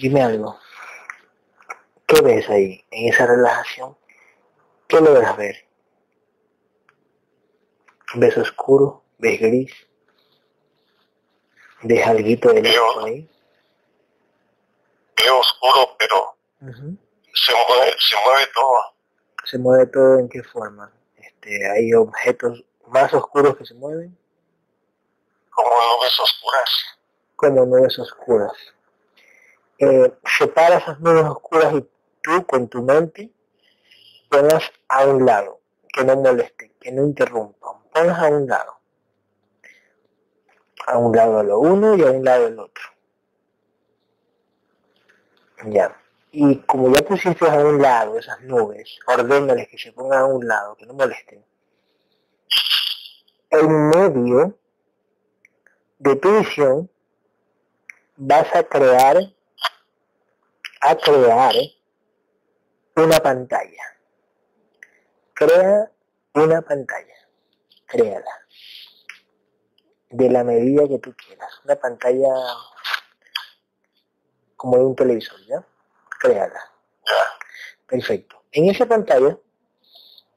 Dime algo. ¿Qué ves ahí, en esa relajación? ¿Qué logras ver? ¿Ves oscuro? ¿Ves gris? ¿Ves alguito de luz ahí? Veo oscuro, pero se mueve, se mueve todo. ¿Se mueve todo en qué forma? Este, ¿Hay objetos más oscuros que se mueven? como nubes oscuras. como nubes oscuras. Separa esas nubes oscuras y tú con tu mente ponlas a un lado, que no moleste, que no interrumpan, ponlas a un lado. A un lado lo uno y a un lado el otro. Ya. Y como ya pusiste a un lado esas nubes, ordénales que se pongan a un lado, que no molesten. En medio de tu visión vas a crear a crear una pantalla. Crea una pantalla. Créala. De la medida que tú quieras. Una pantalla como de un televisor, ¿ya? Créala. Perfecto. En esa pantalla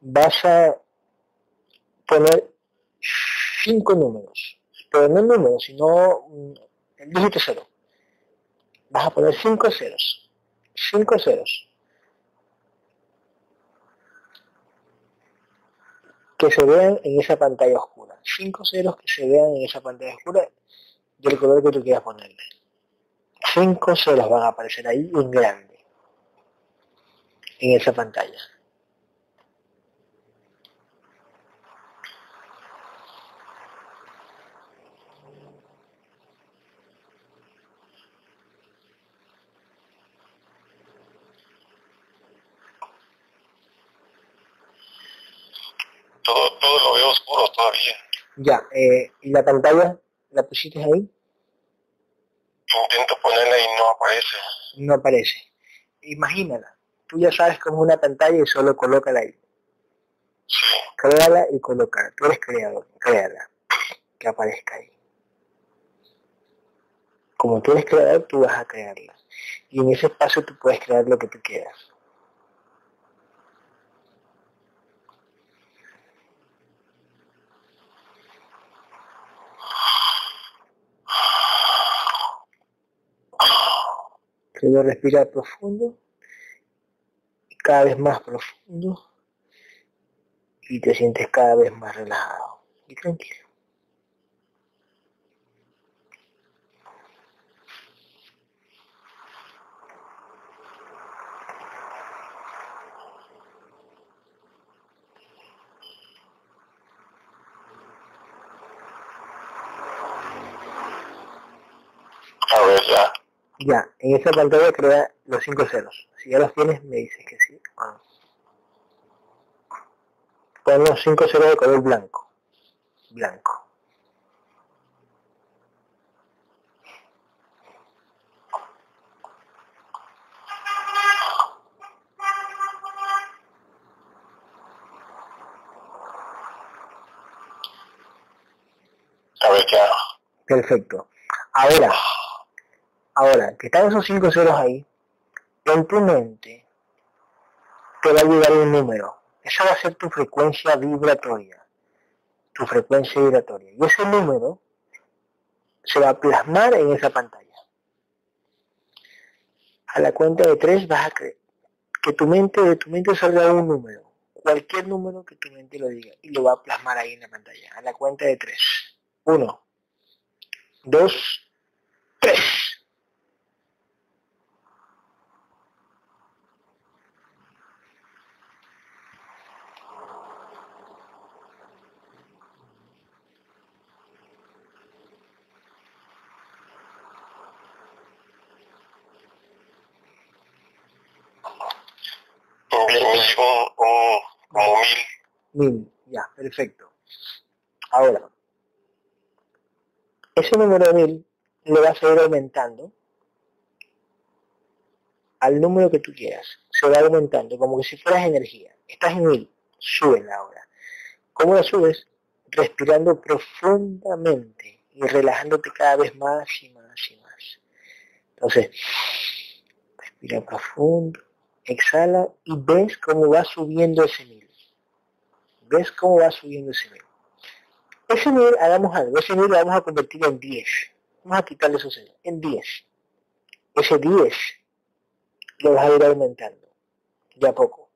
vas a poner cinco números, pero no números, sino mm, el dígito cero. Vas a poner cinco ceros, cinco ceros. Que se vean en esa pantalla oscura. Cinco ceros que se vean en esa pantalla oscura del color que tú quieras ponerle. Cinco ceros van a aparecer ahí en grande en esa pantalla. Todo, todo lo veo oscuro todavía. Ya, eh, ¿y la pantalla la pusiste ahí? Intento ponerla y no aparece. No aparece. Imagínala. Tú ya sabes cómo es una pantalla y solo colócala ahí. Sí. Créala y colócala. Tú eres creador. Créala. Que aparezca ahí. Como tú eres creador, tú vas a crearla. Y en ese espacio tú puedes crear lo que tú quieras. Solo respira profundo y cada vez más profundo y te sientes cada vez más relajado y tranquilo. A ver, ya. En esa pantalla crea los cinco ceros. Si ya los tienes, me dices que sí no. Pon los cinco ceros de color blanco. Blanco. Perfecto. Ahora, ahora, que están esos cinco ceros ahí, en tu mente te va a llegar un número. Esa va a ser tu frecuencia vibratoria. Tu frecuencia vibratoria. Y ese número se va a plasmar en esa pantalla. A la cuenta de tres vas a creer que tu mente, de tu mente salga un número. Cualquier número que tu mente lo diga. Y lo va a plasmar ahí en la pantalla. A la cuenta de tres. Uno, dos, tres. Llegó un, un- como mil. Mil, ya, perfecto. Ahora, ese número de mil le vas a ir aumentando al número que tú quieras. se va aumentando, como que si fueras energía. Estás en mil, súbela ahora. ¿Cómo la subes? Respirando profundamente y relajándote cada vez más y más y más. Entonces, respira profundo, exhala y ves cómo va subiendo ese mil. ¿Ves cómo va subiendo ese mil? Ese nivel, hagamos algo, ese nivel lo vamos a convertir en 10. Vamos a quitarle esos en 10. Ese 10 lo vas a ir aumentando, de a poco.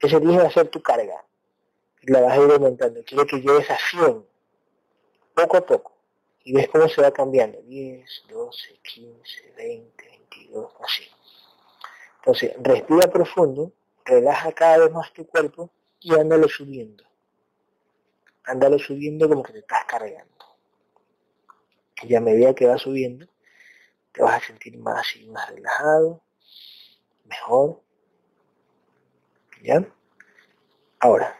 Ese 10 va a ser tu carga, la vas a ir aumentando. Quiero que llegues a 100, poco a poco. Y ves cómo se va cambiando, 10, 12, 15, 20, 22, así. Entonces, respira profundo, relaja cada vez más tu cuerpo y ándalo subiendo. Ándalo subiendo como que te estás cargando. Y a medida que va subiendo, te vas a sentir más y más relajado, mejor. ¿Ya? Ahora,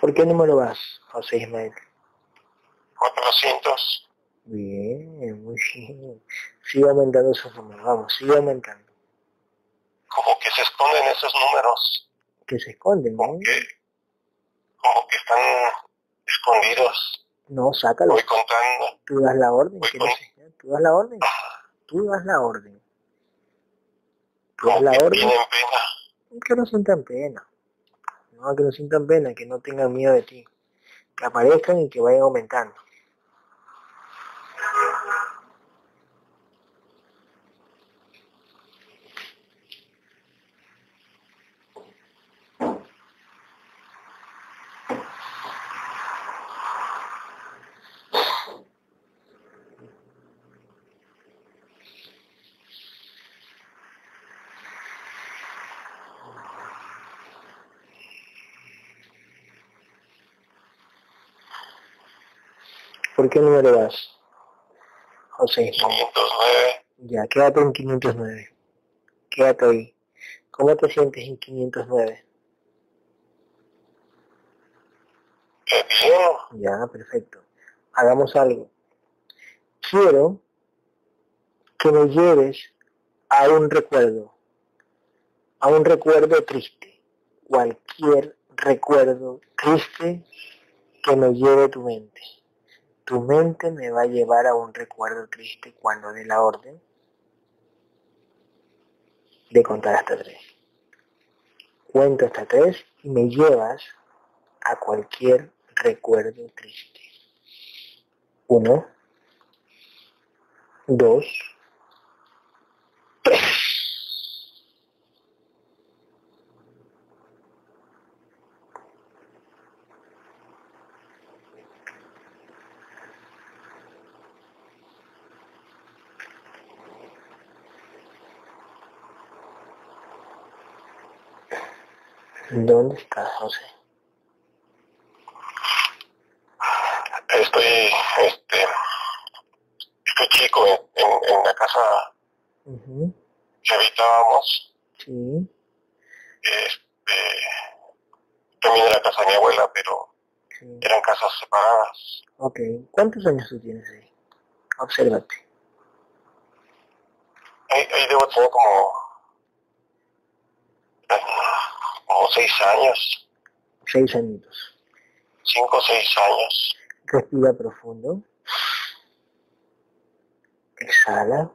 ¿Por qué número vas, José Ismael? 400. Bien, muy bien. Sigue aumentando esos números, vamos, sigue aumentando. Como que se esconden esos números. Que se esconden, ¿no? Como que, como que están escondidos. No, sácalo. Voy contando. Tú das la orden, que no con- sé. Tú das la orden. Tú das la orden. Tú das la orden. Que no sientan pena. No, que no sientan pena, que no tengan miedo de ti. Que aparezcan y que vayan aumentando. ¿Por qué número vas? José. 509. Ya, quédate en 509. Quédate ahí. ¿Cómo te sientes en 509? Qué bien. Ya, perfecto. Hagamos algo. Quiero que me lleves a un recuerdo, a un recuerdo triste, cualquier recuerdo triste que me lleve tu mente. Tu mente me va a llevar a un recuerdo triste cuando dé la orden de contar hasta tres. Cuento hasta tres y me llevas a cualquier recuerdo triste. Uno, dos, ¿Dónde estás, José? Estoy, este, estoy chico en, en, en la casa que habitábamos. Sí, Este, también era casa de mi abuela, pero sí. eran casas separadas. Ok. ¿Cuántos años tú tienes ahí? Obsérvate. Ahí, ahí debo tener como, como seis años, Seis añitos. cinco o seis años. Respira profundo. Exhala.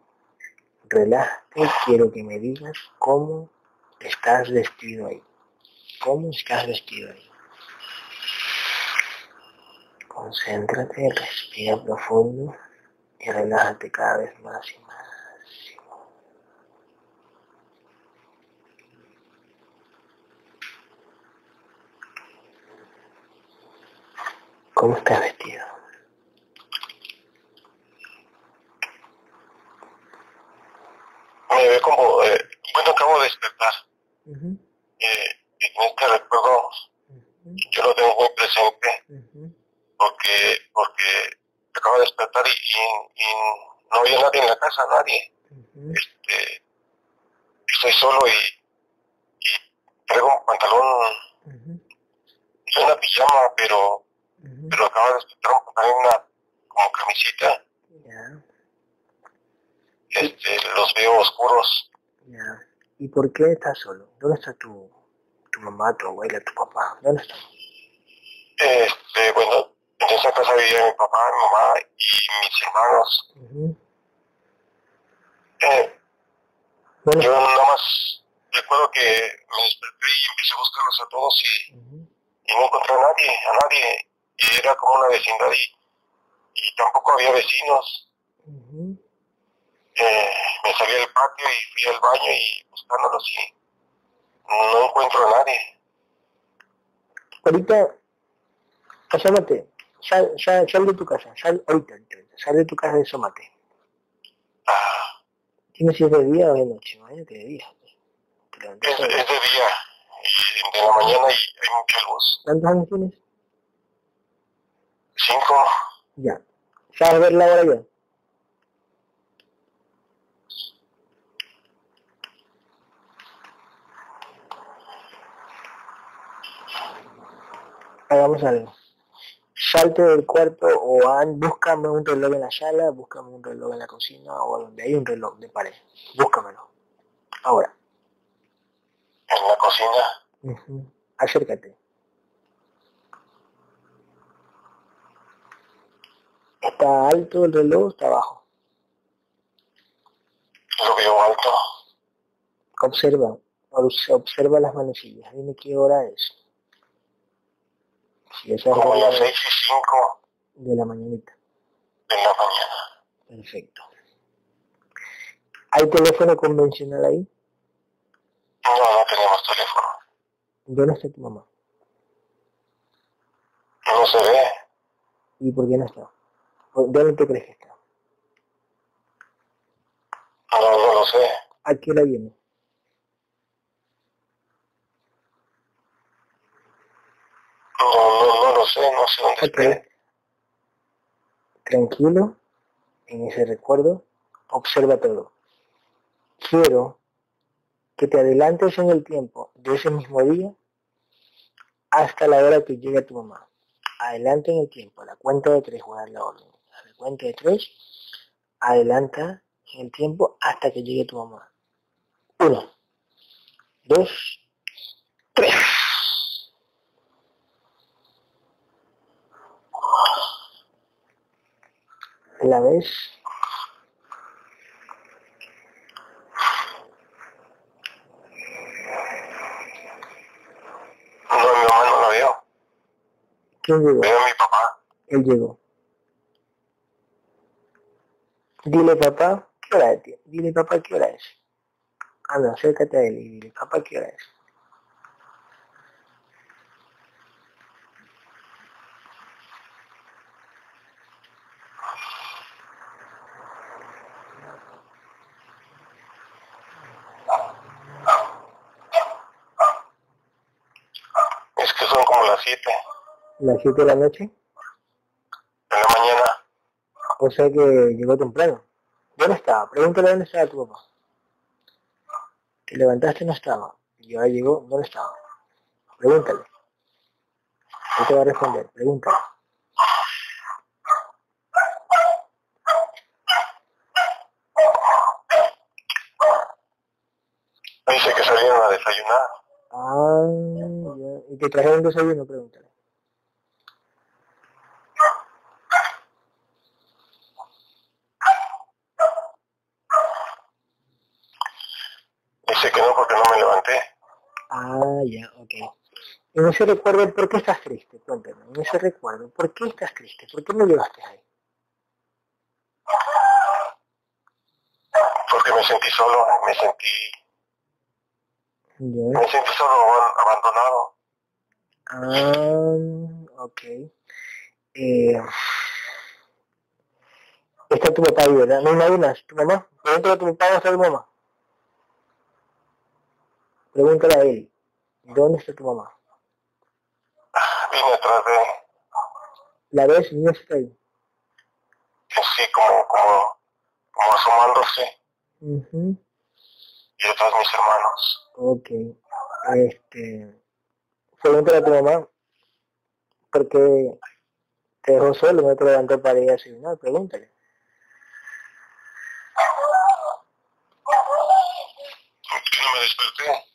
relájate, quiero que me digas cómo estás vestido ahí. ¿Cómo estás vestido ahí? Concéntrate, respira profundo y relájate cada vez más y más. ¿Cómo estás vestido? Me ve como, eh, bueno, acabo de despertar. eh, en este recuerdo yo lo tengo muy presente. Porque porque acabo de despertar y, y, no había nadie en la casa, nadie. este, estoy solo y, y traigo un pantalón, es una pijama, pero, pero acabo de despertar también una como camisita. Este, los veo oscuros. ¿Y por qué estás solo? ¿Dónde está tu, tu mamá, tu abuela, tu papá? ¿Dónde están? Este, bueno, en esa casa vivía mi papá, mi mamá y mis hermanos. eh, yo nada más recuerdo que me desperté y empecé a buscarlos a todos y, y no encontré a nadie, a nadie. Y era como una vecindad y, y tampoco había vecinos. eh, me salí al patio y fui al baño y buscándolos y no encuentro a nadie. Ahorita, asómate, sal, sal, sal de tu casa, sal ahorita, sal de tu casa y asómate. Ah, Dime si es de día o de noche, imagino que de día. Es, es de día y de la mañana y hay mucha luz. ¿Cuántos años tienes? Cinco, Ya. ¿Sabes ver la hora ya? Hagamos algo. Salte del cuarto o an- búscame un reloj en la sala, búscame un reloj en la cocina o donde hay un reloj de pared. Búscamelo. Ahora. en la cocina. Acércate. ¿Está alto el reloj o está bajo? Lo veo alto. Observa, obs- observa las manecillas. Dime qué hora es. Si esa Como las seis y cinco de la mañanita. de la mañana. Perfecto. ¿Hay teléfono convencional ahí? No, no tenemos teléfono. ¿Dónde está tu mamá? No se ve. ¿Y por qué no está? ¿Por- ¿Dónde te crees que está? No, no lo sé. ¿A qué hora viene? No, no, no lo sé. No sé dónde Ok. esté. Tranquilo, en ese recuerdo, observa todo. Quiero que te adelantes en el tiempo de ese mismo día hasta la hora que llegue tu mamá. Adelanta en el tiempo, la cuenta de tres, voy a dar la orden. Cuenta de tres, adelanta en el tiempo hasta que llegue tu mamá. Uno, dos, tres. ¿La ves? No, mi mamá no la veo. ¿Quién llegó? Veo a mi papá. Él llegó. Dile papá, ¿qué hora es? Dile papá, ¿qué hora es? Anda, acércate a él y dile, papá, ¿qué hora es? Es que son como las siete ¿Las 7 de la noche? Sea que llegó temprano. ¿Dónde estaba? Pregúntale dónde estaba tu papá. Te levantaste y no estaba. Y ahora llegó, ¿dónde estaba? Pregúntale. Él te va a responder, pregúntale. Dice que salieron a desayunar. Ah, ya. ¿Y te trajeron desayuno? Pregúntale. porque no me levanté. Ah, ya, ok. En ese recuerdo, ¿por qué estás triste? Cuéntame, en ese recuerdo, ¿por qué estás triste? ¿Por qué no llegaste ahí? Porque me sentí solo, me sentí... Me sentí solo, abandonado. Ah, ok. Eh, está tu papá ahí, ¿verdad? No hay nadie más. ¿Tu mamá? Pregúntale a tu papá, ¿dónde está tu mamá? Pregúntale a él. ¿Dónde está tu mamá? Vine atrás de él. ¿La ves? ¿No está ahí? Sí, como, como, como asomándose. Y atrás mis hermanos. Ok. Este... Pregúntale a tu mamá. Porque te dejó solo, no te levantó para ir así. No, pregúntale. ¿Por no me desperté?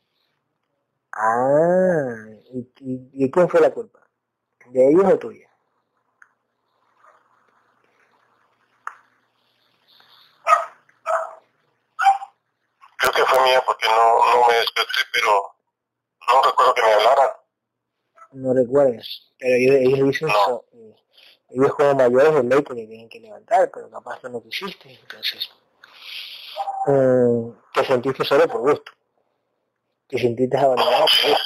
Ah, ¿y, y, y quién fue la culpa? ¿De ellos o tuya? Creo que fue mía porque no, no me desperté, pero no recuerdo que me hablaran. No recuerdas, pero ellos, ellos dicen eso, eh, ellos como mayores de ley que le tienen que levantar, pero capaz no lo quisiste, entonces eh, te sentiste solo por gusto, te sentiste abandonado por.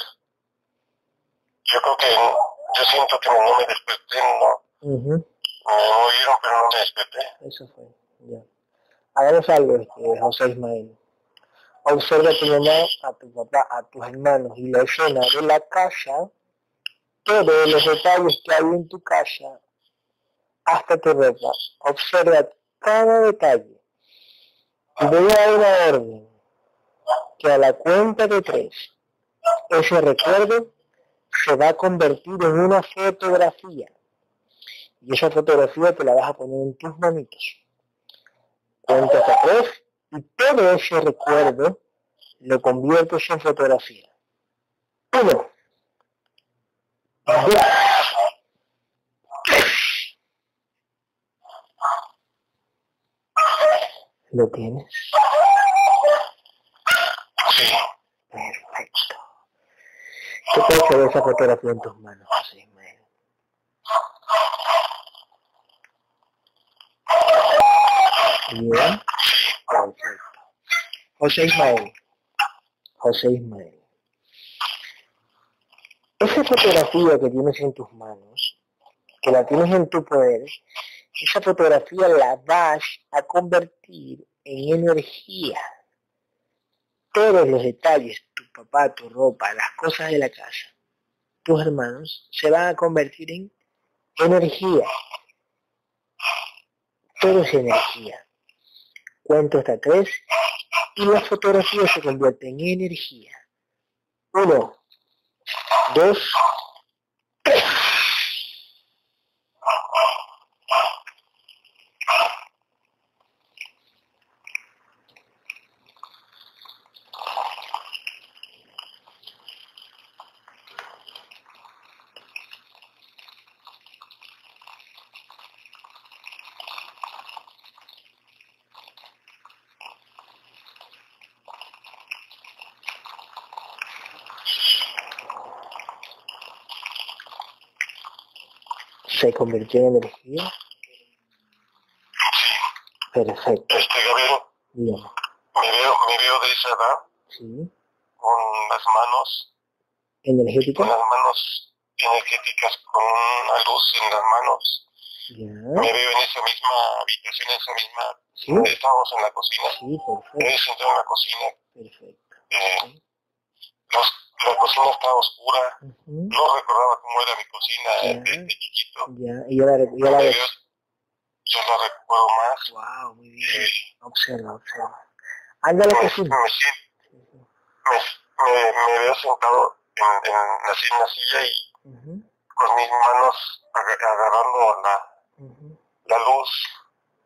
Yo creo que yo siento que no me desperté, no. Me oyeron, pero no me desperté. Eso fue, ya. Hagamos algo, este, José Ismael. Observa a tu mamá, a tu papá, a tus hermanos y la escena de la casa, todos los detalles que hay en tu casa, hasta tu ropa. Observa cada detalle. Y voy a dar una orden que a la cuenta de tres, ese recuerdo se va a convertir en una fotografía. Y esa fotografía te la vas a poner en tus manitos. Cuenta hasta tres y todo ese recuerdo lo conviertes en fotografía. Uno. Dos. ¿Lo tienes? Perfecto. ¿Qué puedes ver esa fotografía en tus manos, José Ismael? Bien. Perfecto. José Ismael. José Ismael. Esa fotografía que tienes en tus manos, que la tienes en tu poder, esa fotografía la vas a convertir en energía todos los detalles, tu papá, tu ropa, las cosas de la casa, tus hermanos, se van a convertir en energía. Todo es energía. Cuento hasta tres y la fotografía se convierte en energía. Uno, dos, se convirtió en energía. Perfecto. Este Gabriel, Me, veo, me veo de esa edad. Sí. Con las manos. ¿Energéticas? Con las manos energéticas, con una luz en las manos. Me veo en esa misma habitación, en esa misma... ¿Sí? Estábamos en la cocina. Sí, perfecto. Me en la cocina. Perfecto. Eh, los la cocina estaba oscura, no recordaba cómo era mi cocina desde chiquito. Ya, y yo la, yo la. Yo la recuerdo más. Wow, muy bien. observa, observa. Anda la cocina. Me, me, me, veo sentado en, en, así en la silla y con mis manos agarrando la, la luz.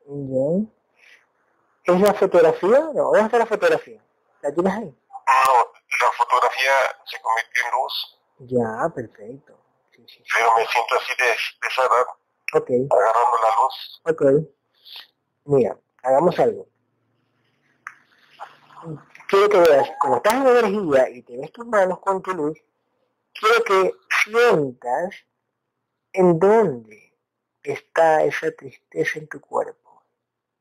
Ya. ¿Es la fotografía? No, ¿dónde está la fotografía? ¿La tienes ahí? No, la fotografía se convirtió en luz. Ya, perfecto. Sí, sí, Pero me siento así de, de esa edad. Ok. Agarrando la luz. Ok. Mira, hagamos algo. quiero que veas, como estás en energía y te ves tus manos con tu luz, quiero que sientas en dónde está esa tristeza en tu cuerpo.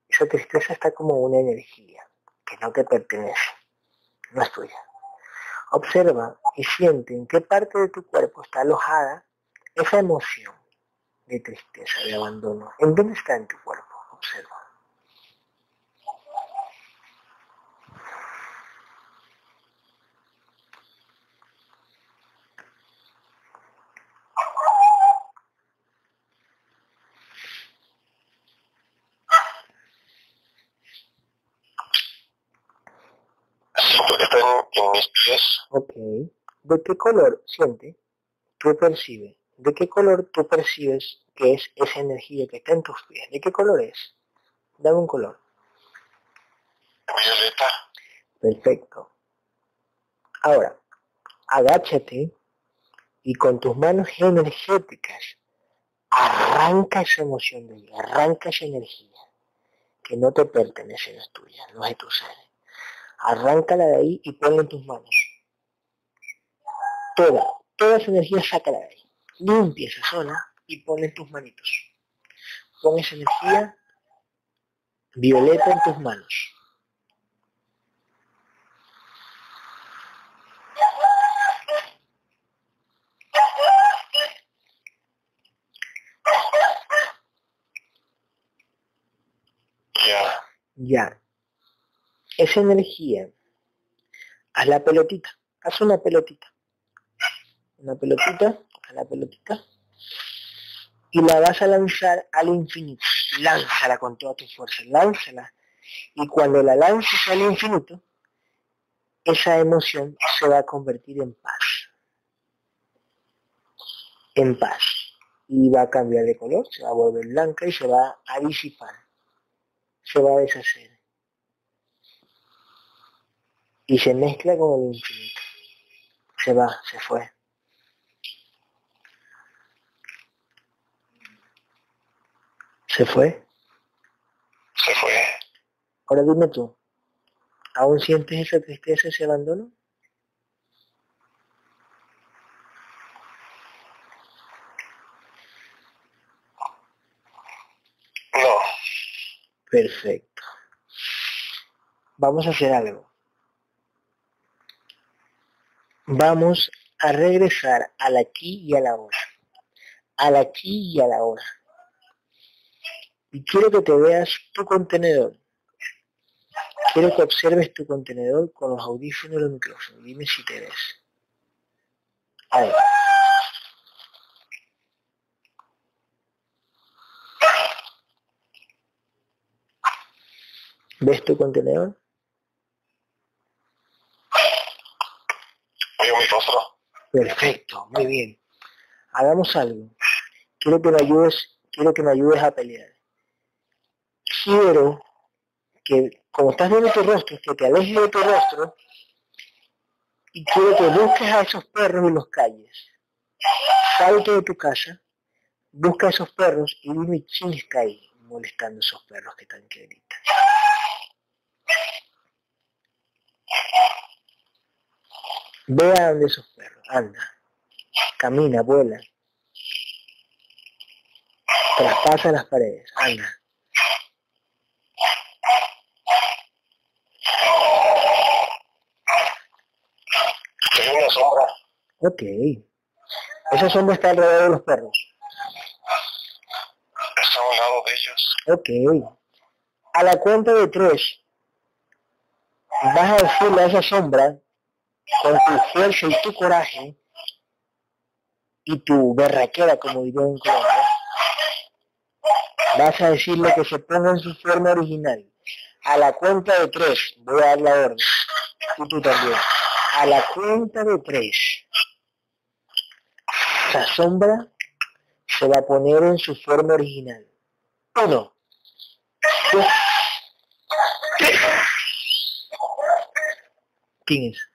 Esa tristeza está como una energía que no te pertenece, no es tuya. Observa y siente en qué parte de tu cuerpo está alojada esa emoción de tristeza, de abandono. ¿En dónde está en tu cuerpo? Observa. Ok. ¿De qué color siente? Tú percibe. ¿De qué color tú percibes que es esa energía que está en tus pies? ¿De qué color es? Dame un color. Violeta. Perfecto. Ahora, agáchate y con tus manos energéticas arranca esa emoción de ahí, arranca esa energía que no te pertenece, no es tuya, no es de tu ser. Arráncala de ahí y ponla en tus manos. Toda, toda esa energía sácala de ahí. Limpia esa zona y ponla en tus manitos. Pon esa energía violeta en tus manos. Ya. Ya esa energía, haz la pelotita, haz una pelotita, una pelotita, a la pelotita, y la vas a lanzar al infinito. Lánzala con toda tu fuerza, lánzala. Y cuando la lances al infinito, esa emoción se va a convertir en paz. En paz. Y va a cambiar de color, se va a volver blanca y se va a disipar. Se va a deshacer y se mezcla con el infinito. Se va, se fue. ¿Se fue? Se fue. Ahora dime tú, ¿aún sientes esa tristeza, ese abandono? No. Perfecto. Vamos a hacer algo vamos a regresar al aquí y a la hora. Al aquí y a la hora. Y quiero que te veas tu contenedor. Quiero que observes tu contenedor con los audífonos y los micrófonos. Dime si te ves. Ahí. ¿Ves tu contenedor? Perfecto, muy bien. Hagamos algo. Quiero que me ayudes, quiero que me ayudes a pelear. Quiero que, como estás viendo tu rostro, que te alejes de tu rostro y quiero que busques a esos perros y los calles. Salte de tu casa, busca a esos perros y dime quién está ahí molestando a esos perros que están que Ve a donde esos perros, anda, camina, vuela, traspasa las paredes, anda. Hay una sombra. Ok. Esa sombra está alrededor de los perros. Está a un lado de ellos. Ok. A la cuenta de tres, vas a decirle a esa sombra con tu fuerza y tu coraje y tu berraquera, como diría en Colombia, vas a decirle que se ponga en su forma original. A la cuenta de tres, voy a dar la orden, y tú también. A la cuenta de tres, esa sombra se va a poner en su forma original. Uno, dos, tres. ¿Quién es?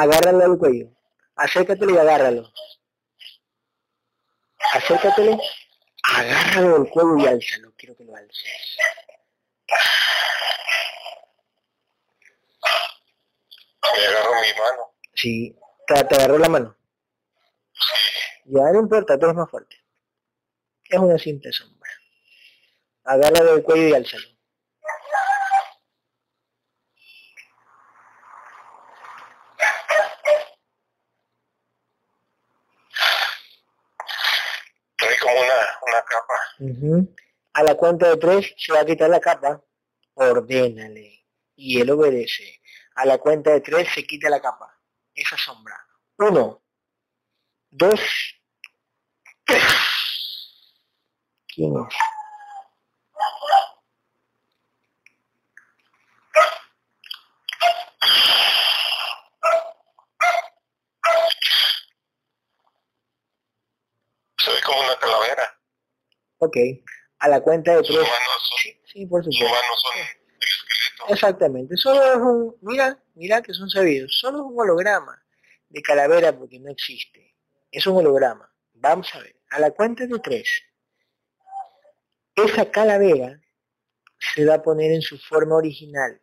Agárralo al cuello. Acércatelo y agárralo. Acércatelo, agárralo del cuello y álzalo. Quiero que lo alces. Me agarró mi mano. Sí, te, agarró la mano. Ya no importa, todo es más fuerte. Es una simple sombra. Agárralo del cuello y álzalo. A la cuenta de tres se va a quitar la capa. Ordénale. Y él obedece. A la cuenta de tres se quita la capa. Esa sombra. Uno. Dos. Tres. ¿Quién es? Soy como una calavera. Ok, a la cuenta de tres. sí, sí, por supuesto. son el esqueleto. Exactamente, solo es un, mira, mira que son sabidos, solo es un holograma de calavera porque no existe. Es un holograma. Vamos a ver, a la cuenta de tres. Esa calavera se va a poner en su forma original.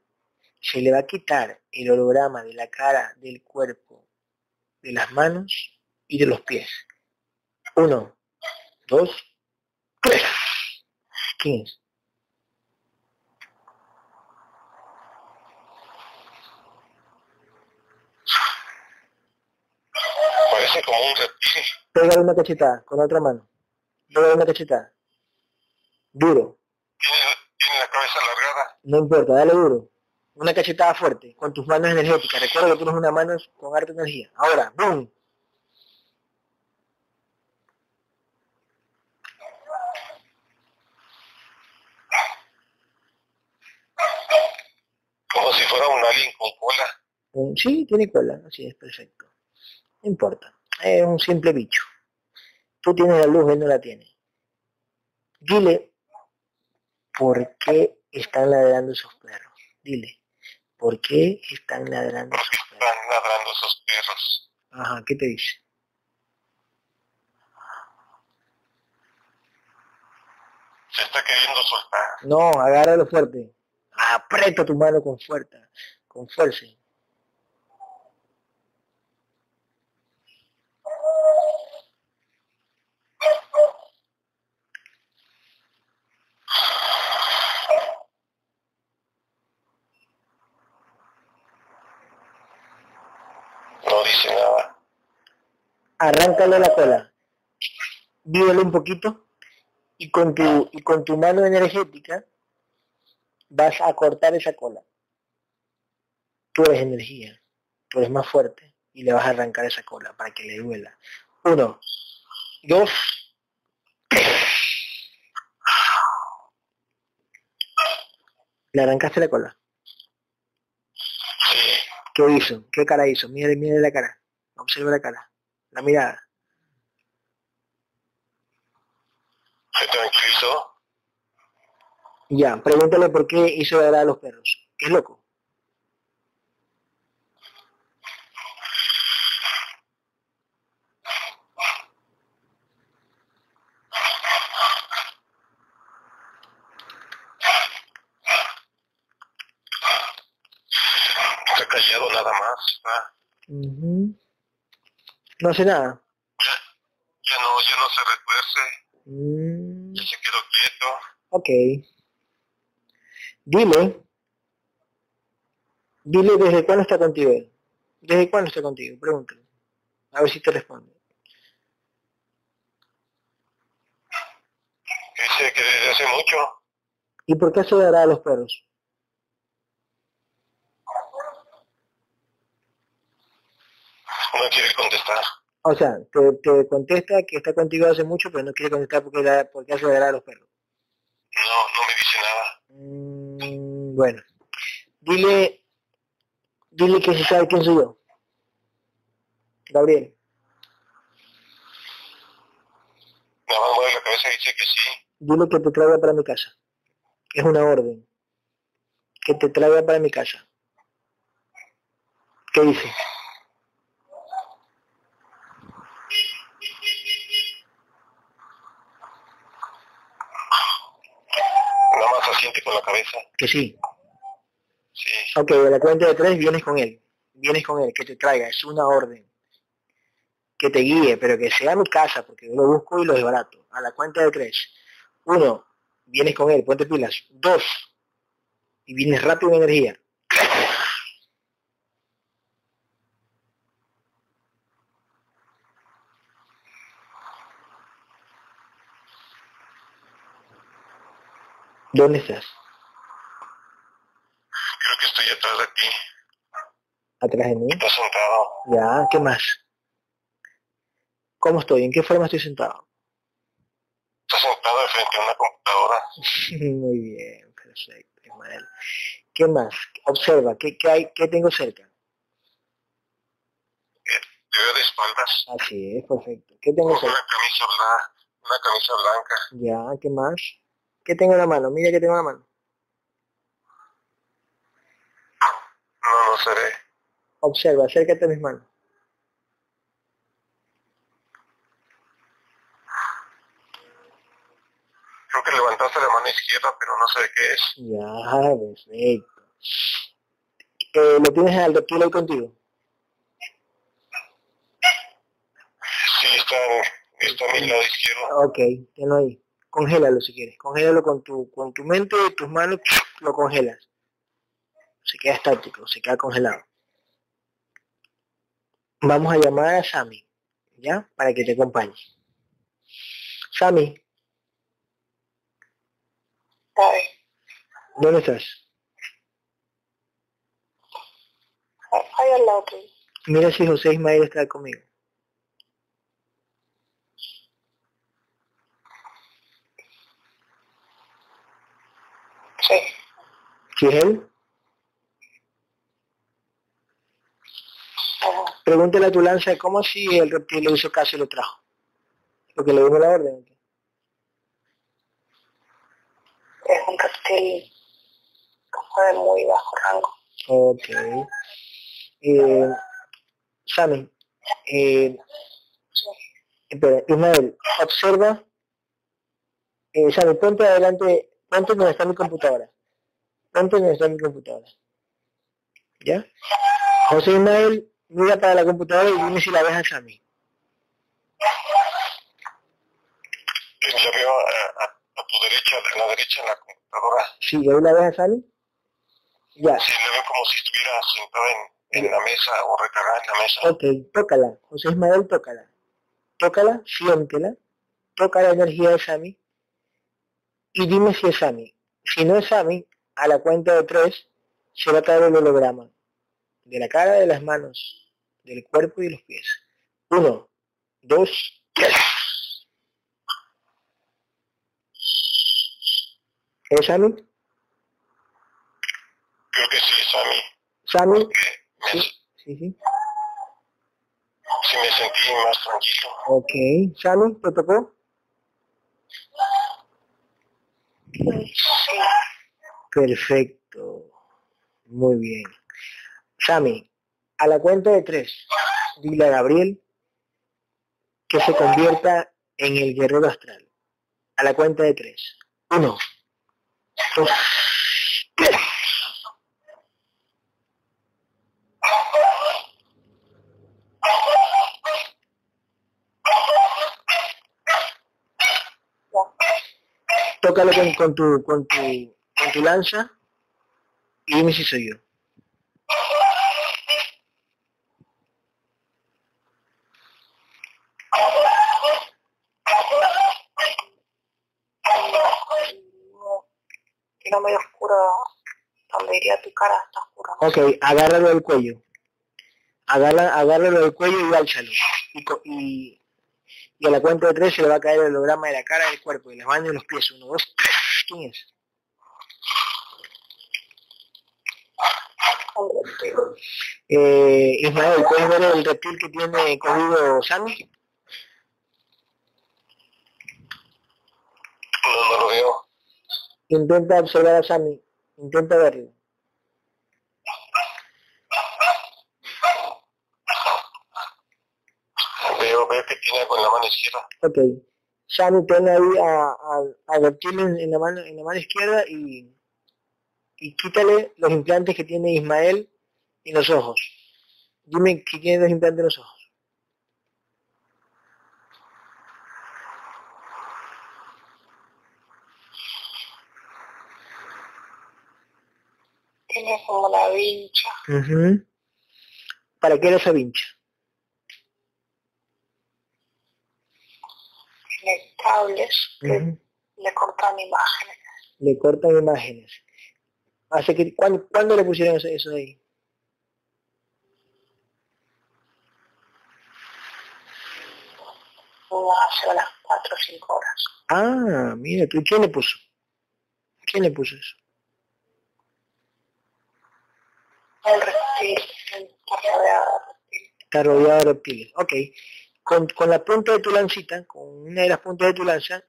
Se le va a quitar el holograma de la cara, del cuerpo, de las manos y de los pies. Uno, dos, ¿Quién es? Parece como un reptil. Pégale una cachetada con la otra mano. Pégale una cachetada. Duro. ¿Tiene, la cabeza alargada. No importa, dale duro. Una cachetada fuerte, con tus manos energéticas. Recuerda que tienes una mano con harta energía. Ahora, ¡boom! Como alien con cola. Sí, tiene cola, así es, perfecto. No importa, es un simple bicho. Tú tienes la luz, él no la tiene. Dile, ¿por qué están ladrando esos perros? Dile, ¿por qué están ladrando esos perros? están ladrando esos perros? Ajá, ¿qué te dice? Se está queriendo soltar. No, agárralo fuerte. Aprieta tu mano con fuerza, con fuerza. No dice nada. Arráncale la cola. Vívelo un poquito y con tu, y con tu mano energética vas a cortar esa cola. Tú eres energía, tú eres más fuerte y le vas a arrancar esa cola para que le duela. Uno, dos, ¿Le arrancaste la cola? ¿Qué hizo? ¿Qué cara hizo? Mire, mire la cara. Observa la cara. La mirada. Ya, pregúntale por qué hizo ladrar a los perros. ¿Qué es loco? Está callado nada más. No hace nada. Ya, no, ya no se retuerce. Mm. Ya se quedó quieto. Ok. Dile, dile desde cuándo está contigo él. ¿Desde cuándo está contigo? Pregúntale. A ver si te responde. Dice que desde hace mucho. ¿Y por qué se dará a los perros? No quiere contestar. O sea, te, contesta que está contigo hace mucho, pero no quiere contestar porque, porque hace a los perros. No, no me dice. Mm, bueno, dile, dile que se sabe quién soy yo. Gabriel. Mover la cabeza y dice que sí. Dile que te traiga para mi casa. Es una orden. Que te traiga para mi casa. ¿Qué dice? siente con la cabeza. Que sí. Sí. Ok, de la cuenta de tres vienes con él. Vienes con él, que te traiga, es una orden. Que te guíe, pero que sea mi casa, porque yo lo busco y lo desbarato. A la cuenta de tres. Uno, vienes con él, ponte pilas. Dos, y vienes rápido en energía. ¿Dónde estás? Estoy atrás de ti. ¿Atrás de mí? Estás sentado. Ya, ¿qué más? ¿Cómo estoy? ¿En qué forma estoy sentado? Estás sentado frente a una computadora. Muy bien, perfecto, Ismael. ¿Qué más? Observa, ¿qué, qué, hay, qué tengo cerca? Eh, te veo de espaldas. Así es, perfecto. ¿Qué tengo Con cerca? una camisa, blanca, una camisa blanca. Ya, ¿qué más? ¿Qué tengo en la mano? Mira que tengo en la mano. No, no se ve. Observa, acércate a mis manos. Creo que levantaste la mano izquierda, pero no sé qué es. Ya, perfecto. Eh, ¿Lo tienes al reptil ahí contigo? Sí, está, está a mi lado izquierdo. Ok, tenlo ahí. Congélalo si quieres. Congélalo con tu, con tu mente, tus manos, lo congelas. Se queda estático, se queda congelado. Vamos a llamar a Sammy, ¿ya? Para que te acompañe. Sammy, Ay, ¿dónde estás? ahí al lado. Mira si José Ismael está conmigo. Sí. ¿Sí es él? Ajá. Pregúntale a tu lanza cómo si el reptil le hizo caso y lo trajo. Porque le dimos la orden. Es un reptil como de muy bajo rango. Ok. Eh, Sammy, eh, espera, Ismael, observa. Eh, Sammy, ponte adelante, ponte donde está mi computadora. Ponte donde está mi computadora. ¿Ya? José Ismael, mira para la computadora y dime si la ves a Sammy. Eh, La veo a, a- a tu derecha, a la derecha en la computadora. Sí, ahí la ves a Sammy. Ya, Sí, la veo como si estuviera sentada en, en la mesa o recargada en la mesa. ok, tócala. José Ismael, tócala. Tócala, siéntela. Toca la energía de Sammy. Y dime si es Sammy. Si no es Sammy, a la cuenta de tres se va a caer el holograma. De la cara, de las manos, del cuerpo y de los pies. Uno, dos, tres. ¿Es Sammy? Creo que sí. ¿Sammy? Me- Sí, sí, sí. sí me sentí más tranquilo. Ok. ¿Sammy? ¿Te tocó? Sí. Perfecto. Muy bien. Sammy, a la cuenta de tres, dile a Gabriel que se convierta en el guerrero astral. A la cuenta de tres. Uno, dos. Tócalo con tu lanza y dime si soy yo. Era medio oscuro. Donde iría tu cara está oscuro. Ok, agárralo del cuello. Agarra, agárralo del cuello y álzalo. Y, y, y a la cuenta de tres se le va a caer el holograma de la cara, del cuerpo, de las manos y los pies. Uno, dos, tres. ¿Quién es? Eh, Ismael, ¿puedes ver el reptil que tiene cogido Sammy? No, no lo veo. Intenta observar a Sammy. Intenta verlo. Veo, veo que tiene en la mano izquierda. Ok. Sammy pone ahí a, a, a en, la mano, en la mano izquierda y, y quítale los implantes que tiene Ismael en los ojos. Dime que tiene los implantes en los ojos. Tiene como la vincha. ¿Para qué era esa vincha? Tiene cables que le cortan imágenes. Le cortan imágenes. Hace que, ¿cuándo, ¿Cuándo le pusieron eso, eso ahí? hace unas 4 o 5 horas. Ah, mira, ¿tú quién le puso? ¿Quién le puso eso? El reptil, está rodeado de reptiles. Está rodeado de reptiles, ok. Con, con la punta de tu lancita, con una de las puntas de tu lanza,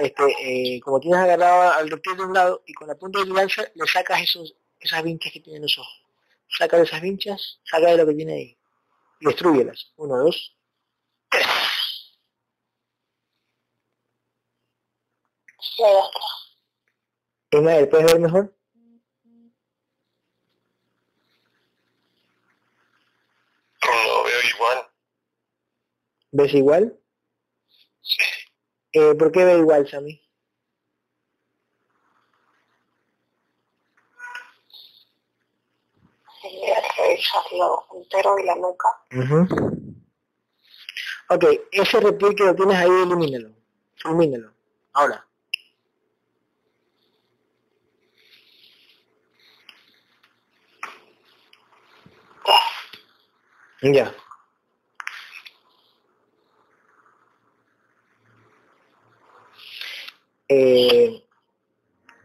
este, eh, como tienes agarrado al reptil de un lado y con la punta de tu lanza le sacas esos, esas vinchas que tienen los ojos. Saca de esas vinchas, saca de lo que tiene ahí. Y destruyelas. Uno, dos, tres. Ismael, ¿puedes ver mejor? No veo igual. ¿Ves igual? Sí. Eh, ¿Por qué ve igual, Sammy? el entero y la nuca. Ok, ese reptil que lo tienes ahí, elimínalo. Elimínalo. Ahora. Ya. Eh,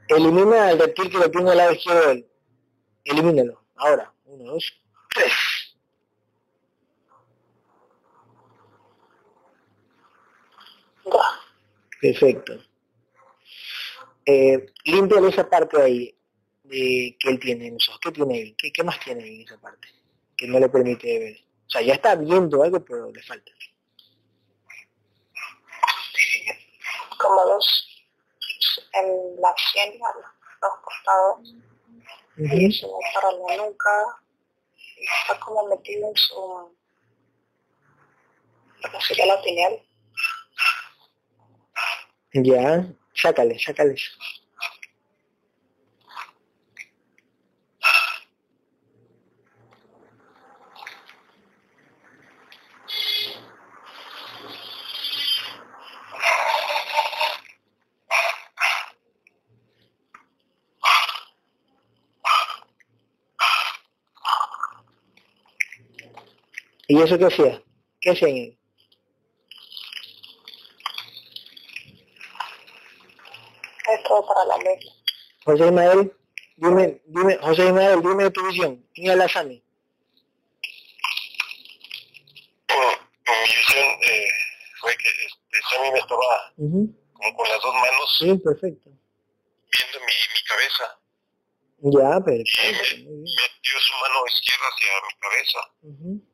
elimina el reptil que lo tiene al lado izquierdo de él. Elimínalo. Ahora. Uno, dos, tres. Perfecto. Eh, limpia esa parte ahí de, que él tiene en ¿Qué tiene ahí? ¿Qué, ¿Qué más tiene ahí en esa parte? Que no le permite ver. O sea, ya está viendo algo, pero le falta. Como dos en la sien, a los costados, y se me para la nuca, y está como metido en su, lo que sería la pineal. Ya, sácale, sácale. ¿Y eso qué hacía? ¿Qué hacían ahí? Esto para la ley. José Ismael, dime, dime, José Ismael, dime tu visión. ¿Quién es la Sami? Mi visión eh, fue que este, Sami me estaba como con las dos manos. Sí, perfecto. Viendo mi, mi cabeza. Ya, perfecto. Y me, metió su mano izquierda hacia mi cabeza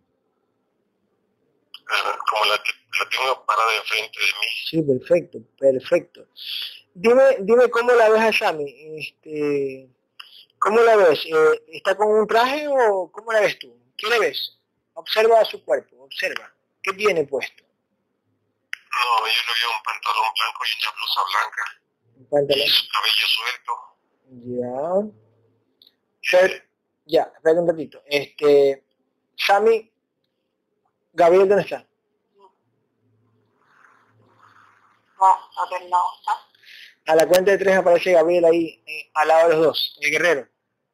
como la que la tengo parada enfrente de mí. Sí, perfecto, perfecto. Dime, dime cómo la ves a Shami. Este, ¿Cómo la ves? Eh, ¿Está con un traje o cómo la ves tú? ¿Qué le ves? Observa su cuerpo, observa. ¿Qué tiene puesto? No, yo le veo un pantalón blanco y una blusa blanca. Un pantalón. Y su cabello suelto. Ya. ya, espera un ratito. Este, Shami Gabriel, ¿dónde está? No, no está. A la cuenta de tres aparece Gabriel ahí, eh, al lado de los dos, el guerrero.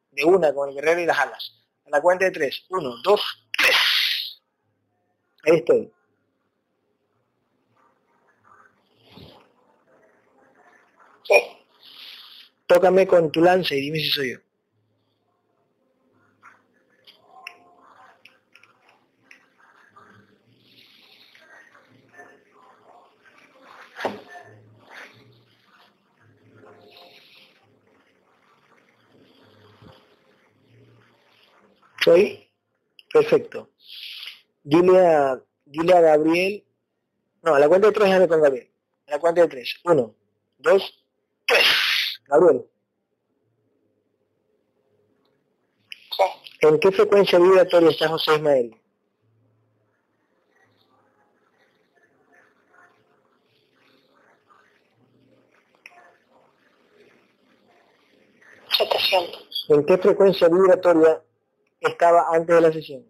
De una con el guerrero y las alas. A la cuenta de tres. Uno, dos, tres. Ahí estoy. Sí. Tócame con tu lanza y dime si soy yo. ¿Soy? Perfecto. Dile a, dile a Gabriel, no, a la cuenta de tres me con Gabriel. la cuenta de tres. Uno, dos, tres. Gabriel. ¿En qué frecuencia vibratoria está José Ismael? ¿En qué frecuencia vibratoria estaba antes de la sesión?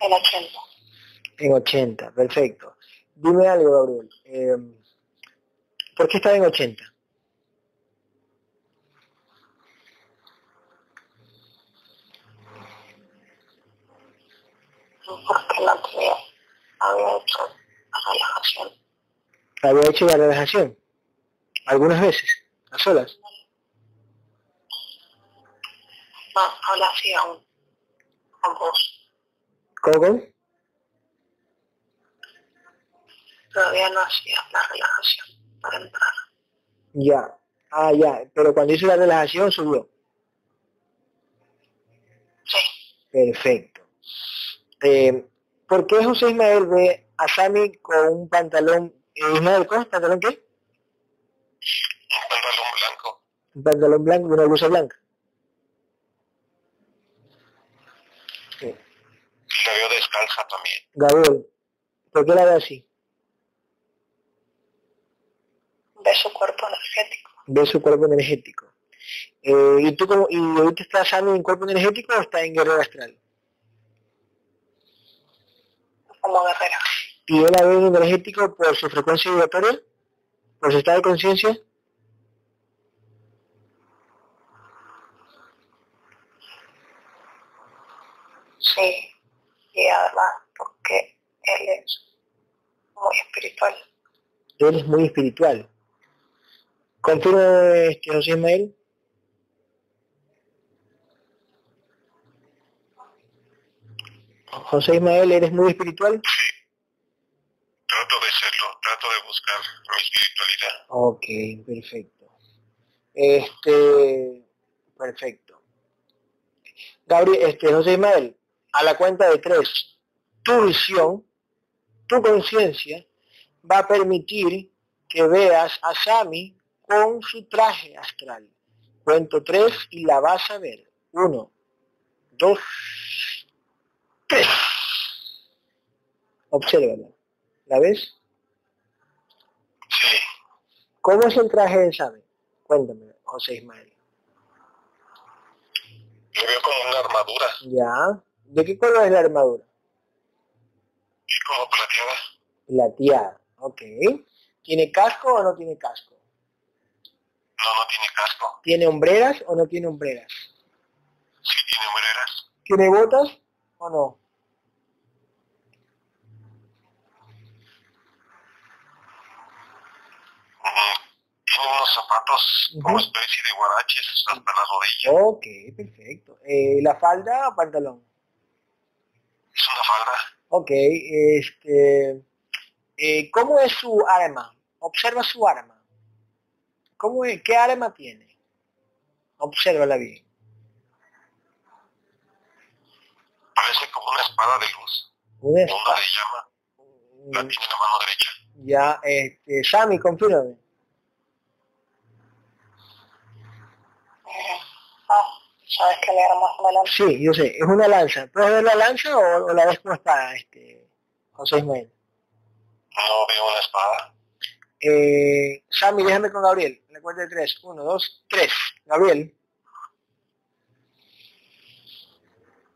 En 80. En 80, perfecto. Dime algo, Gabriel. Eh, ¿Por qué estaba en 80? Porque no tenía, había hecho la relajación. ¿Había hecho la relajación? Algunas veces, a solas. No, la hacía aún, con vos. ¿Cómo? Todavía no hacía la relajación para entrar. Ya, ah, ya, pero cuando hizo la relajación subió. Sí. Perfecto. Eh, ¿Por qué José Ismael ve a Sammy con un pantalón, Ismael, ¿con pantalón qué? Un pantalón blanco. Un pantalón blanco y una blusa blanca. Sí. La veo descalza también. Gabriel, ¿por qué la ve así? Ve su cuerpo energético. Ve su cuerpo energético. Eh, ¿Y tú cómo, y ahorita estás Sammy en cuerpo energético o está en guerrero astral? Como guerrero. ¿Y ve en energético por su frecuencia vibratoria? ¿Por su estado de conciencia? Sí, y además porque él es muy espiritual. Él es muy espiritual. ¿Confirma este, José Ismael? José Ismael, ¿eres muy espiritual? Sí. Trato de serlo, trato de buscar mi espiritualidad. Ok, perfecto. Este, perfecto. Gabriel, este, José Ismael, a la cuenta de tres, tu visión, tu conciencia, va a permitir que veas a Sami con su traje astral. Cuento tres y la vas a ver. Uno, dos, tres. Obsérvala. ¿La ves? Sí. ¿Cómo es el traje de Sami? Cuéntame, José Ismael. Lo veo como una armadura. Ya. ¿De qué color es la armadura? Y como plateada. Plateada, ok. ¿Tiene casco o no tiene casco? No, no tiene casco. ¿Tiene hombreras o no tiene hombreras? Sí, tiene hombreras. ¿Tiene botas o no? Unos zapatos como especie de guaraches hasta la rodilla. Ok, perfecto. Eh, ¿La falda o pantalón? Es una falda. Ok, este... Eh, ¿Cómo es su arma? Observa su arma. ¿Cómo es? ¿Qué arma tiene? Obsérvala bien. Parece como una espada de luz. Una espada. Una de llama. La tiene en la mano derecha. Ya, este, Sammy, confírame. Ah, ¿sabes que le armas una lanza? Sí, yo sé, es una lanza. ¿Puedes ver la lanza o, o la ves como espada, este, José Ismael? No veo una espada. Eh, Sammy, déjame con Gabriel. Le cuento de tres. Uno, dos, tres. Gabriel.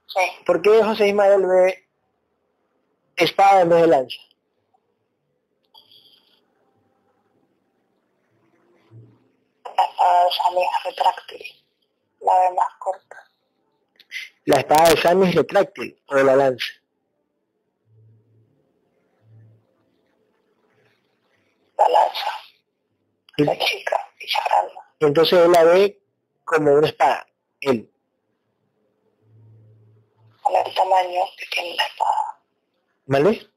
Sí. ¿Por qué José Ismael ve espada en vez de lanza? La espada de Sammy es retráctil. La ve más corta. La espada de Sammy es retráctil o de la lanza. La lanza. La chica y grande. Entonces él la ve como una espada, él. Con el tamaño que tiene la espada. ¿Vale?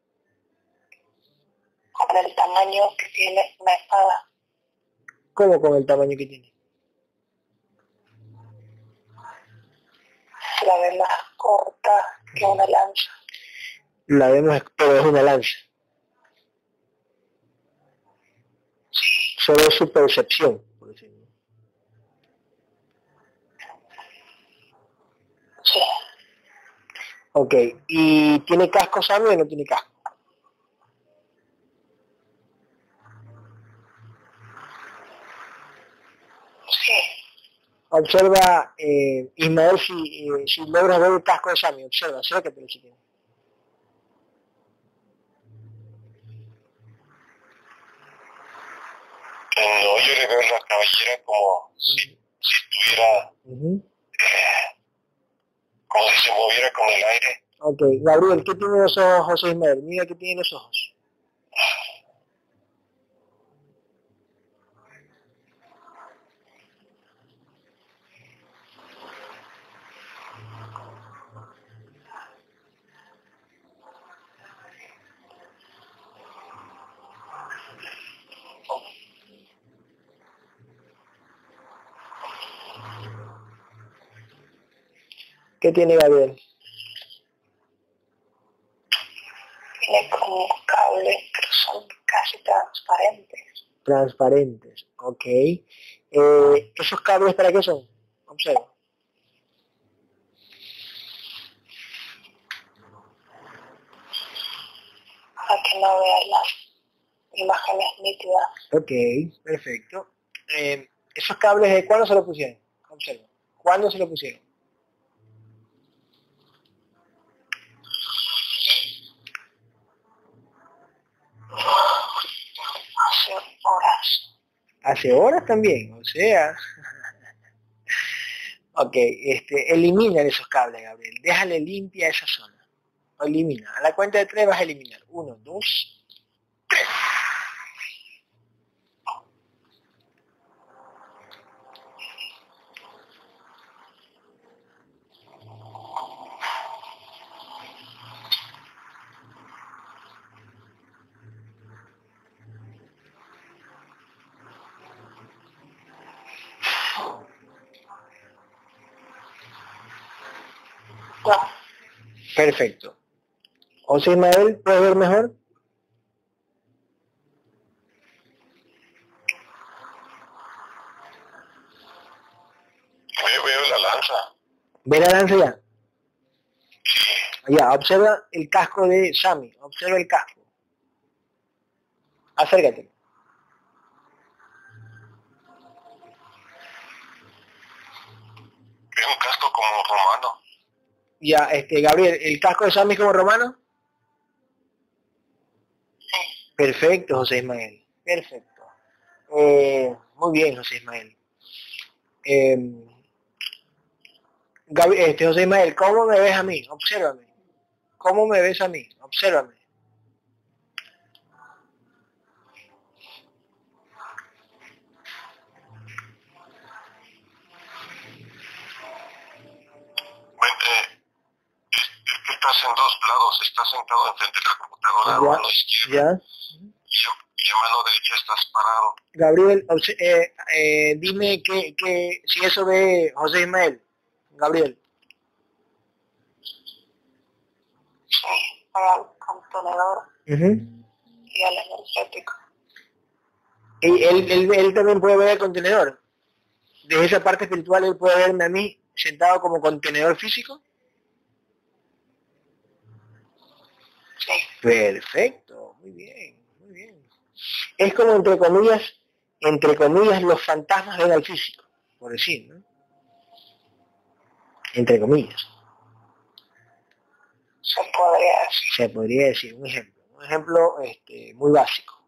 Con el tamaño que tiene una espada. ¿Cómo con el tamaño que tiene? se la ve más corta que una lanza. La vemos, pero es una lanza. Solo es su percepción, por decirlo. Sí. Ok, ¿y tiene casco sano o no tiene casco? Sí. Observa, eh, Ismael, si, eh, si logras ver el casco de Sammy, observa, acércate si quieres. No, yo le veo la cabellera como si, si estuviera, eh, como si se moviera con el aire. Ok, Gabriel, ¿qué tiene los ojos José Ismael? Mira qué tiene los ojos. ¿Qué tiene Gabriel? Tiene como cables que son casi transparentes. Transparentes, ok. Eh, ¿Esos cables para qué son? Observa. Para que no vean las imágenes nítidas. Ok, perfecto. Eh, ¿Esos cables de cuándo se lo pusieron? Observa. ¿Cuándo se lo pusieron? Hace horas también, o sea. ok, este, elimina esos cables, Gabriel. Déjale limpia esa zona. Elimina. A la cuenta de tres vas a eliminar. Uno, dos, tres. Perfecto. José Ismael, ¿puedes ver mejor? Veo, veo la lanza. ¿Ve la lanza ya? Ya, observa el casco de Sammy, observa el casco. Acércate. Es un casco como romano. Ya, este, Gabriel, ¿el casco de Sammy como romano? Sí. Perfecto, José Ismael. Perfecto. Eh, muy bien, José Ismael. Eh, este, José Ismael, ¿cómo me ves a mí? Obsérvame. ¿Cómo me ves a mí? Obsérvame. Estás en dos lados, estás sentado enfrente de la computadora, a mano izquierda. Y, a, mano derecha estás parado. Gabriel, eh, eh, dime que, que si eso ve José Ismael. Gabriel. Sí, el contenedor y al energético. Y él, él, él también puede ver el contenedor. Desde esa parte espiritual él puede verme a mí sentado como contenedor físico. Perfecto, muy bien, muy bien. Es como entre comillas, entre comillas, los fantasmas al físico, por decir, ¿no? Entre comillas. Se podría decir. Se podría decir, un ejemplo. Un ejemplo este, muy básico.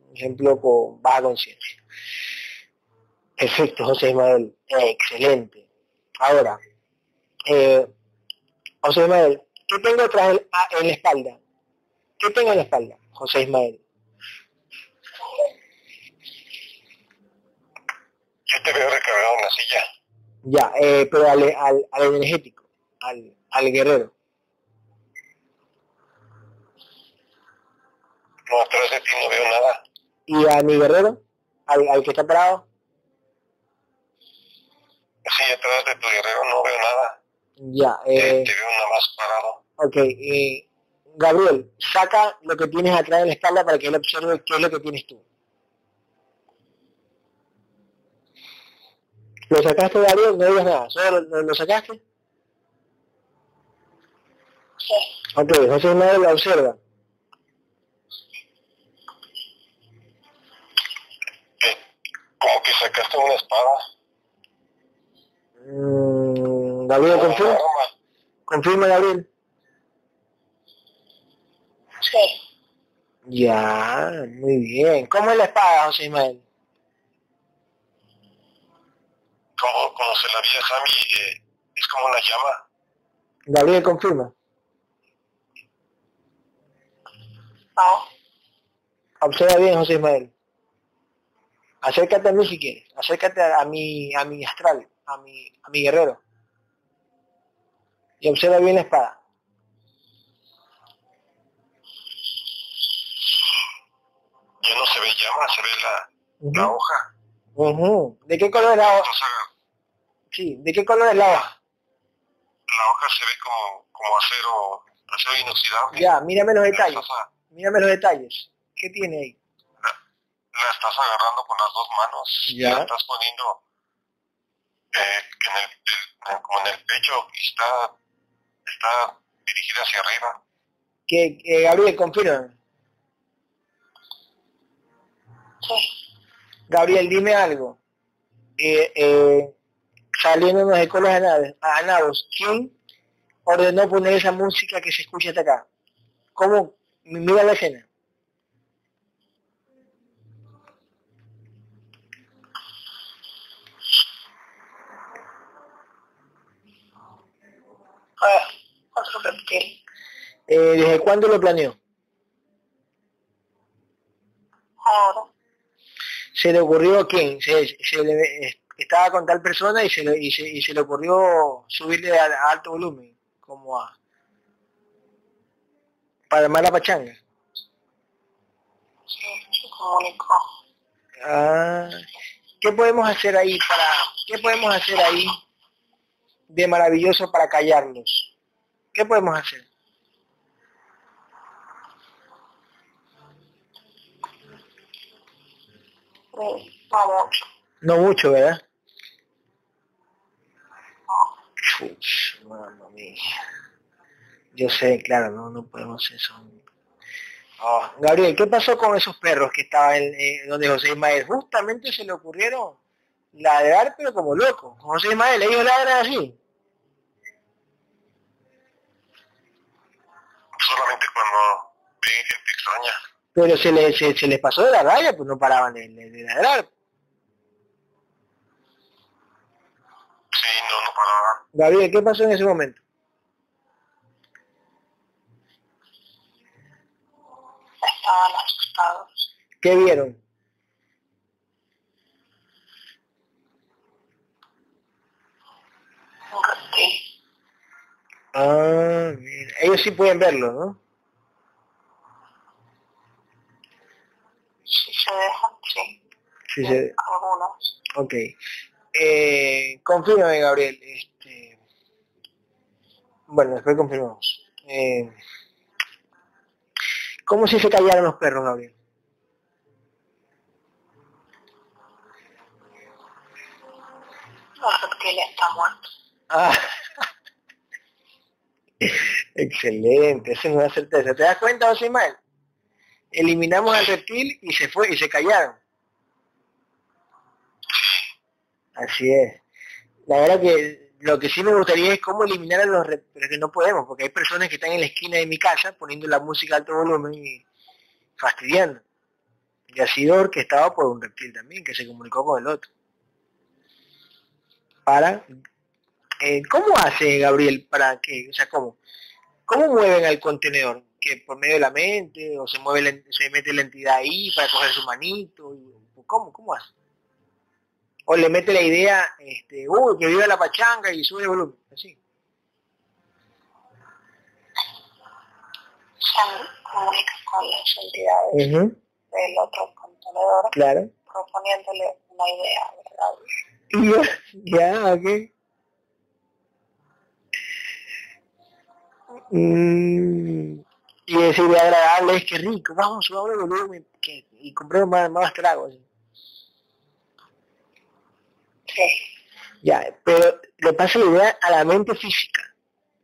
Un ejemplo con baja conciencia. Perfecto, José Ismael. excelente. Ahora, eh, José Ismael, ¿qué tengo atrás ah, en la espalda? ¿Qué tengo en la espalda, José Ismael? Yo te veo recargado en la silla. Ya, eh, pero al, al, al energético, al, al guerrero. No, atrás de ti no veo nada. ¿Y a mi guerrero? ¿Al, al que está parado? Sí, atrás de tu guerrero no veo nada. Ya. Eh, te veo nada más parado. Ok. Eh, Gabriel, saca lo que tienes atrás de la espalda para que él observe qué es lo que tienes tú. ¿Lo sacaste, Gabriel? No digas nada. ¿Solo lo, sacaste? Sí. Ok, José Manuel lo observa. ¿Cómo que sacaste una espada? Mm, Gabriel, confirma. Confirma, Gabriel. Sí. Ya, muy bien. ¿Cómo es la espada, José Ismael? Como, como se la vi a Sammy, eh, es como una llama. Gabriel, confirma. No. Observa bien, José Ismael. Acércate a mí si quieres. Acércate a, mi, a mi astral, a mi, a mi guerrero. Y observa bien la espada. Ya no se ve llama, se ve la, la hoja. ¿De qué color es la hoja? Sí, ¿de qué color es la hoja? La hoja se ve como, como acero, acero inoxidable. Ya, mírame los detalles. Mírame los detalles. ¿Qué tiene ahí? la estás agarrando con las dos manos ya. la estás poniendo eh, en el, como en el pecho y está, está dirigida hacia arriba. Que, eh, Gabriel, confirma. Gabriel, dime algo. Eh, eh, saliéndonos de colos anados, ¿quién ordenó poner esa música que se escucha hasta acá? ¿Cómo? Mira la escena. Otro reptil. Eh, ¿Desde cuándo lo planeó? Ahora. ¿Se le ocurrió a quién? Se, se le, estaba con tal persona y se, le, y se, y se le ocurrió subirle a, alto volumen, como a... para armar la pachanga. Sí, se comunicó. Ah, ¿qué podemos hacer ahí para, qué podemos hacer ahí de maravilloso para callarlos? ¿Qué podemos hacer? No mucho. No mucho, ¿verdad? Yo sé, claro, no, no podemos eso. Oh, Gabriel, ¿qué pasó con esos perros que estaban en, eh, donde José Ismael? Justamente se le ocurrieron ladrar, pero como loco. José Ismael, ellos ladran así. Solamente cuando ven gente extraña. Pero se les, se, les pasó de la raya, pues no paraban de, de ladrar. Sí, no, no paraban. Gabriel, ¿qué pasó en ese momento? Estaban asustados. ¿Qué vieron? Un reptil. Ah. Ellos sí pueden verlo, ¿no? Si se dejan, sí. Sí se... Algunos. Ok. Eh, confírmame, Gabriel. Este... Bueno, después confirmamos. Eh... ¿Cómo si se callaron los perros, Gabriel? El reptil está muerto. Ah. Excelente, esa es una certeza. ¿Te das cuenta, José mal? Eliminamos al reptil y se fue y se callaron. Así es. La verdad que lo que sí me gustaría es cómo eliminar a los reptiles, pero que no podemos, porque hay personas que están en la esquina de mi casa poniendo la música a alto volumen y fastidiando. Y Asidor que estaba por un reptil también, que se comunicó con el otro. Para eh, ¿cómo hace Gabriel para que, o sea, cómo, cómo mueven al contenedor? ¿Que por medio de la mente o se mueve se mete la entidad ahí para coger su manito? ¿Cómo, cómo hace? O le mete la idea, este, uy, que viva la pachanga y sube el volumen, así. Se comunican con las entidades del otro contenedor, claro. proponiéndole una idea, ¿verdad? Ya, ya, ok. Mm, y decirle agradable es que rico, vamos, subamos el volumen que, y compremos más, más tragos. Sí. Ya, pero le pasa la idea a la mente física,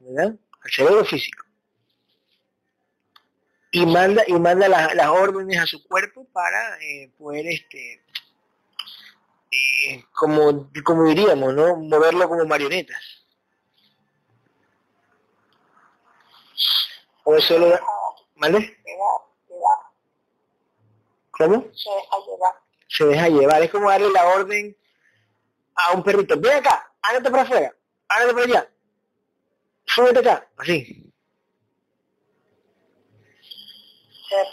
¿verdad? Al cerebro físico. Y manda, y manda las, las órdenes a su cuerpo para eh, poder este eh, como, como diríamos, ¿no? Moverlo como marionetas. O eso lo... ¿Vale? ¿Cómo? Se deja llevar. Se deja llevar. Es como darle la orden a un perrito. Ven acá, ándate para afuera, ándate para allá. Súbete acá, así. Se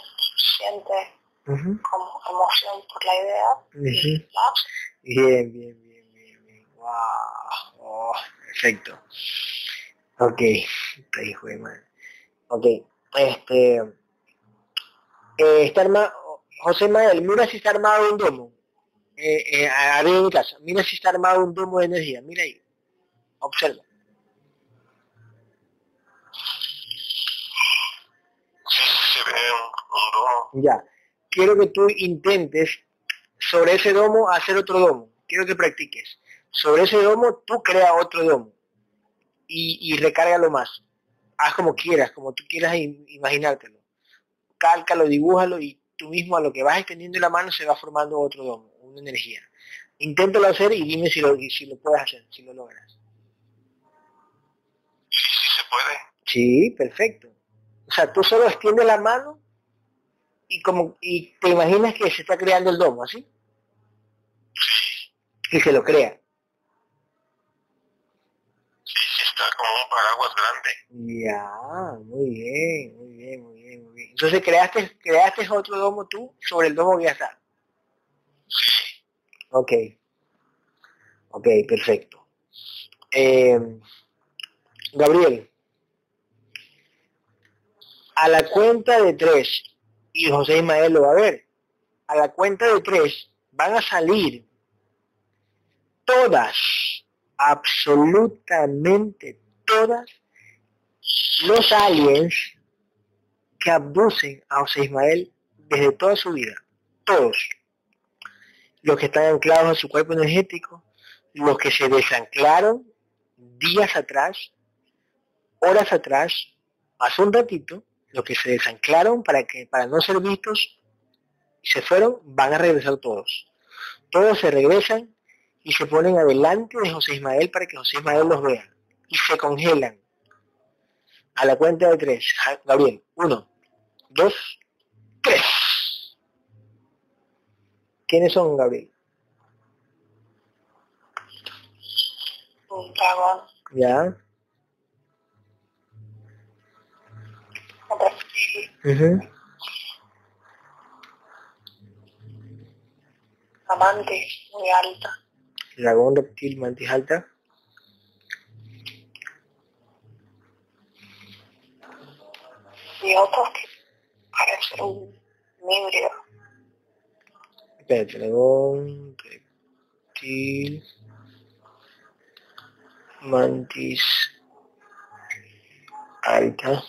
siente como emoción por la idea. Bien, bien, bien, bien, bien. Wow. Oh, perfecto. Ok. Hijo de madre. Ok. Este. Eh, está armado. José Manuel, mira si está armado un domo. Eh, eh, arriba de mi casa. Mira si está armado un domo de energía. Mira ahí. Observa. se ve un domo. Ya. Quiero que tú intentes sobre ese domo hacer otro domo. Quiero que practiques. Sobre ese domo tú crea otro domo y, y recárgalo más. Haz como quieras, como tú quieras imaginártelo. Cálcalo, dibújalo y tú mismo a lo que vas extendiendo la mano se va formando otro domo, una energía. Inténtalo hacer y dime si lo, si lo puedes hacer, si lo logras. Sí, sí se puede. Sí, perfecto. O sea, tú solo extiendes la mano y como y te imaginas que se está creando el domo, ¿así? Y se lo crea. Sí, sí, está como un paraguas grande. Ya, muy bien, muy bien, muy bien, muy bien. Entonces creaste, creaste otro domo tú sobre el domo que ya está. Sí. Ok. Ok, perfecto. Eh, Gabriel, a la cuenta de tres, y José Ismael lo va a ver, a la cuenta de tres van a salir todas, absolutamente todas, los aliens que abducen a José Ismael desde toda su vida. Todos. Los que están anclados a su cuerpo energético, los que se desanclaron días atrás, horas atrás, hace un ratito, los que se desanclaron para que para no ser vistos y se fueron, van a regresar todos. Todos se regresan y se ponen adelante de José Ismael para que José Ismael los vea. Y se congelan. A la cuenta de tres. Gabriel, uno, dos, tres. ¿Quiénes son, Gabriel? Un dragón. Ya. Un Amante muy alta. Dragón, reptil, mantis alta. Y otros que parecen un híbrido. Espérate, dragón, reptil, mantis alta.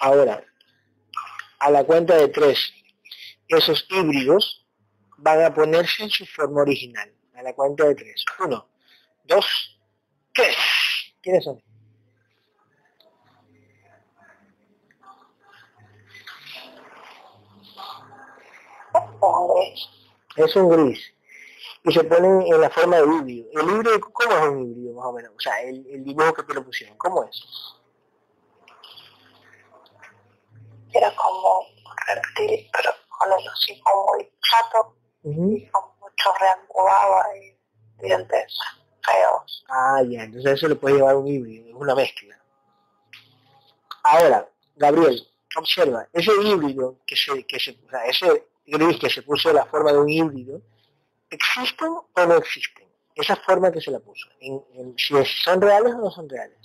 Ahora, a la cuenta de tres, esos híbridos van a ponerse en su forma original. A la cuenta de tres. Uno, dos, tres. ¿Quiénes son? Es un gris. Y se ponen en la forma de híbrido. ¿El híbrido cómo es un híbrido más o menos? O sea, el, el dibujo que te lo pusieron, ¿cómo es? era como reptil, pero con el hocico muy chato y con mucho reangulado y dientes feos. Ah, ya, entonces eso le puede llevar un híbrido, es una mezcla. Ahora, Gabriel, observa, ese híbrido que se, que se, o sea, ese gris que se puso la forma de un híbrido, ¿existen o no existen? Esa forma que se la puso, en, en, si son reales o no son reales.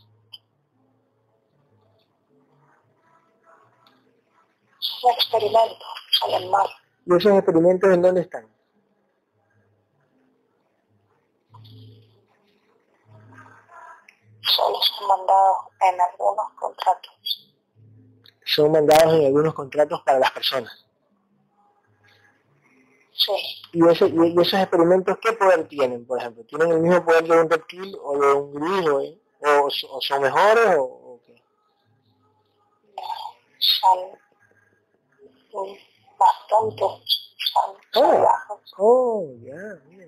Son experimentos, salen mal. ¿Y esos experimentos en dónde están? Solo son mandados en algunos contratos. Son mandados en algunos contratos para las personas. Sí. ¿Y, ese, y, esos experimentos qué poder tienen, por ejemplo? ¿Tienen el mismo poder de un reptil o de un grillo? Eh? ¿O, ¿O, son mejores o, o qué? Son bastante oh, oh, ya, mira.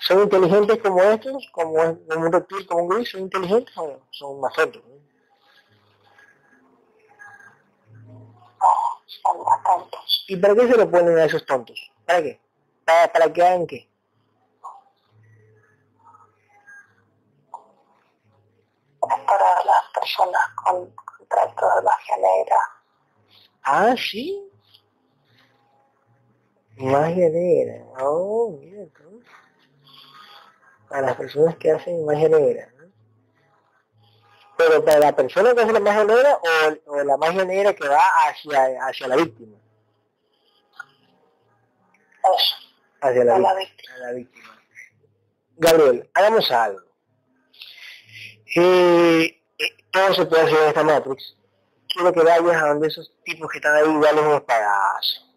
¿Son inteligentes como estos? ¿Como, un reptil, como un gris? ¿Son inteligentes o son más tontos? son más tontos. ¿Y para qué se lo ponen a esos tontos? ¿Para qué? ¿Para, para que hagan qué? Para las personas con contratos de magia negra. Ah, sí. Magia negra. Oh, mira tú. Para las personas que hacen magia negra. Pero para la persona que hace la magia negra o, o la magia negra que va hacia, hacia la víctima. Hacia la, la, víctima. la víctima. Gabriel, hagamos algo. Eh, eh, todo se puede hacer en esta Matrix. Quiero que vayas a donde esos tipos que están ahí, dale un espadazo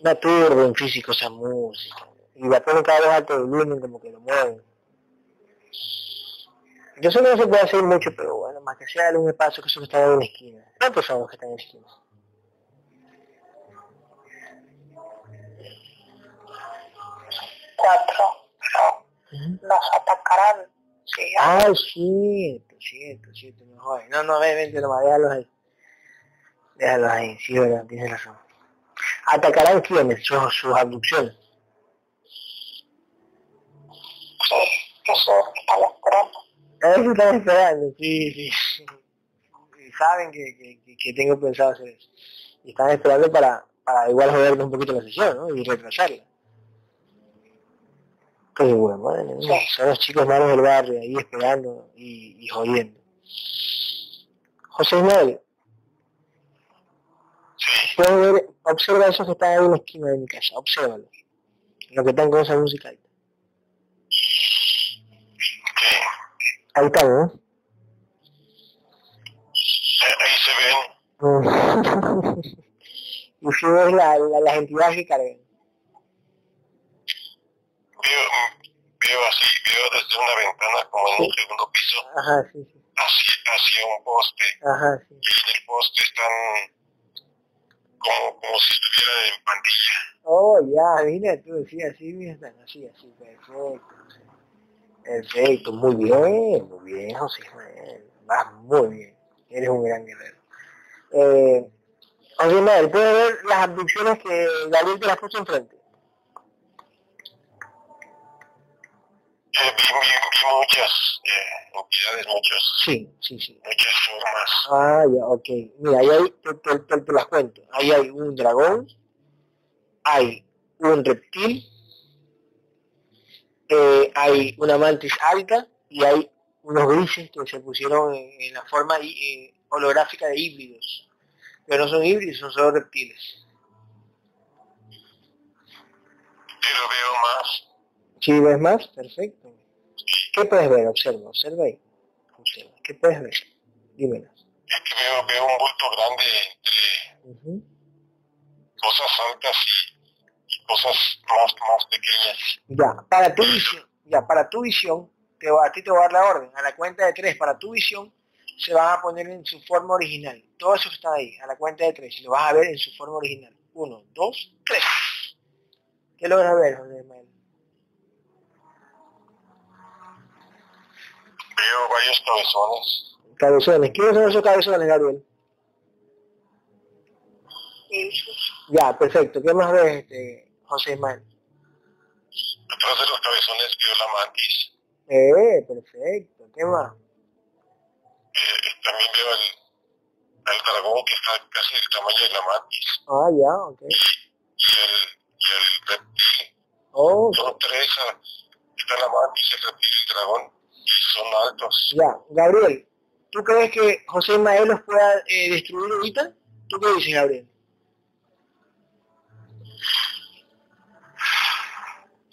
una turba en físico esa música. Y la ponen cada vez alto de volumen, como que lo mueven. Yo sé que no se puede hacer mucho, pero bueno, más que sea darle un espacio que son que están en una esquina. ¿Cuántos son los que están en la esquina? Cuatro. Nos atacarán. Sí, ah, cierto, cierto, cierto, mejor. No, no, ven, vente nomás, déjalos ahí. Déjalos ahí, sí, verdad, tienes razón atacarán quiénes, sus, sus abducciones. Sí, eso están esperando. Eso están esperando, sí, sí. Y saben que, que, que, tengo pensado hacer eso. Y están esperando para, para igual joderme un poquito la sesión, ¿no? Y retrasarla. Qué bueno, madre Son los chicos malos del barrio ahí esperando y, y jodiendo. José Ismael, Puedes ver, observa esos que están ahí en la esquina de mi casa, obsérvalos. Los que están con esa música ahí. Ahí están, ¿no? Ahí se ven. y si ves la, la, las entidades que cargan. Veo, veo así, veo desde una ventana como en un segundo piso. Ajá, sí, sí. Hacia, hacia un poste. Ajá, sí. Y en el poste están como, como si estuviera en pandilla. Oh, ya, mira, tú decías así, mira, así, así, perfecto. Perfecto, muy bien, muy bien, José Ismael. Vas muy bien, eres un gran guerrero. Eh, José Ismael, ¿puedes ver las abducciones que Gabriel te las puso enfrente? Eh, vi, vi, vi, muchas eh, entidades, muchas, sí, sí, sí. muchas formas. Ah, ya, ok. Mira, ahí hay, te, te, te, te, las cuento. Ahí hay un dragón, hay un reptil, eh, hay una mantis alta y hay unos grises que se pusieron en, en la forma eh, holográfica de híbridos. Pero no son híbridos, son solo reptiles. Pero veo más. ¿Sí ves más? Perfecto. ¿Qué puedes ver? Observa, observa ahí. Observa. ¿Qué puedes ver? Dímelo. Es que veo, veo un bulto grande entre uh -huh. cosas altas y, y, cosas más, más pequeñas. Ya, para tu visión, ya, para tu visión, te va, a ti te va a dar la orden. A la cuenta de tres, para tu visión, se van a poner en su forma original. Todo eso está ahí, a la cuenta de tres. Y lo vas a ver en su forma original. Uno, dos, tres. ¿Qué logras ver, José Ismael? Veo varios cabezones. Cabezones. ¿Quiénes son esos cabezones, Gabriel? Ya, perfecto. ¿Qué más ves, este, José Ismael? Detrás de los cabezones veo la mantis. Eh, perfecto. ¿Qué más? Eh, también veo el, el dragón que está casi del tamaño de la mantis. Ah, ya, ok. Y el, y el reptil. Oh. Son tres. Está la mantis, el reptil y el dragón son altos. Ya, Gabriel, ¿tú crees que José Ismael los pueda eh, destruir ahorita? ¿Tú qué dices, Gabriel?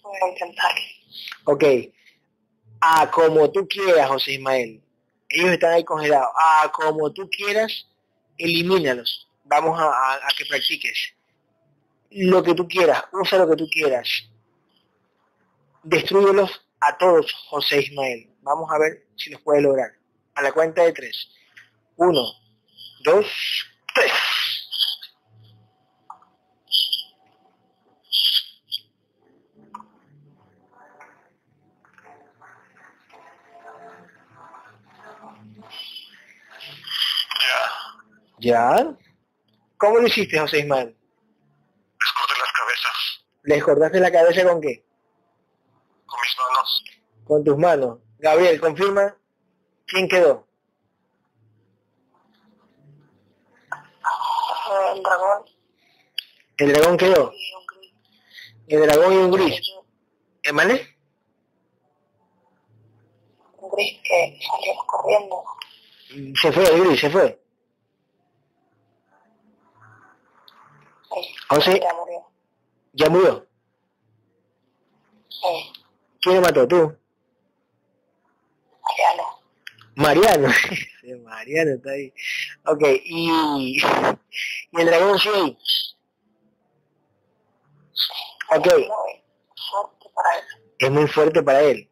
Voy a intentar. Ok. A como tú quieras, José Ismael. Ellos están ahí congelados. A como tú quieras, elimínalos. Vamos a, que practiques. Lo que tú quieras, usa lo que tú quieras. Destruyelos a todos, José Ismael. Vamos a ver si los puede lograr. A la cuenta de tres. Uno, dos, tres. ¿Ya? ¿Cómo lo hiciste, José Ismael? Les corté las cabezas. ¿Les cortaste la cabeza con qué? Con mis manos. Con tus manos. Gabriel, confirma. ¿Quién quedó? El dragón. ¿El dragón quedó? El dragón y un gris. ¿Eh, ¿Vale? Un gris que salió corriendo. Se fue el gris, se fue. José. Ya murió. ¿Ya murió? Sí. ¿Quién lo mató? ¿Tú? Mariano. Mariano. Mariano está ahí. Ok, y, y el dragón ahí. Ok. Es muy fuerte para él.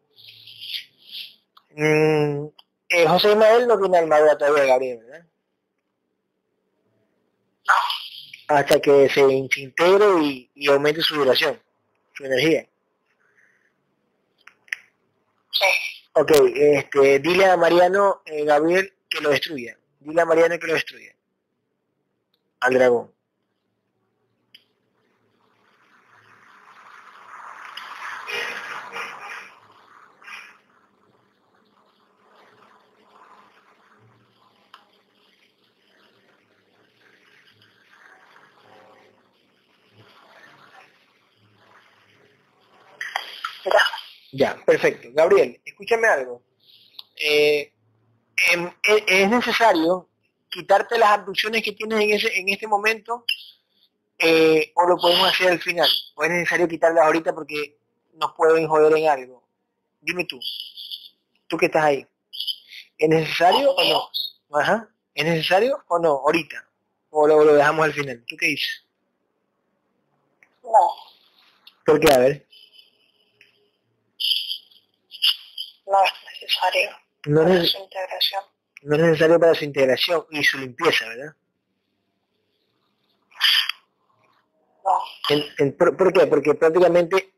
Mm, eh, José Ismael no tiene armadura todavía, Gabriel, ¿verdad? hasta que se integre y, y aumente su duración, su energía. Sí. Ok, este, dile a Mariano, eh, Gabriel, que lo destruya. Dile a Mariano que lo destruya. Al dragón. Ya, perfecto. Gabriel, escúchame algo. Eh, em, e, es necesario quitarte las abducciones que tienes en, ese, en este momento eh, o lo podemos hacer al final. O es necesario quitarlas ahorita porque nos pueden joder en algo. Dime tú, tú que estás ahí. ¿Es necesario o no? Ajá. ¿Es necesario o no? Ahorita. O lo, lo dejamos al final. ¿Tú qué dices? No. ¿Por qué? A ver. No es necesario no para es, su integración. No es necesario para su integración y su limpieza, ¿verdad? No. ¿por, qué? Porque prácticamente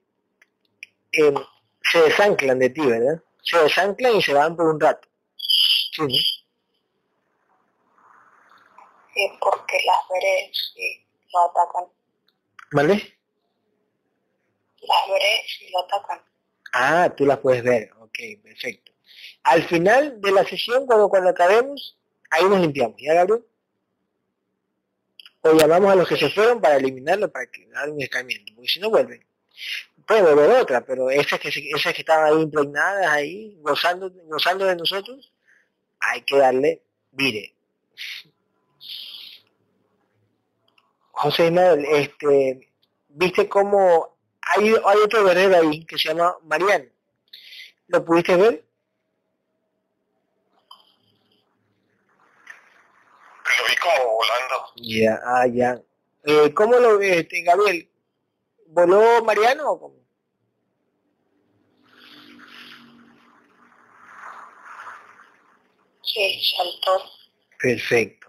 eh, se desanclan de ti, ¿verdad? Se desanclan y se van por un rato. Sí, ¿no? Sí, porque las veré si lo atacan. ¿Vale? Las veré si lo atacan. Ah, tú las puedes ver. Ok, perfecto. Al final de la sesión, cuando, cuando acabemos, ahí nos limpiamos. ¿Ya, Gabriel? O llamamos a los que se fueron para eliminarlo, para que hagan un escalamiento, porque si no vuelven. Puede volver otra, pero esas que, esas que estaban ahí impregnadas, ahí, gozando, gozando de nosotros, hay que darle vire. José Ismael, este, viste cómo hay, hay otro guerrero ahí que se llama Mariano. ¿Lo pudiste ver? Lo vi como volando. Ya, ah, ya. Eh, ¿Cómo lo ves, este, Gabriel? ¿Voló Mariano o cómo? Sí, saltó. Perfecto.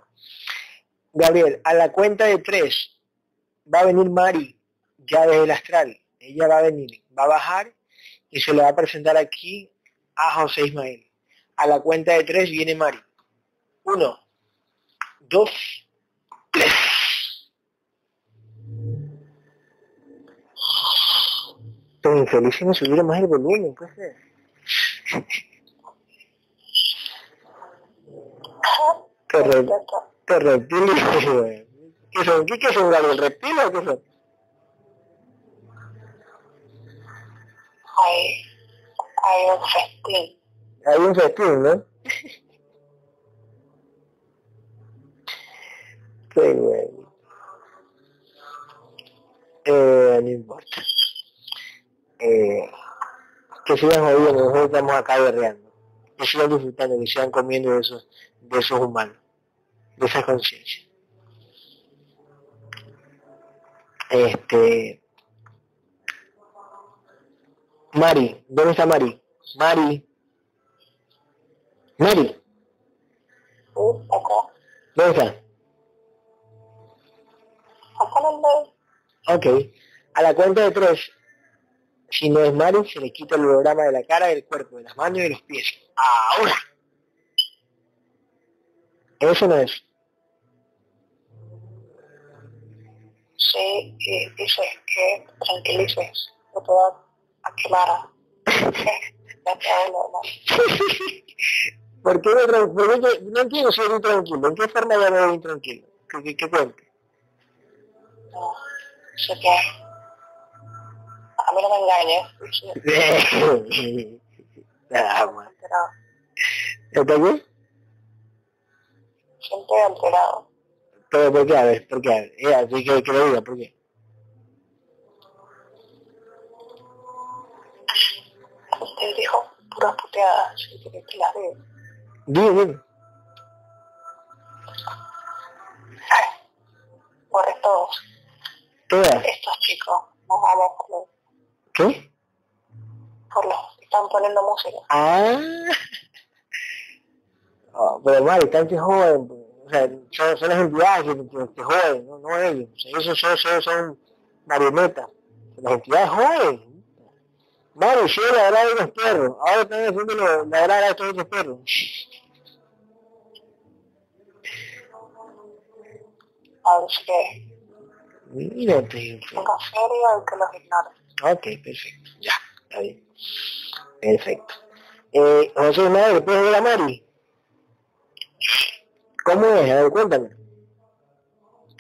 Gabriel, a la cuenta de tres va a venir Mari, ya desde el astral. Ella va a venir, va a bajar y se le va a presentar aquí a José Ismael. A la cuenta de tres viene Mari. Uno, dos, tres. Estoy infeliz me subir más el volumen, pues. Qué, re, qué reptiles, ¿Qué son? ¿Qué, qué son, Gabriel? ¿Reptiles o qué son? Hay, hay un festín. Hay un festín, ¿no? Qué bueno. Eh, no importa. Eh, que sigan jodiendo, nosotros estamos acá guerreando, que sigan disfrutando, que sigan comiendo de esos, de esos humanos, de esa conciencia. Este Mari, ¿dónde está Mari? Mari. Mari. ¿Dónde está? Ok. A la cuenta de tres, si no es Mari, se le quita el holograma de la cara, del cuerpo, de las manos y de los pies. Ahora. Eso no es. Sí, y dices que tranquilices, no ¿Por qué no, qué, no entiendo si estoy tranquilo? ¿En qué forma me voy tranquilo? ¿Qué, qué, qué cuente? No, sé que a mí no me engañes. Nada más. ¿Está qué? Siempre alterado. ¿Pero por qué? A ver, ¿por qué? A ver, eh, así que, que lo diga, ¿por qué? Usted dijo puras puteadas, así que que las veo. Dime, dime. Por estos, Todas. estos chicos, nos vamos con ¿Qué? por los que están poniendo música. Ah. Oh, pero Mari, están que joven, o sea, son, son las entidades que, que, joden, no, no ellos. O sea, ellos son, son, son marionetas. Las entidades joden. Mari, yo la verdad de los perros. Ahora están haciendo lo- la verdad de estos otros perros. Así que Mírate. tenga serio y que los ignore. Ok, perfecto. Ya, está bien. Perfecto. Eh, José Madre, ¿puedes ver a Mari? ¿Cómo es? A ver, cuéntame.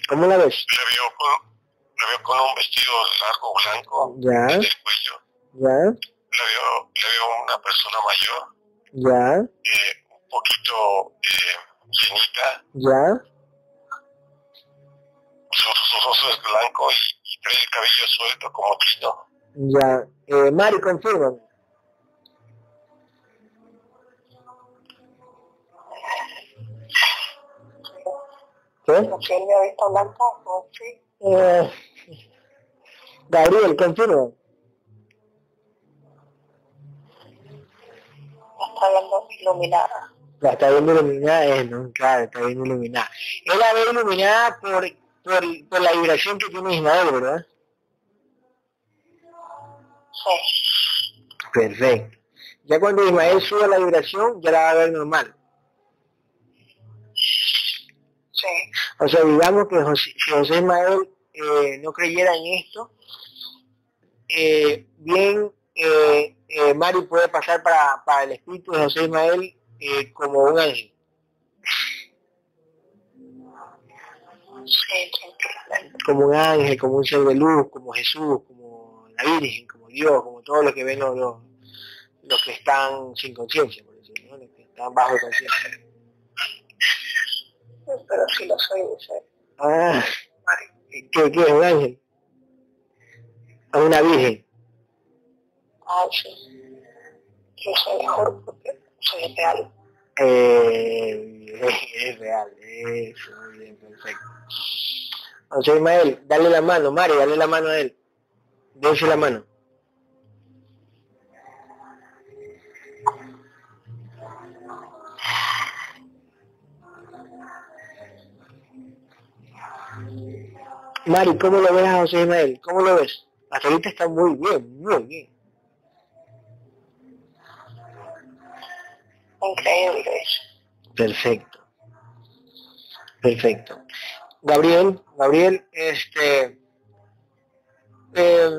¿Cómo la ves? La veo con, la veo con un vestido largo blanco Ya, en el cuello. Ya, La veo, la veo una persona mayor, ya, eh, un poquito eh, llenita, ya. su, su rostro es blanco y, y trae el cabello suelto como chino. Ya. Eh, Mari, confírmame. ¿Qué? Me ha visto blanca, no sí. Eh, Gabriel, confirma. Está viendo iluminada. La está viendo iluminada, eh, no, claro, está viendo iluminada. Él la ve iluminada por, por, por la vibración que tiene Ismael, ¿verdad? Sí. Perfecto. Ya cuando Ismael sube la vibración, ya la va a ver normal. Sí. O sea, digamos que José, si José Ismael eh, no creyera en esto, eh, bien eh, eh, Mari puede pasar para, para el espíritu de José Ismael eh, como un ángel. Como un ángel, como un ser de luz, como Jesús, como la Virgen, como Dios, como todo lo que ven los, los, los que están sin conciencia, por decirlo, ¿no? los que están bajo conciencia. Pero sí lo soy, dice. Ah. ¿qué, qué es un ángel? A una virgen. Ay, sí. Yo soy mejor porque soy real. Eh, es real, eso, bien, perfecto. José Ismael, dale la mano, Mari, dale la mano a él. Dense la mano. Mari, ¿cómo lo ves a José Ismael? ¿Cómo lo ves? Hasta ahorita está muy bien, muy bien. Increíble eso. Perfecto. Perfecto. Gabriel, Gabriel, este, eh,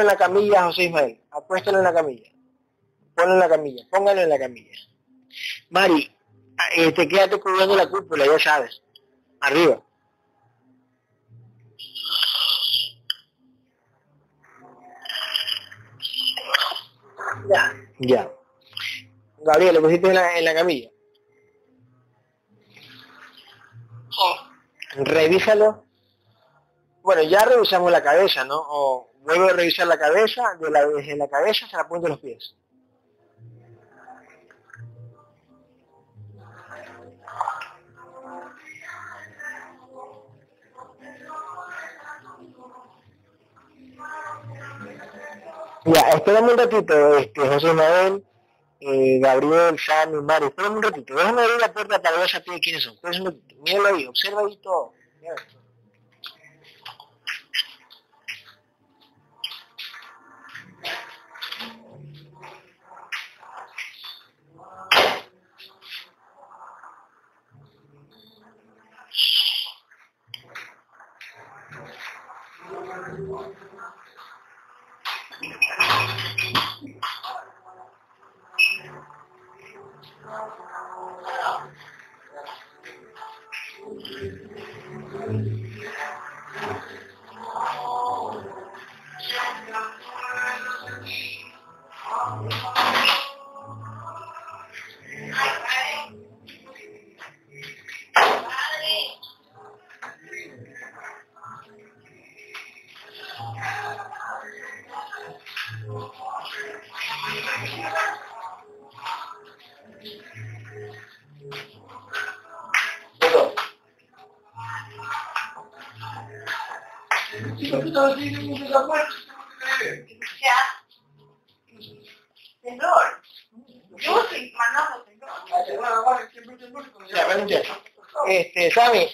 en la camilla, José Ismael, acuéstalo en la camilla, ponlo en la camilla, póngalo en la camilla. Mari, este, quédate cubriendo la cúpula, ya sabes, arriba. Ya. Gabriel, lo pusiste en la, en la camilla. Sí. revísalo. Bueno, ya revisamos la cabeza, ¿no? O Vuelve a revisar la cabeza, de la, desde la cabeza hasta la punta de los pies. Ya, espérame un ratito, este, José Manuel, eh, Gabriel, Sammy, Mario, espérame un ratito, déjame abrir la puerta para ver ya quiénes son. Pues, míralo ahí, observa ahí todo.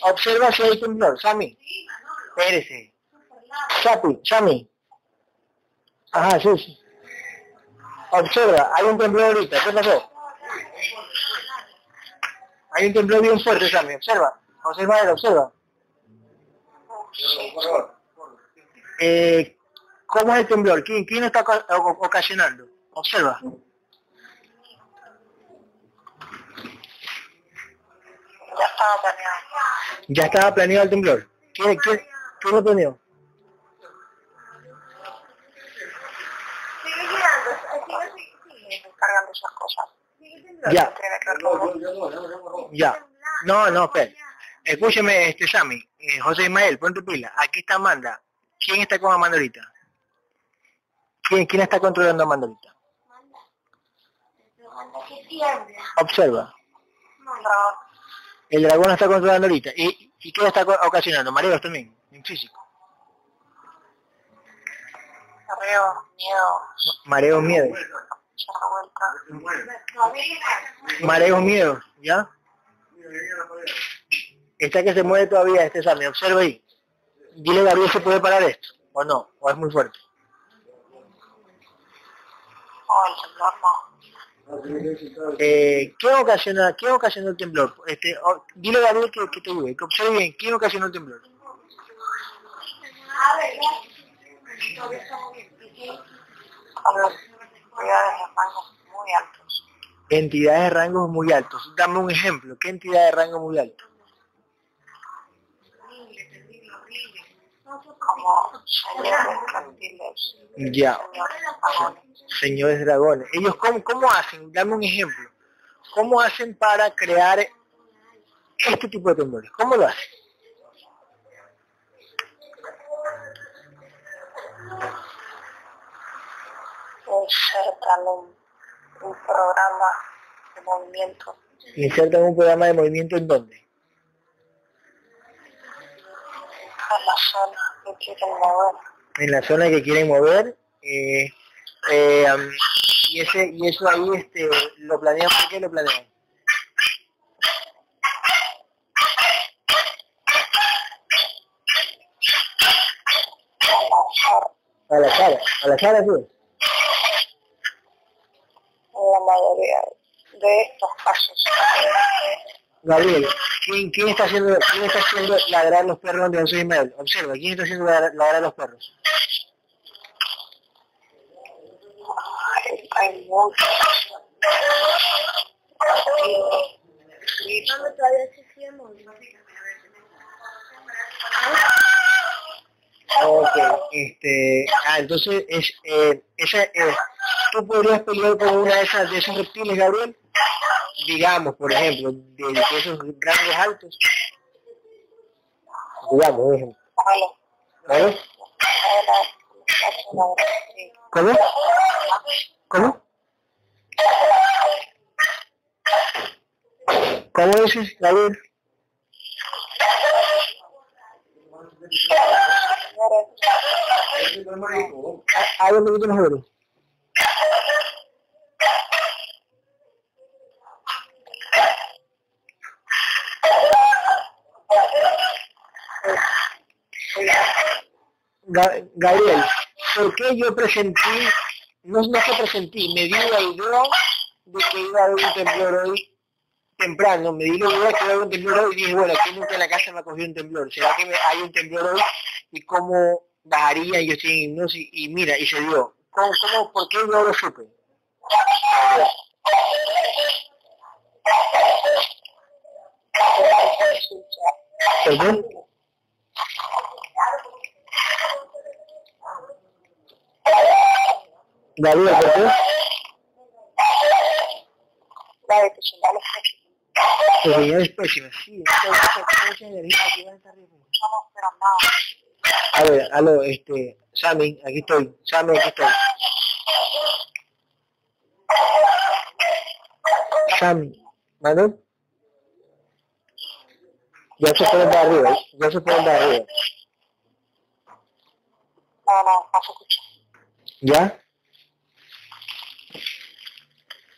Observa si hay temblor, Sammy. Espérese. Chapi, Sammy. Ajá, sí, sí. Observa, hay un temblor ahorita, ¿qué? Hay un temblor bien fuerte, Sammy, observa. Observa, observa. Eh, ¿Cómo es el temblor? ¿Quién, quién está ocasionando? Observa. Ya estaba planeado. Ya estaba planeado el temblor. ¿Quién, quién, quién lo planeó? Sigue girando, sigue, sigue cargando esas cosas. Ya. Ya. No, no, espera. Escúcheme, este Sammy, eh, José Ismael, ponte pila. Aquí está Amanda. ¿Quién está con Amanda ahorita? ¿Quién, quién está controlando a Amanda ahorita? Observa. El dragón está controlando ahorita. ¿Y, y qué está ocasionando? Mareos también, en físico. Mareo, miedo. Mareo, miedo. Mareo, miedo, ¿ya? Está que se mueve todavía este Sammy, observa ahí. Dile Gabriel se puede parar esto, o no, o es muy fuerte. Eh, ¿Qué ocasiona, qué ocasionó el temblor? Este, dile Gabriel que, te ayude, que observe bien, ¿quién ocasionó el temblor? Entidades de rangos muy altos. Entidades de rangos muy altos. Dame un ejemplo, ¿qué entidad de rango muy alto? Como señores reptiles. Ya. Señores dragones. Ellos, ¿cómo, ¿cómo hacen? Dame un ejemplo. ¿Cómo hacen para crear este tipo de temblores? ¿Cómo lo hacen? Insertan un, un programa de movimiento. ¿Insertan un programa de movimiento en dónde? En la zona En la zona que quieren mover. Eh, eh, y ese y eso ahí este lo planean ¿por qué lo planean? a la cara a la cara pues la mayoría de estos casos Gabriel ¿quién, está haciendo quién está haciendo ladrar los perros de José Ismael? observa ¿quién está haciendo ladrar, los perros? Y todavía. Ok, este, ah, entonces, es, eh, esa, eh, ¿tú podrías pelear con una de esas de esos reptiles, Gabriel? Digamos, por ejemplo, de, esos grandes altos. Digamos, por ejemplo. ¿Vale? ¿Cómo? ¿Cómo? ¿Cómo dices, Gabriel? Mejor. Gabriel, ¿por qué yo presentí, no, no que presentí, me di la idea de que iba a haber un temblor hoy temprano, me di la idea de que iba a haber un temblor hoy y dije, bueno, aquí nunca en la casa me ha cogido un temblor, ¿será que hay un temblor hoy? ¿Y cómo bajaría? Yo estoy en hipnosis y mira, y se dio. ¿Cómo, cómo, por qué no lo supe? ¿Perdón? David, ¿por qué? Que señal es pésima. Tu señal es pésima, sí. Mucha energía aquí va a estar bien. No, pero nada. A ver, aló, este, Sammy, aquí estoy. Sammy, aquí estoy. Sammy, ¿vale? Ya se pueden dar arriba, ya se pueden dar arriba. No, no, no se escucha. ¿Ya?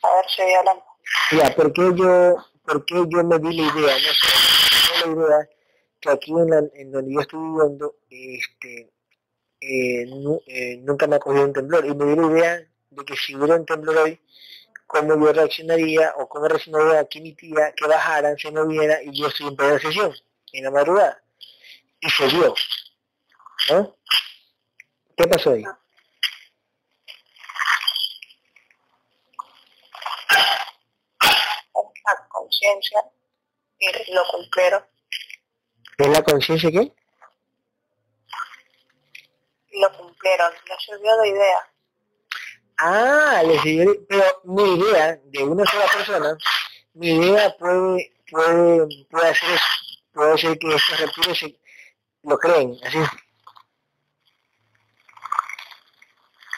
A ver si hablando. Ya, ¿por qué yo, por qué yo me di la idea? No sé, la idea que aquí en, la, en donde yo estoy viviendo, este, eh, eh, nunca me ha cogido un temblor. Y me di la idea de que si hubiera un temblor hoy, cómo yo reaccionaría o cómo reaccionaría aquí mi tía, que bajaran, se moviera y yo estoy en plena sesión, en la madrugada. Y se dio. ¿No? ¿Qué pasó ahí? Conciencia y lo cumplieron. ¿Es la conciencia qué? Lo cumplieron, les sirvió de idea. Ah, les sirvió, pero mi idea de una sola persona, mi idea puede, puede, puede hacer eso. Puede ser que estos reptiles se, lo creen, así.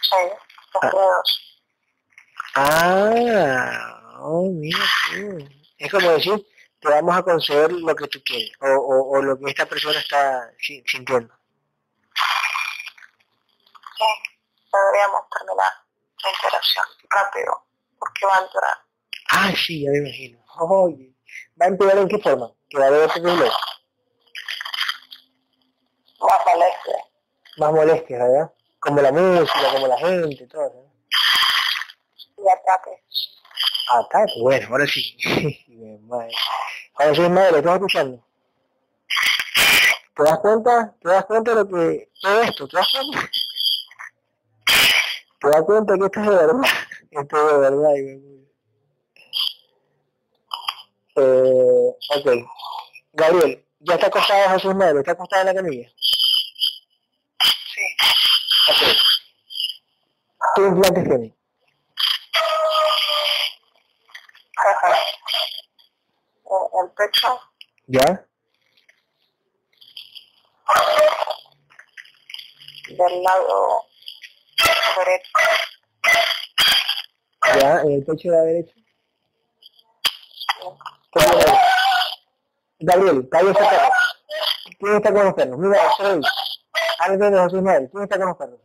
Sí, los dedos. Ah, oh, mira tú. Es como decir, te vamos a conceder lo que tú quieres, o, o, o lo que esta persona está si- sintiendo. Sí, deberíamos terminar la interacción rápido, porque va a durar. Ah, sí, ya me imagino. Oye, ¿va a empeorar en qué forma? Que va a haber otro problema. Más molestia. Más molestias, ¿verdad? Como la música, como la gente, todo. y ataques. Bueno, ahora sí. Ahora sí, madre, ¿estás escuchando? ¿Te das cuenta? ¿Te das cuenta de lo que... todo esto? ¿Te das cuenta? ¿Te das cuenta que esto es de verdad? Esto es de verdad. puta. Eh, ok. Gabriel, ¿ya está acostado Jesús Madre? ¿Está acostado en la camilla? Sí. Ok. ¿Qué implantes tiene? Ajá. El, el pecho, ¿Ya? del lado derecho, ¿Ya? ¿En el pecho de la derecha? ¿Qué ahí? Gabriel, cállese perro. ¿Quién está con los perros? Mira, soy. Alguien de Jesús Madre. ¿Quién está con los perros?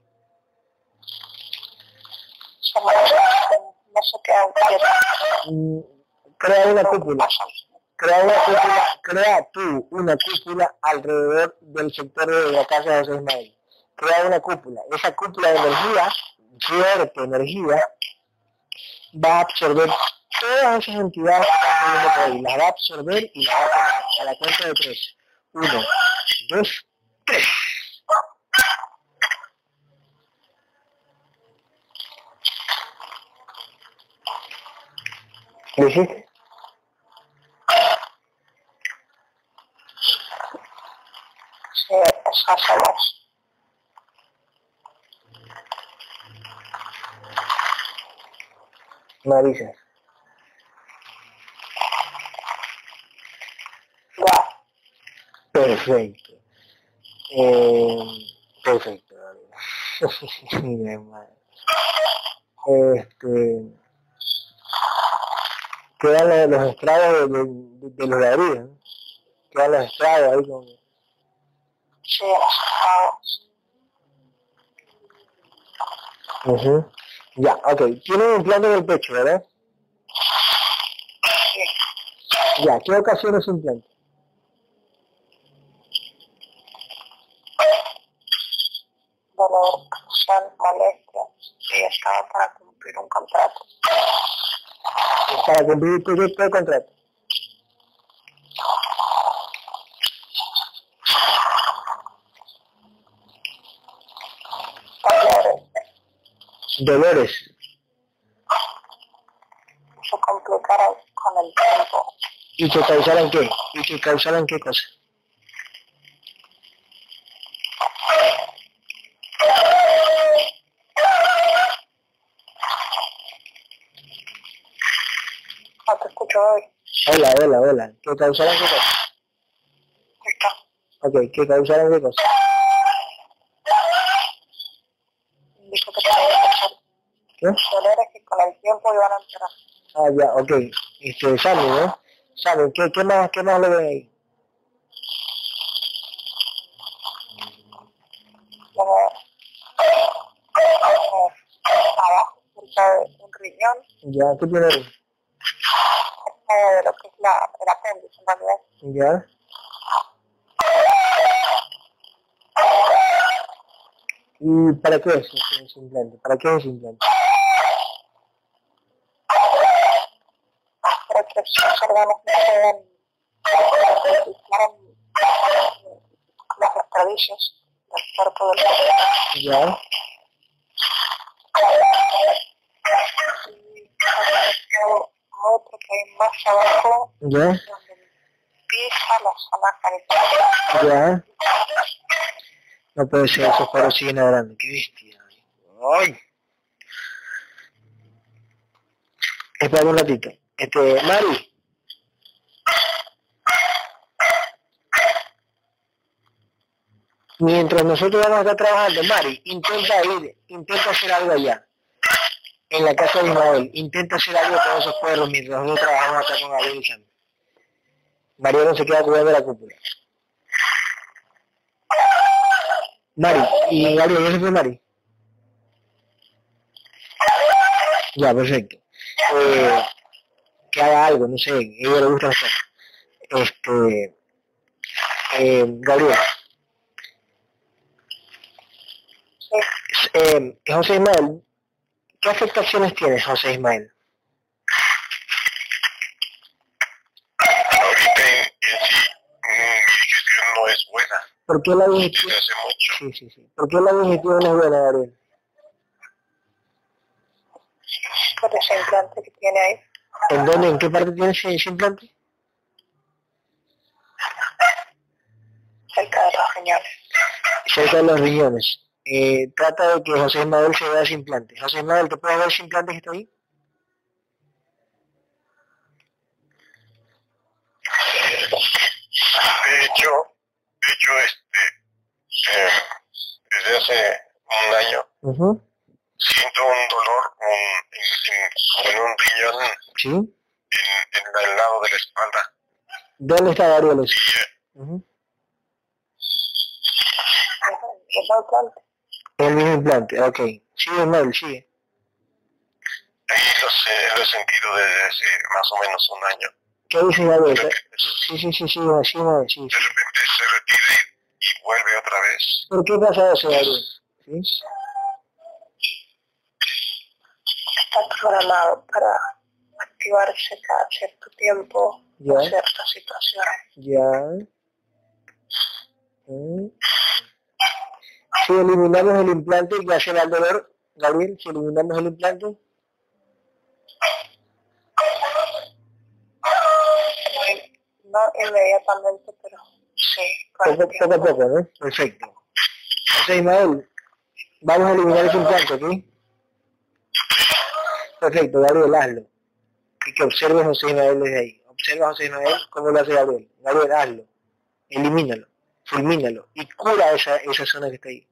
no se quedan quietos. Mm, crea una cúpula. Crea una cúpula, crea tú una cúpula alrededor del sector de la casa de Jesús Madre. Crea una cúpula. Esa cúpula de energía, fuerte energía, va a absorber todas esas entidades que están viviendo por ahí. Las va a absorber y las va a tomar. A la cuenta de tres. Uno, dos, tres. ¿Lo hiciste? Sí, eso hacemos. Marisa. Ya, Perfecto. Eh, perfecto. Gabriel. este quedan los, estragos de, de, los ladrillos, quedan los estragos ahí con... Sí, Uh Ya, ok. Tiene un implante en el pecho, ¿verdad? Sí. Ya, ¿qué ocasiona ese implante? Dolor, molestia, y estaba para cumplir un contrato para cumplir tu tipo de contrato. Dolores. Se complicaron con el tiempo. ¿Y que causaron qué? ¿Y que causaron qué cosa? Hola, hola, hola. ¿Qué causaron qué cosa? Ok, ¿qué causaron qué cosa? Dijo que ¿Qué? Dolores que tiempo iban a entrar. Ah, ya, ok. Este, Sammy, ¿no? Sammy, ¿qué, qué más, qué más le ven ahí? Como abajo, cerca de un riñón. Ya, ¿qué tiene ahí? de lo que es la, el apéndice, en realidad. ¿Ya? ¿Y para qué es ese implante? ¿Para qué es ese implante? Que esos órganos puedan las tradiciones del cuerpo del ¿Ya? Y, otro que hay más abajo, ¿Ya? donde empieza la zona ¿Ya? No puede ser, esos paros siguen grande, qué bestia. ¡Ay! Espera un ratito. Este, Mari. Mientras nosotros vamos a estar trabajando, Mari, intenta ir, intenta hacer algo allá en la casa de Ismael, intenta hacer algo con esos perros mientras nosotros trabajamos acá con Gabriel y Sam. no se queda cuidando la cúpula. Mari, ¿y Gabriel ya se fue Mari? Ya, perfecto. Eh, que haga algo, no sé, a ella le gusta hacer. Este, eh, Gabriel. Eh, José Ismael, ¿Qué afectaciones tiene José Ismael? Ahorita en, sí, mi digestión no es buena. ¿Por qué la digestión? Hace mucho. Sí, sí, sí. ¿Por qué la digestión no es buena, Gabriel? Por ese implante que tiene ahí. ¿En dónde? ¿En qué parte tiene ese, implante? Cerca de los riñones. Cerca de los riñones eh, trata de que José Ismael se vea ese implante. José Ismael, ¿te puedes ver ese implante que está ahí? De hecho, de hecho este, eh, desde hace un año siento un dolor en, en, un riñón ¿Sí? en, en, el lado de la espalda. ¿Dónde está Gabriel? Uh -huh. ¿Es el mismo implante, ok. Sigue mal, sigue. Ahí lo, sé, lo he sentido desde hace más o menos un año. ¿Qué dice Gabriel? Sí, sí, sí, sí, sí, sí, sí. De repente se retira y vuelve otra vez. ¿Por qué pasa eso, Gabriel? ¿Sí? Está programado para activarse cada cierto tiempo ya. en ciertas situaciones. Ya. ¿Mm? Si eliminamos el implante, ¿qué hace el dolor, Gabriel? Si eliminamos el implante. No inmediatamente, pero sí. Poco, poco a poco, ¿no? Perfecto. Entonces, Ismael, vamos a eliminar ese implante, ¿sí? Perfecto, Gabriel, hazlo. Y que observe José Ismael desde ahí. Observa a José Ismael cómo lo hace Gabriel. Gabriel, hazlo. Elimínalo, fulmínalo y cura esa, esa zona que está ahí.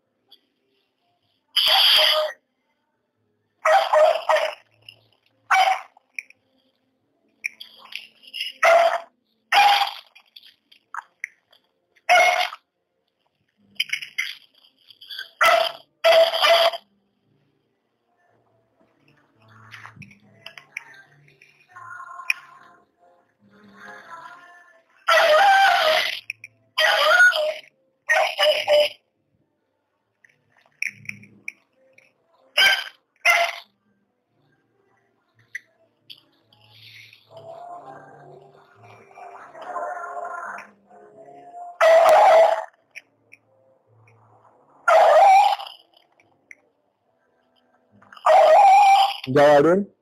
¿Ya, Gabriel?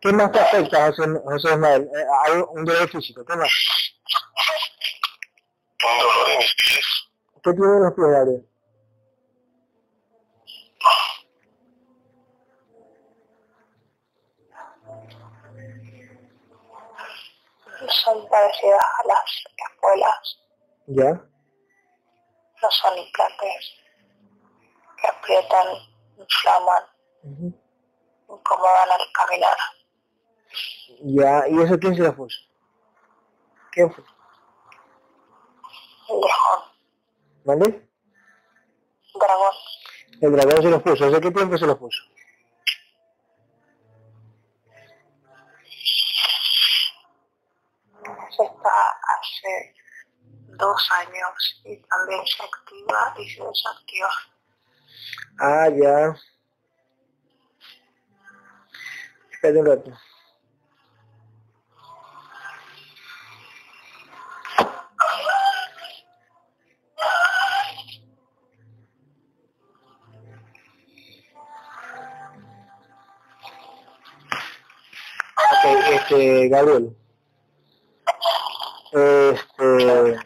¿Qué más te afecta, José, José Ismael? Eh, ¿Hay un dolor físico? ¿Qué más? Un dolor en mis pies. ¿Qué tiene los pies, Gabriel? Son parecidas a las escuelas. ¿Ya? No son implantes aprietan, inflaman, uh incomodan al caminar. Ya, ¿y eso quién se lo puso? ¿Quién fue? El dragón. ¿Vale? Dragón. El dragón se los puso. ¿Hace qué tiempo se los puso? Se está hace dos años y también se activa y se desactiva. Ah, ya. Espera un rato. Este, Gabriel. Este...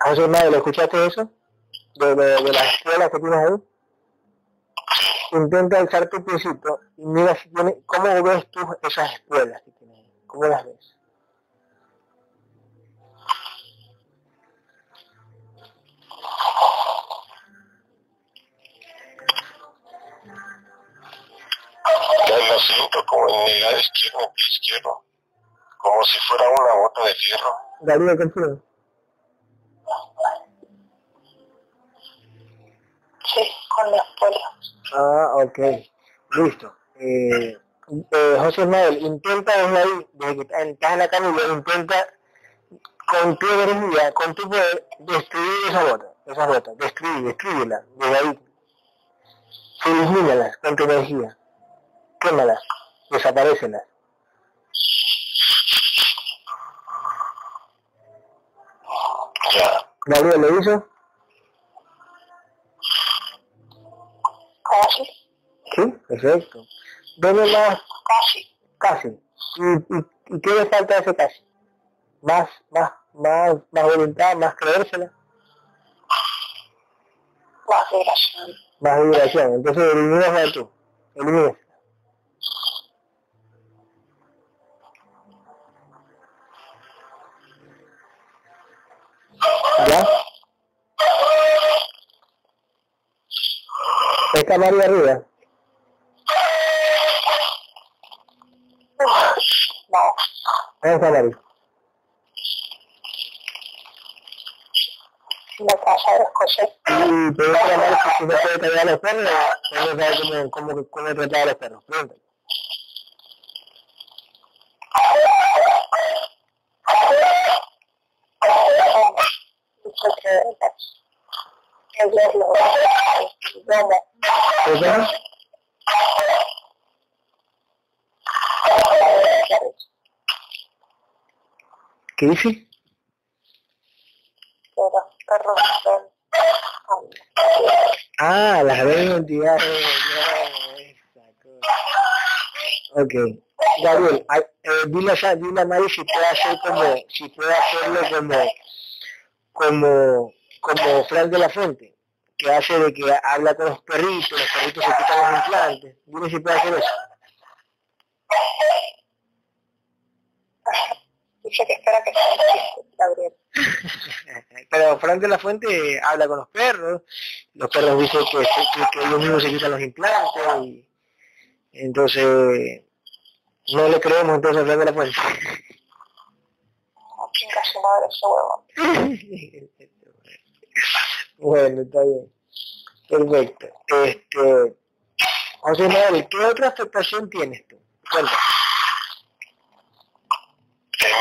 José Mario, ¿lo escuchaste eso? De, de, de la escuela que tienes ahí, intenta alzar tu piecito y mira si tiene, cómo ves tú esas escuelas que tienes ahí, cómo las ves. lo siento como en mi lado izquierdo, en pie izquierdo, como si fuera una bota de fierro. Darío, ¿qué con la escuela. Ah, ok. Listo. Eh, eh, José Manuel, intenta desde ahí, desde que estás en la camilla, intenta con tu energía, con tu poder, destruir esa bota, esa bota, destruir, destruyela, desde ahí. Elimínalas con tu energía. Quémalas, desaparecelas. Gabriel, ¿lo hizo? Casi. Sí, perfecto. ¿Dónde más? Casi. Casi. ¿Y, y, y qué le falta a ese casi? Más, más, más, más voluntad, más creérsela. Más vibración. Más vibración. Entonces eliminas tú. Eliminas. ¿Ya? ¿Está María arriba? ¿Dónde está María? La casa de José. Y te voy a si no puede tratar a los perros, no saber cómo, cómo, cómo tratar a los perros. ¿Qué dice? Ah, las ven entidades. Ok. Gabriel, eh, dile, a, dile a Mari si puede hacer como, si puede hacerlo como, como, como Frank de la Fuente que hace de que habla con los perritos, los perritos se quitan los implantes. Dime si puede hacer eso. Dice que espera que sea Gabriel. pero Frank de la Fuente habla con los perros, los perros dicen que, que, ellos mismos se quitan los implantes, y entonces no le creemos entonces a Frank de la Fuente. bueno, está bien. Perfecto. Este, José Manuel, ¿qué otra afectación tienes tú? Cuéntame.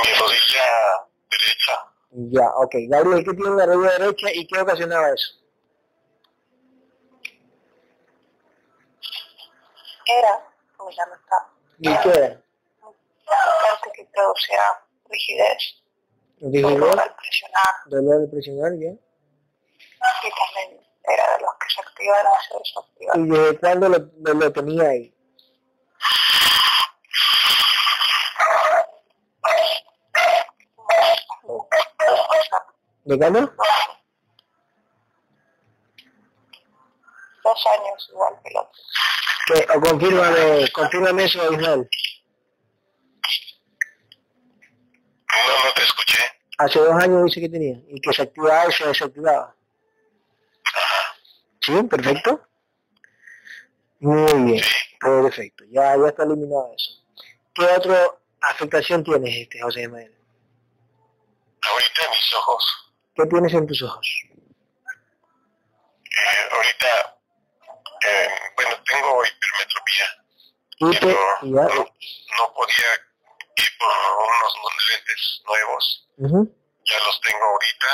Mi rodilla derecha. Ya, ok. Gabriel, ¿qué tiene la rodilla derecha y qué ocasionaba eso? Era, como ya no está. ¿Y qué era? Parte que producía rigidez. ¿Rigidez? Dolor al presionar. Dolor al presionar, ya. Y también era de los que se activaron se desactivaron. ¿Y desde cuándo lo, lo tenía ahí? ¿De cuándo? Dos años igual que el otro. o confírmame, confírmame eso, Ismael. No, no te escuché. Hace dos años dice que tenía, y que se activaba y se desactivaba. ¿Sí? ¿Perfecto? Muy bien, perfecto. Ya, ya está eliminado eso. ¿Qué otra afectación tienes, este José Ismael? Ahorita mis ojos. ¿Qué tienes en tus ojos? Eh, ahorita, eh, bueno, tengo hipermetropía. Hiper, no, no, podía ir por unos lentes nuevos. Ya los tengo ahorita.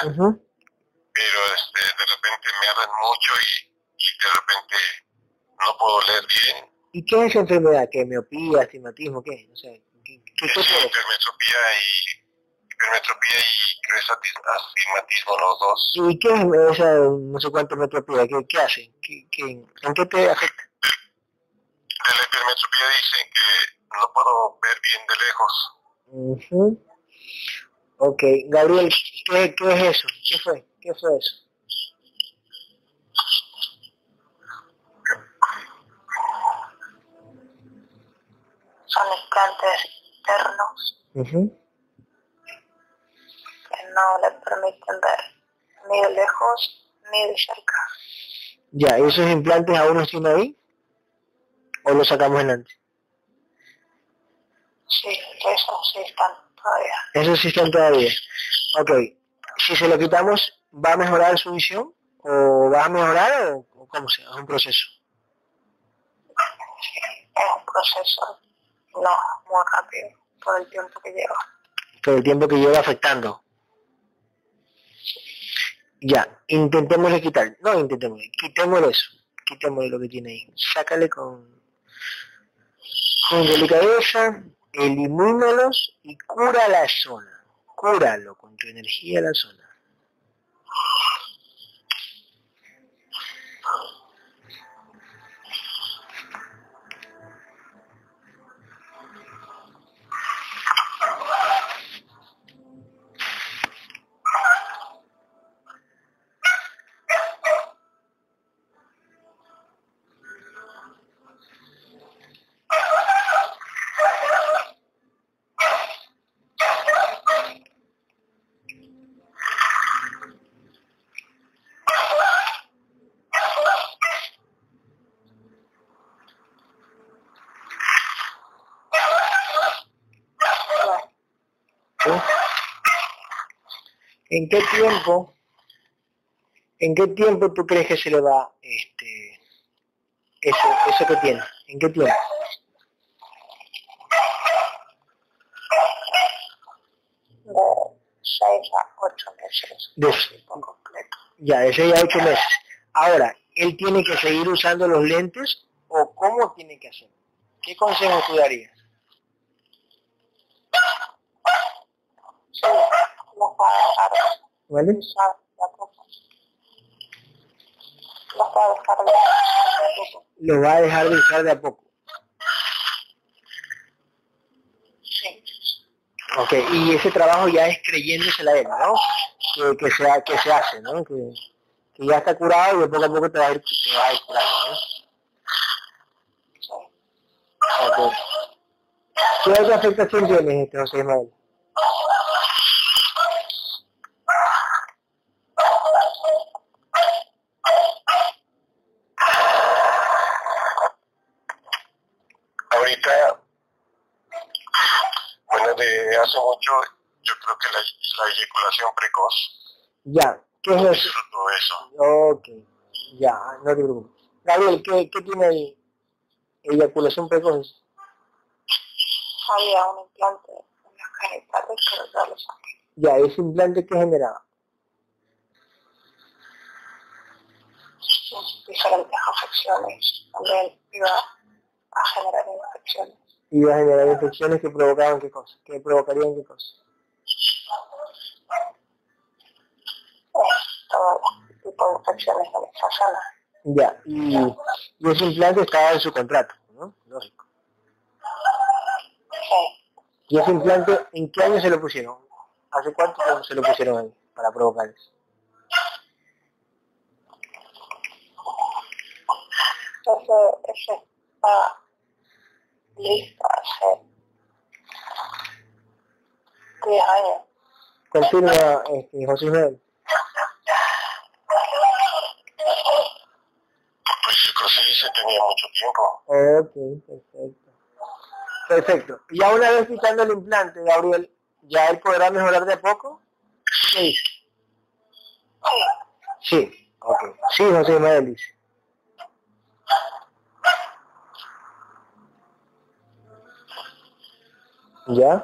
Pero este, de repente me arden mucho y, y, de repente no puedo leer bien. ¿Y qué es esa enfermedad? ¿Qué? ¿Miopía, astigmatismo? ¿Qué? No sé. ¿Qué, qué, qué es hipermetropía y hipermetropía y creo astigmatismo los dos. ¿Y qué es esa no sé cuánto metropía? ¿Qué, qué hacen? ¿Qué, qué, en qué te afecta? De la hipermetropía dicen que no puedo ver bien de lejos. Uh Ok, Gabriel, ¿qué, ¿qué es eso? ¿Qué fue? ¿Qué fue eso? Son implantes internos. Uh no le permiten ver ni de lejos ni de cerca. Ya, ¿y esos implantes aún no están ahí? ¿O los sacamos adelante? Sí, esos sí están todavía. Esos sí están todavía. Ok, si se lo quitamos, ¿va a mejorar su visión? ¿O va a mejorar o, cómo sea? ¿Es un proceso? Es un proceso no muy rápido por el tiempo que lleva. Por el tiempo que lleva afectando. Ya, intentémosle quitar. No, intentémosle, quitémosle eso. Quitémosle lo que tiene ahí. Sácale con, con delicadeza, elimínalos y cura la zona. Cúralo con tu energía la zona. ¿En qué tiempo, en qué tiempo tú crees que se le va este, eso, eso que tiene? ¿En qué tiempo? De seis a ocho meses. De, ya, de seis a ocho meses. Ahora, ¿él tiene que seguir usando los lentes o cómo tiene que hacer? ¿Qué consejo tú darías? ¿Vale? Lo va a dejar de usar de a poco. Sí. Ok, y ese trabajo ya es creyéndose la él, ¿no? Que, que, se, que se hace, ¿no? Que, que ya está curado y de poco a poco te va a ir, te va a ir curando, ¿no? Sí. Ok. ¿Qué otra afectación tienes, este José Ismael? Mucho, yo creo que la, la eyaculación precoz. Ya, ¿qué es eso? eso. Ok, ya, no te preocupes. Gabriel, ¿qué, qué tiene ahí? Eyaculación precoz. Había un implante en las genitales, pero ya lo saqué. Ya, ¿ese implante qué generaba? diferentes afecciones. También iba a generar infecciones. Iba a generar infecciones que provocaban qué cosa, que provocarían qué cosa. todo tipo de infecciones en esa zona. Ya, y, y ese implante estaba en su contrato, ¿no? Lógico. ¿Y ese implante en qué año se lo pusieron? ¿Hace cuánto se lo pusieron ahí para provocar eso? Ese, está listo hace 10 años. Confirma, este, José Ismael. Pues yo creo que sí se tenía mucho tiempo. Ok, perfecto. Perfecto. Y una vez quitando el implante, Gabriel, ¿ya él podrá mejorar de a poco? Sí. Sí, ok. Sí, José Ismael dice. ¿Ya?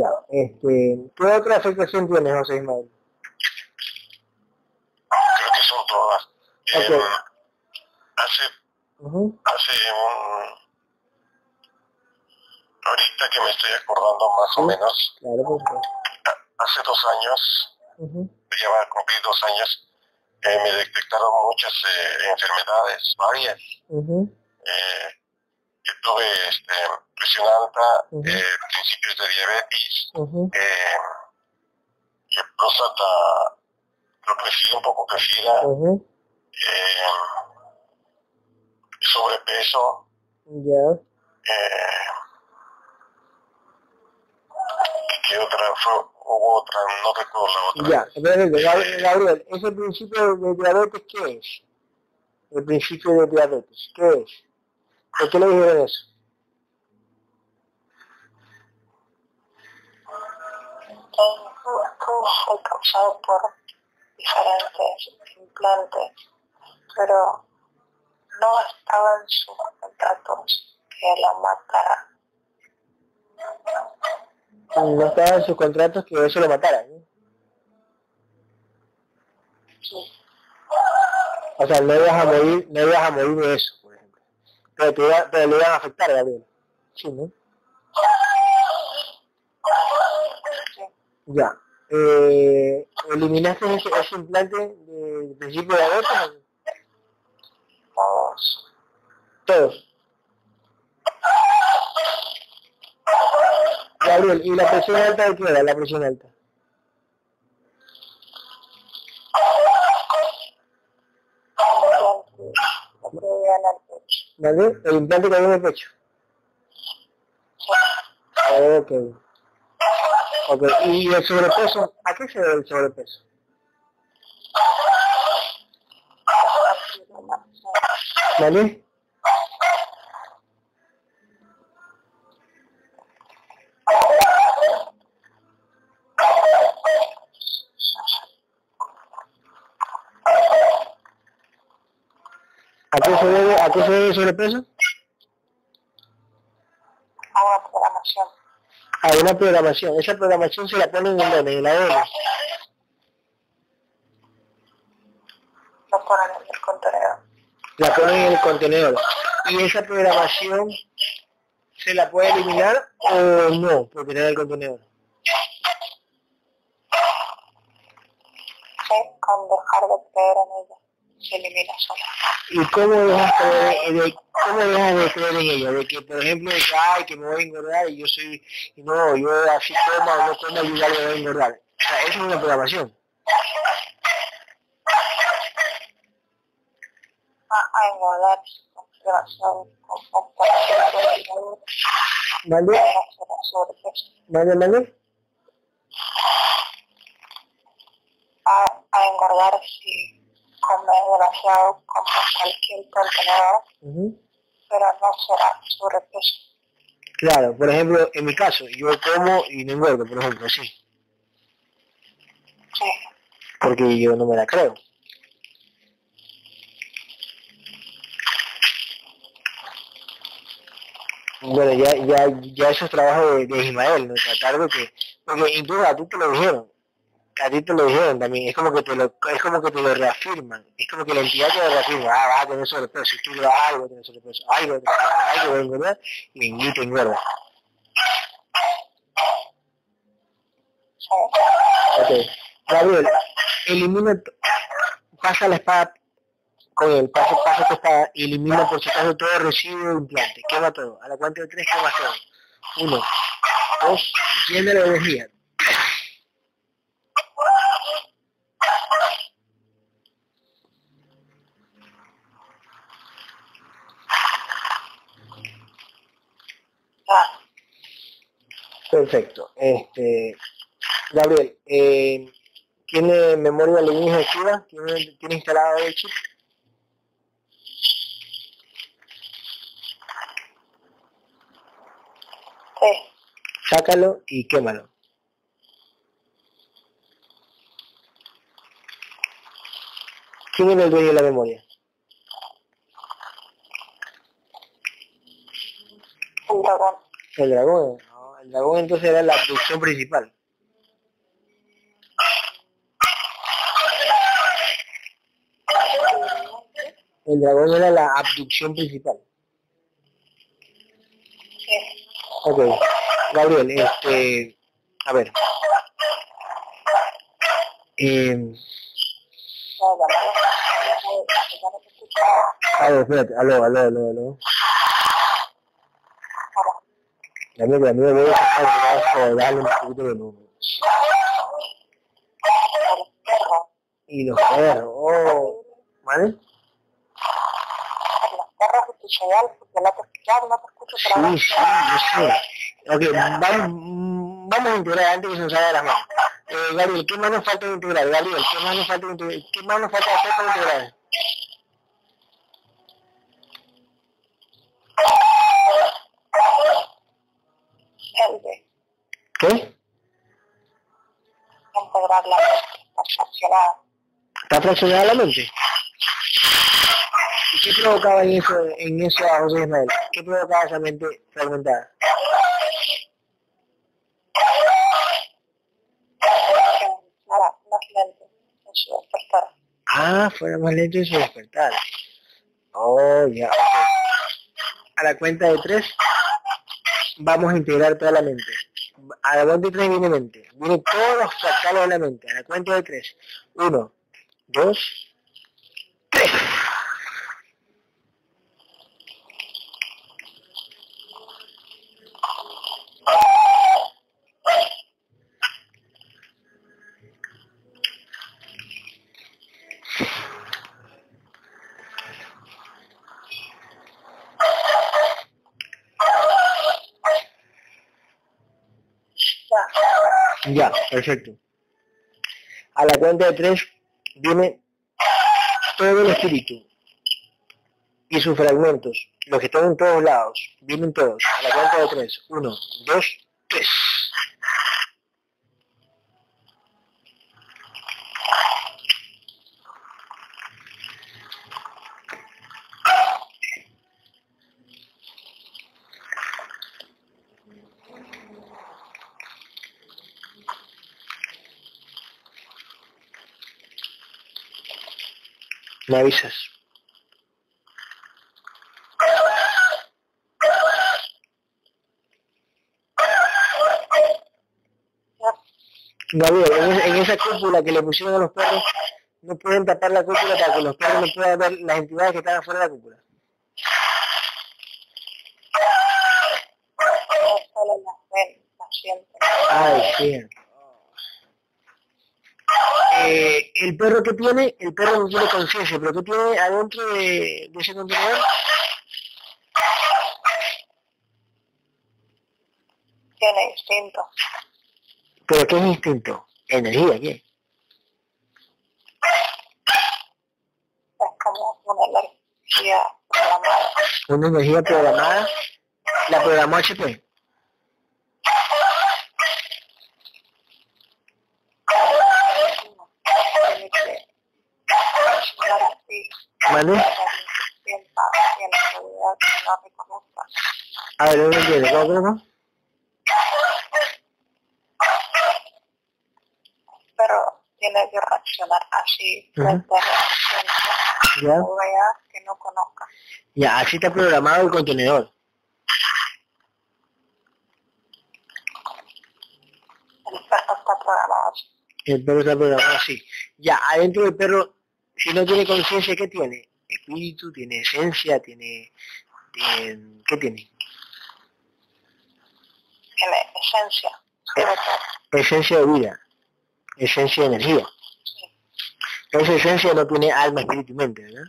Ya, este, ¿qué otra afectación tienes, José Ismael? Creo que son todas. Okay. Eh, hace, hace un... Ahorita que me estoy acordando más o menos, Claro, hace dos años, Ujú, ya va a cumplir dos años, eh, me detectaron muchas eh, enfermedades, varias. ujú, Eh, yo tuve este, presión alta, principios de diabetes, eh, y próstata, un poco crecida, sobrepeso, Ya. eh, ¿qué otra fue? Hubo otra, no recuerdo la otra. Ya, espérate, Gabriel, Gabriel, ¿ese principio de diabetes qué es? El principio de diabetes, ¿qué es? ¿Por qué le dijeron eso? Fue causado por diferentes implantes, pero no estaban sus contratos que la matara. No estaba en sus contratos que eso lo mataran. Sí. O sea, no ibas a morir, no ibas a morir de eso, por ejemplo. Pero te, iba, pero le iban a afectar, Gabriel. Sí, ¿no? Ya. Eh, ¿Eliminaste ese, ese implante de principio de diabetes? Todos. Todos. ¿Y la presión alta de qué era? La presión alta. ¿Vale? El implante que en el pecho. Ok. Ok. ¿Y el sobrepeso? ¿A qué se debe el sobrepeso? ¿Vale? ¿A qué se debe, a qué se debe el sobrepeso? A una programación. A una programación. Esa programación se la ponen en donde, en la ONU. Lo ponen en el contenedor. La ponen en el contenedor. ¿Y esa programación se la puede eliminar o no por tener el contenedor? Sí, con dejar de creer en ella. Se elimina sola. ¿Y cómo dejas, de, cómo dejas de creer en ella? De que, por ejemplo, de que, ay, que me voy a engordar y yo soy, no, yo así coma o no me voy a engordar. O sea, eso es una programación. A, engordar sobrepeso. ¿Mande, mande? A, a engordar sí, come demasiado como cualquier contenedor, pero no será sobrepeso. Claro, por ejemplo, en mi caso, yo como y no engordo, por ejemplo, sí. Sí. Porque yo no me la creo. Bueno, ya, ya, ya eso es trabajo de, de Ismael, ¿no? Tratar de que, porque incluso a ti te lo dijeron, a ti te lo dijeron también, es como que te lo, es como que te lo reafirman, es como que la entidad te lo reafirma, ah, vas a tener sobrepeso, si tú vas algo, tener sobrepeso, algo, algo, algo, ¿verdad? Y invito engorda. Ok, Gabriel, elimina, pasa la espada con el paso paso que está, elimina por si acaso todo residuo de implante, quema todo, a la cuenta de tres quema todo. Uno, dos, llena de energía. Perfecto. Este, Gabriel, eh, ¿tiene memoria alienígena activa? ¿Tiene, ¿Tiene instalado el chip? Sácalo y quémalo. ¿Quién es el dueño de la memoria? El dragón. El dragón. El dragón entonces era la abducción principal. El dragón era la abducción principal. Sí. Ok. Gabriel, este, a ver. Eh, a ver, espérate, aló, aló, aló, aló. Dame, me voy a darle un poquito de. Y los perros, oh, ¿vale? Los perros de señal, porque no te escuchas, no te escucho, pero... Sí, sí. Ok, vamos, vamos a integrar antes que se nos salga de las manos. Eh, Gabriel, ¿qué más nos falta de integrar? Gabriel, ¿qué más nos falta de integrar? ¿Qué más nos falta hacer para integrar? ¿Qué? Integrar la mente, está fraccionada. ¿Está fraccionada la mente? ¿Y qué provocaba en eso, en eso a José Ismael? ¿Qué provocaba esa mente fragmentada? Ah, fuera más lento en su despertar. Oh, ya. A la cuenta de tres, vamos a integrar toda la mente. A la cuenta de tres viene mente. Viene todos los fractales de la mente. A la cuenta de tres. Uno, dos, perfecto. A la cuenta de tres viene todo el espíritu y sus fragmentos, los que están en todos lados, vienen todos. A la cuenta de tres. Uno, dos, Me avisas. Gabriel, en, esa cúpula que le pusieron a los perros, no pueden tapar la cúpula para que los perros no puedan ver las entidades que están afuera de la cúpula. Ay, cierto. Eh, el perro que tiene, el perro no tiene conciencia, pero ¿qué tiene adentro de, de ese contenedor? Tiene instinto. ¿Pero qué es instinto? ¿Energía qué? una energía programada. Una energía programada. La programó HP. ¿Vale? A ver, no entiendo, ¿cómo, no? Pero tiene que reaccionar así frente a la ¿Ya? que no conozca. Ya, así está programado el contenedor. El perro está programado así. El perro está programado así. Ya, adentro del perro, si no tiene conciencia, ¿qué tiene? Espíritu, tiene esencia, tiene... tiene ¿Qué tiene? Tiene esencia, Esencia de vida, esencia de energía. Esa esencia no tiene alma, espíritu y mente, ¿verdad?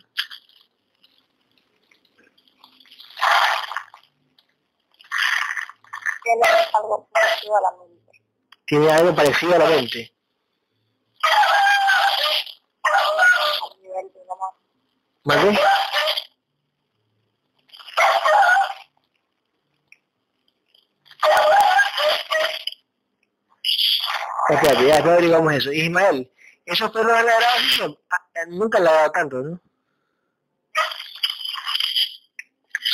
Tiene algo parecido a la mente. Tiene algo parecido a la mente. ¿Vale? Espérate, ya, ya averiguamos eso. Ismael, esos perros han ladrado ah, eh, nunca han ladrado tanto, ¿no?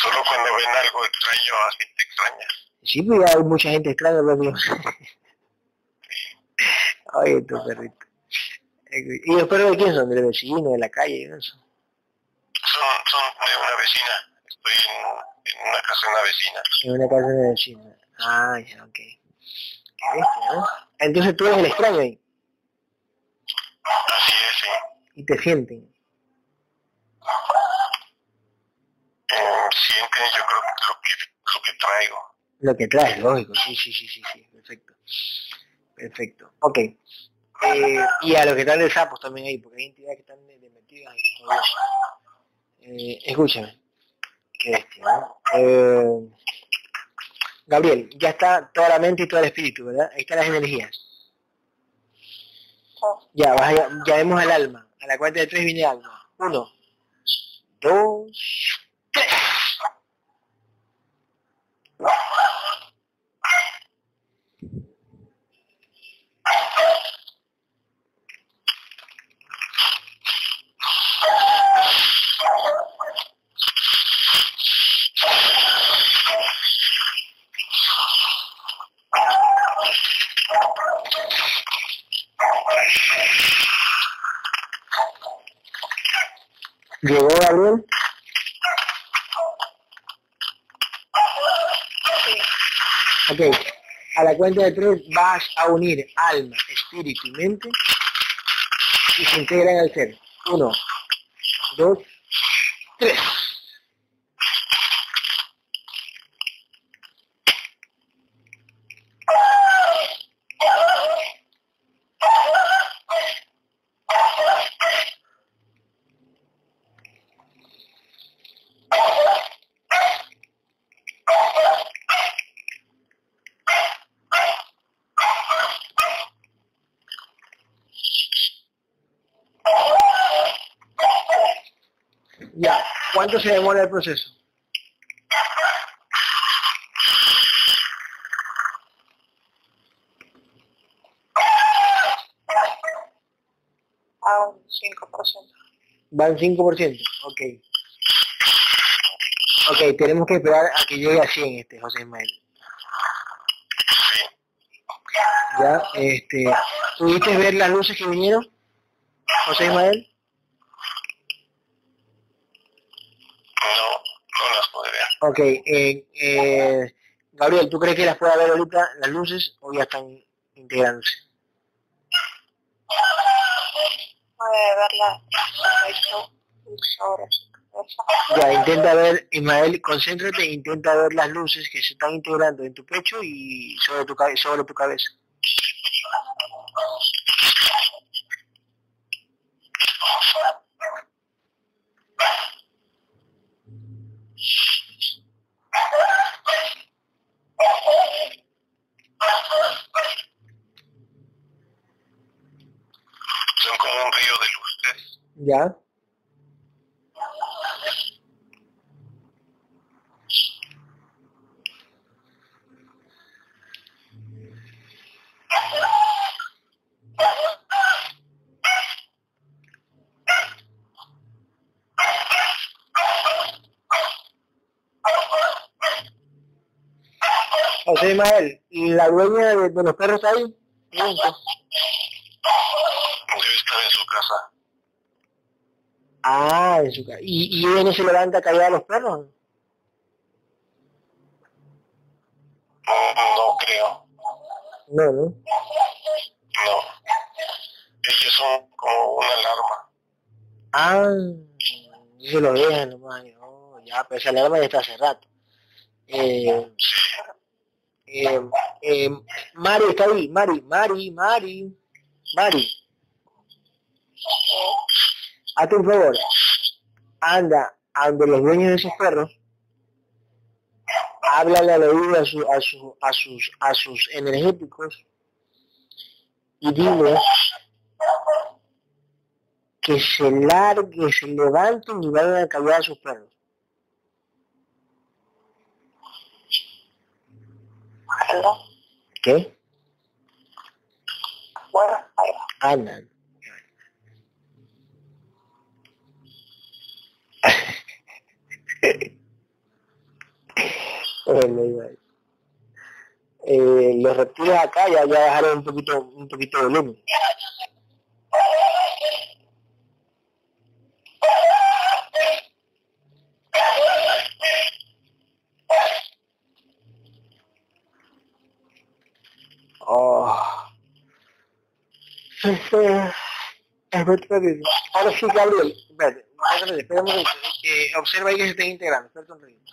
Solo cuando ven algo extraño a gente extraña. Sí, pues hay mucha gente extraña, pero Oye, tu perrito. ¿Y los perros de quién son? ¿De vecino, de la calle? ¿no? Son, son de una vecina. Estoy en, en, una casa de una vecina. En una casa de una vecina. Ah, ya, ok. Entonces tú eres el extraño ahí. Así es, sí. Y te sienten. Eh, sienten, yo creo que lo que, lo que traigo. Lo que traes, lógico, sí, sí, sí, sí, sí, perfecto. Perfecto. Ok. Eh, y a los que están de sapos también ahí, porque hay entidades que están de, metidas eh, escúchame. Qué bestia, ¿no? Eh, Gabriel, ya está toda la mente y todo el espíritu, ¿verdad? Ahí están las energías. Ya, vas ya vemos al alma. A la cuenta de tres viene alma. Uno, dos, ¿Llegó Gabriel? Ok, a la cuenta de tres vas a unir alma, espíritu y mente y se integran al ser. Uno, dos, tres. ¿Cuánto se demora el proceso? A un 5%. Va un 5%, ok. Ok, tenemos que esperar a que llegue a 100 este José Ismael. Ya, este, ¿pudiste ver las luces que vinieron, José Ismael? Ok, eh, eh, Gabriel, ¿tú crees que las puede ver ahorita las luces o ya están integrándose? Puede verlas Ya, intenta ver, Ismael, concéntrate, intenta ver las luces que se están integrando en tu pecho y sobre tu, sobre tu cabeza. ¿Ya? O sea, Ismael, ¿la dueña de, de los perros ahí? Debe estar en su casa. Ah, en su casa. ¿Y, ¿Y ella no se levanta a callar a los perros? No creo. No, ¿no? No. Ellos son como una alarma. Ah, se lo dejan nomás. Oh, ya, pero esa alarma ya está hace rato. Eh, eh, eh, Mari está ahí, Mari, Mari, Mari, Mari. Hazte un favor, anda a donde los dueños de esos perros, háblale al oído a, su, a, su, a, sus, a sus energéticos y dile que se largue, se levanten y vayan a callar a sus perros. ¿Qué? Bueno, ahí va. Andan. Bueno, igual. eh, los reptiles acá ya, ya bajaron un poquito, un poquito de volumen. Oh. Este, espérate, ahora sí, Gabriel, espérate, espérame, observa ahí que se estén integrando, espérate un.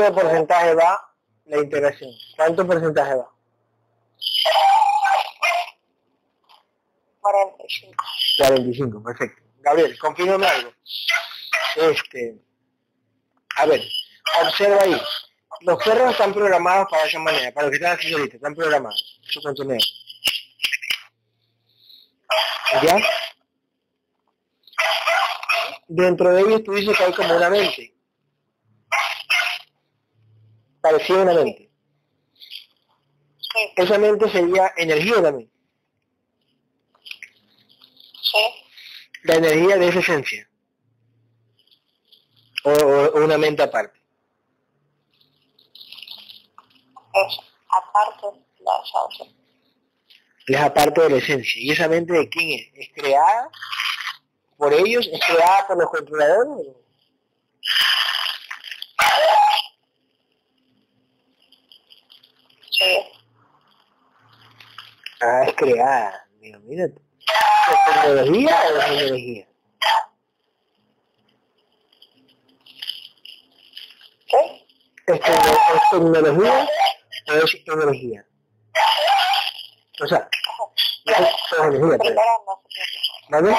¿Cuánto porcentaje va la integración? ¿Cuánto porcentaje va? 45. 45, perfecto. Gabriel, confírmame algo. Este, a ver, observa ahí. Los perros están programados para esa manera, para los que están aquí ahorita, están programados. Su. ¿Ya? Dentro de ellos tú dices que hay como una mente. Parecía una mente. Sí, Esa mente sería energía también. sí, La energía de esa esencia. O, una mente aparte. es aparte de la esencia. es aparte de la esencia. ¿Y esa mente de quién es? ¿Es creada por ellos? ¿Es creada por los controladores? Sí, Ah, es creada. Digo, mírate. ¿Es tecnología o es energía? ¿qué? ¿Es, tecno- es tecnología o es energía? O sea, no es, energía, pero. ¿vale?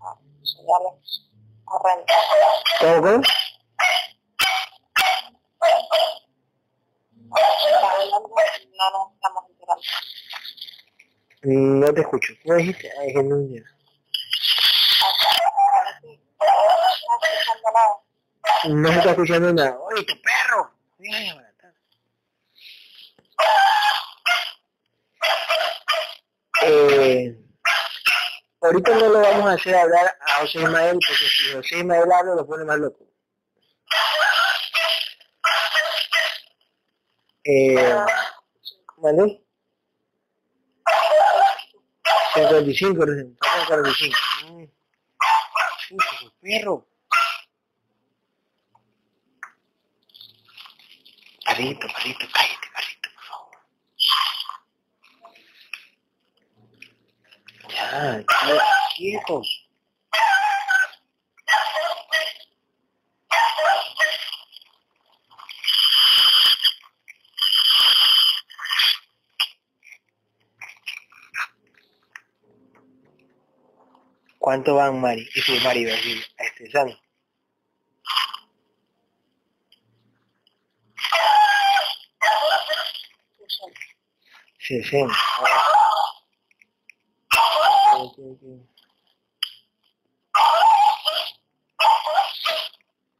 Ah, señales horrendas. ¿Cómo, cómo? Está hablando, no nos estamos enterando. No te escucho. ¿Cómo dijiste? Ay, que no. No. No está escuchando nada. ¡Oye, tu perro! Eh, ahorita no lo vamos a hacer hablar a José Ismael, porque si José Ismael habla lo pone más loco. Eh, ¿Vale? 55, recién, faltan 45. Mm. Chuta, su perro. Perrito, perrito, cállate, perrito, por favor. Ya, qué- quietos. ¿Cuánto van Mari? Este Mari, este San. 60.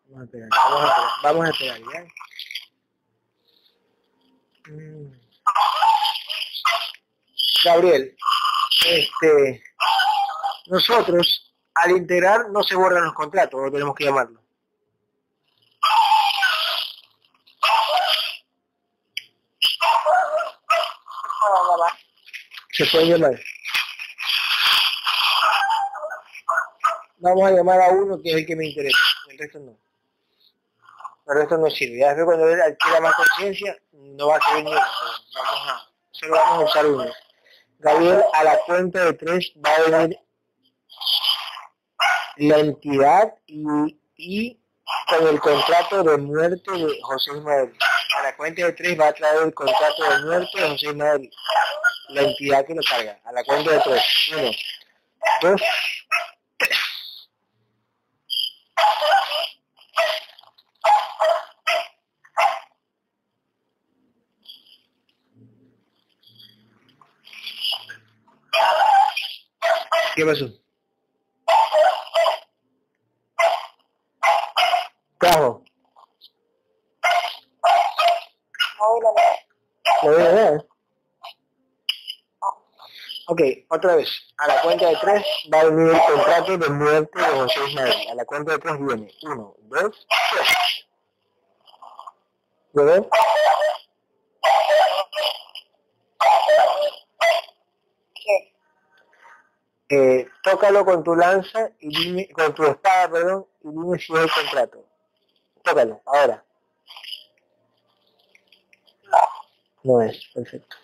Vamos a esperar, vamos a esperar, vamos a esperar, ¿ya? Mm. Gabriel, este, nosotros al integrar no se borran los contratos, o tenemos que llamarlo. Se puede llamar. Vamos a llamar a uno que es el que me interesa, el resto no. El resto no sirve. Ya después cuando adquiera más conciencia, no va a servir ni. Vamos a, solo vamos a usar uno. Gabriel, a la cuenta de tres va a venir la entidad y, y con el contrato de muerte de José Ismael. A la cuenta de tres va a traer el contrato de muerte de José Ismael la entidad que lo carga. A la cuenta de tres. Uno, dos, tres. ¿Qué pasó? Ok, otra vez. A la cuenta de tres va a venir el contrato de muerte de José Ismael. A la cuenta de tres viene uno, dos, tres. ¿Lo ven? Eh, tócalo con tu lanza y dime, con tu espada, perdón, y dime si es el contrato. Tócalo, ahora. No es, perfecto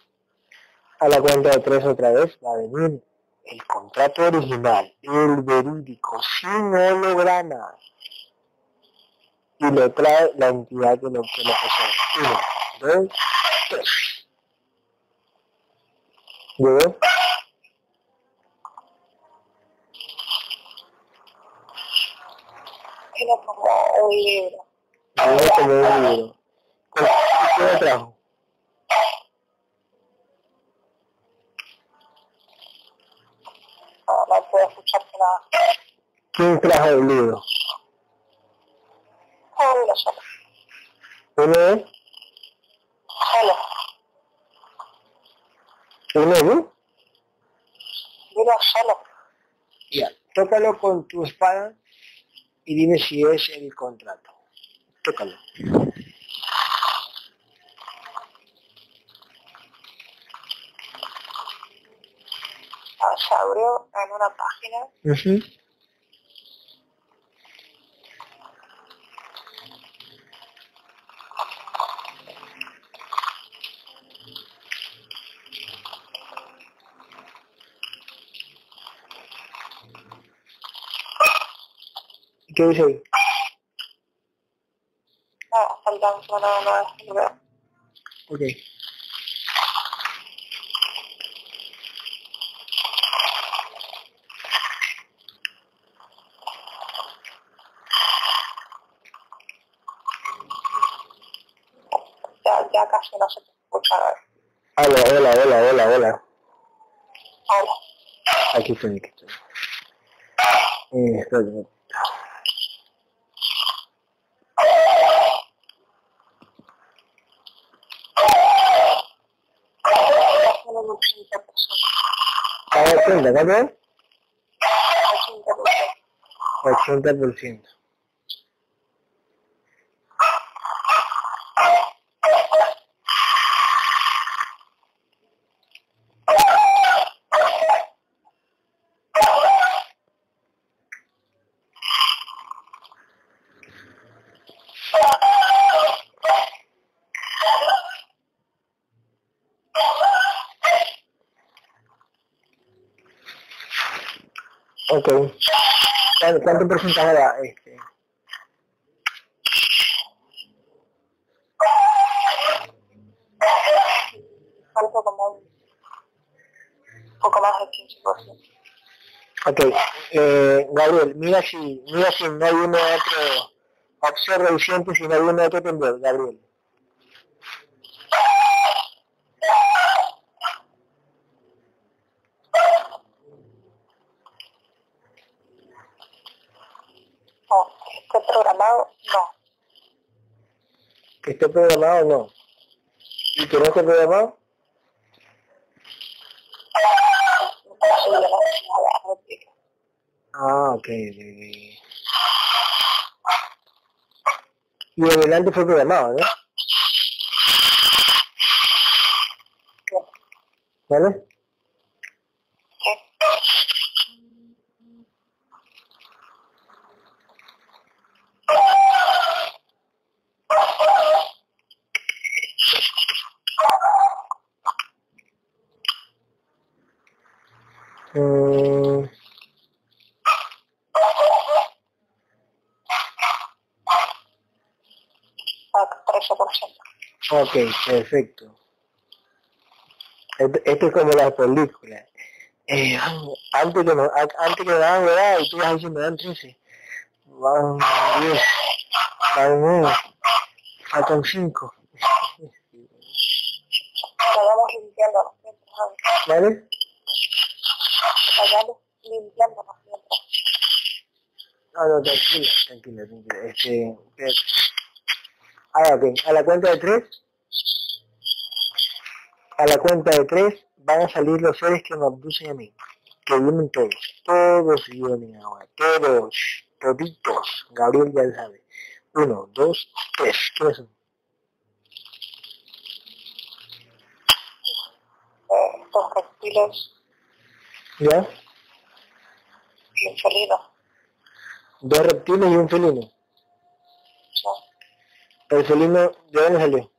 a la cuenta de tres otra vez va a venir el contrato original, el verídico, sin holograma. Y lo trae la entidad que lo, que lo posee. Uno, dos, tres. ¿Llegó? Era como un libro. Era como un libro. ¿Qué lo trajo? No puedo escucharte nada. ¿Quién trajo el libro? Solo, solo. ¿Uno es? Solo. ¿Uno es? Dilo solo. Ya, tócalo con tu espada y dime si es el contrato. Tócalo. Se abrió en una página. Uh -huh. ¿Qué dice ahí? No, faltan no, no. Ok. ya casi no se te escucha. Hola, hola, hola, hola, hola. Hola. Aquí estoy, aquí estoy. Eh, estoy. ¿A 80, ¿cuánto? 80%. 80%. Ok. ¿Cuánto porcentaje da este? Como un poco más del 15%. Ok, eh, Gabriel, mira si, mira si no hay uno otro, observa el siente si no hay uno otro temblor, Gabriel. No, que esté programado, no. Que esté programado, no. ¿Y que no esté programado? Ah, ok, Y el adelante fue programado, ¿no? ¿Vale? Ok, perfecto. Esto, es como las películas. Eh, antes que no, antes que me daban edad y tú vas diciendo dan 13. Van 10. Van 9. Faltan 5. Vayamos limpiando. ¿Vale? Vayamos limpiándonos mientras. No, no, tranquilo, tranquilo, tranquilo. Este, Ah, ok. A la cuenta de tres. A la cuenta de tres van a salir los seres que me abducen a mí. Que vienen todos. Todos vienen ahora. Todos. Toditos. Gabriel ya sabe. Uno, dos, tres. ¿Quiénes son? Eh, dos reptiles. ¿Ya? Y un felino. Dos reptiles y un felino. El felino, ¿de dónde salió?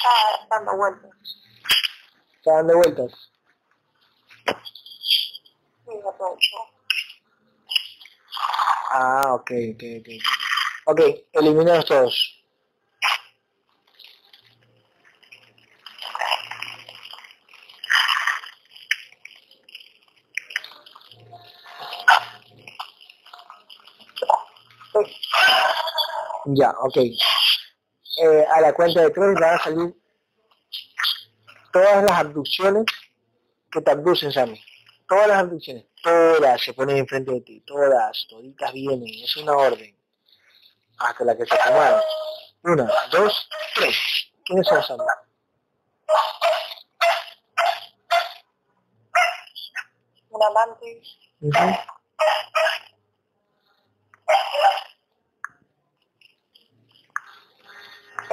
Está dando vueltas. Está dando vueltas. Sí. Ah, ok, ok, ok. Ok, eliminados todos. Ya, ok. Eh, a la cuenta de tres van a salir todas las abducciones que te abducen, Sammy. Todas las abducciones, todas se ponen enfrente de ti, todas, toditas vienen, es una orden. Hasta la que se tomaron. Una, dos, tres. ¿Quiénes son, Sammy? Un amante.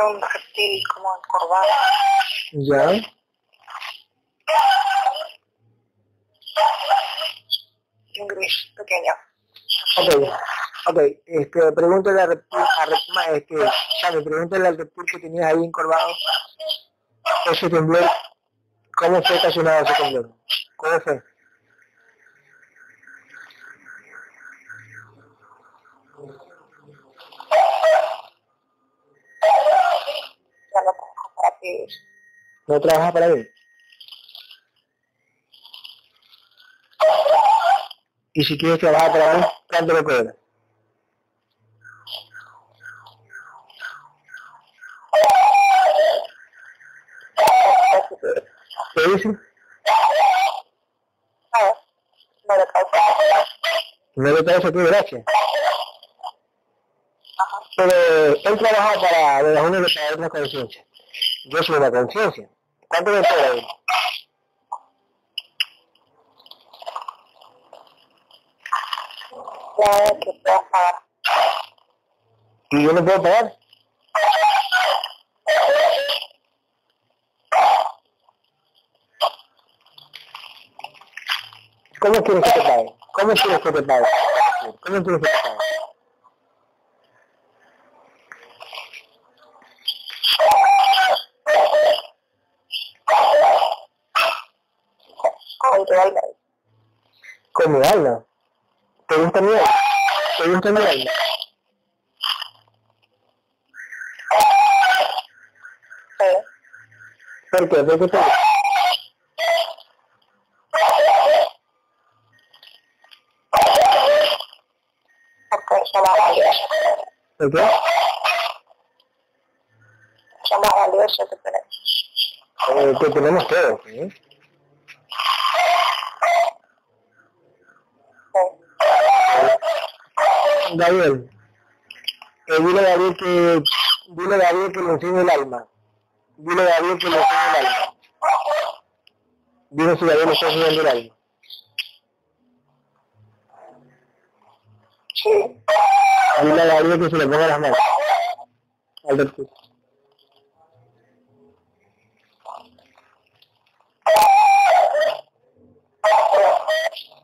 un reptil como encorvado. Ya. Un gris pequeño. Ok, ok, este, pregúntale al reptil, a, este, sabe, pregúntale al reptil que tenías ahí encorvado, ese temblor, ¿cómo fue ocasionado ese temblor? ¿Cómo fue? no trabaja para mí. Y si quieres trabajar para mí, ¿cuánto me cobras? ¿Qué dice? No le causa tu gracia. Pero él trabaja para de las uno para la conciencia. Yo soy una conciencia. ¿Cuánto me cobra La que puedas pagar. ¿Y yo no puedo pagar? ¿Cómo quieres que te pague? ¿Cómo quieres que te pague? ¿Cómo quieres que te pague? Mi alma. ¿Te gusta mi baile? ¿Te gusta mi? Sí. ¿Por qué? ¿Por qué te gusta? Porque se me valioso. ¿Por qué? Se me Gabriel, eh, dile a Gabriel que, dile a Gabriel que le enseñe el alma. Dile a Gabriel que le enseñe el alma. Dile si Gabriel le está enseñando el alma. Dile a Gabriel que se le ponga las manos. Al.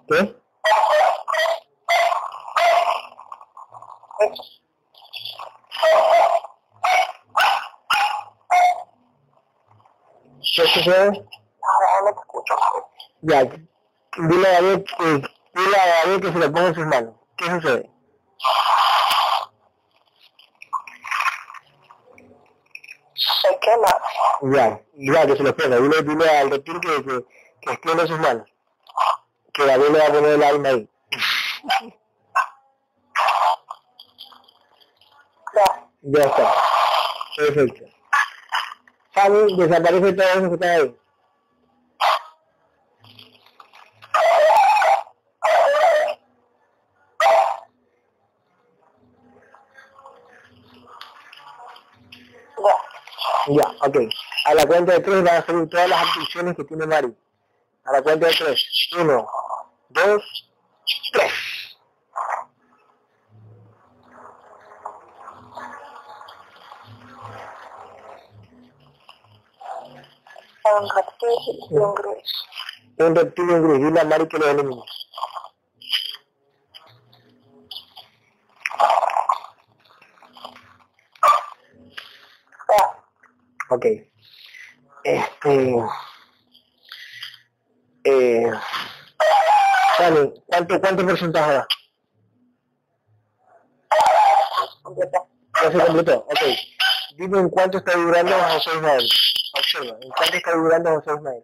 ¿Qué? ¿Qué sucede? No te escucho. Ya, dile a David que, dile a David que se le ponga en sus manos. ¿Qué sucede? Se quema. Ya, ya, que se lo ponga. Dile, dile al reptil que, que, que extienda sus manos. Que David le va a poner el alma ahí. Ya. Está. Perfecto. Fanny, desaparece todo eso que está ahí. Ya, ok. A la cuenta de tres van a salir todas las abducciones que tiene Mari. A la cuenta de tres. Uno, dos, tres. Un reptil y un gris. Un reptil y un gris. Dile a Mari que lo elimine. Ya. Ok. Este... Eh... Fanny, ¿cuánto, cuánto porcentaje da? Completo. Ya se completó. Ok. Dime en cuánto está durando José Ismael. ¿En cuánto está durando José Ismael?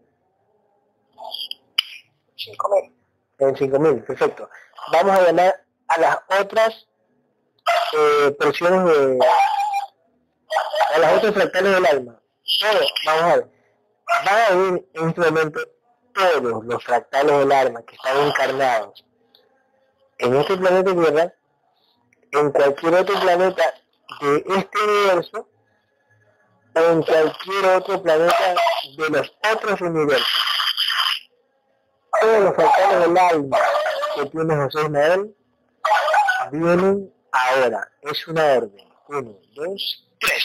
Cinco mil. En 5000, perfecto. Vamos a llamar a las otras eh, presiones de... a las otras fractales del alma. Todo, vamos a ver. Van a venir en este momento todos los fractales del alma que están encarnados en este planeta Tierra, en cualquier otro planeta de este universo, en cualquier otro planeta de los otros universos. Todos los fractales del alma que tiene José Ismael vienen ahora. Es una orden. Uno, dos, tres.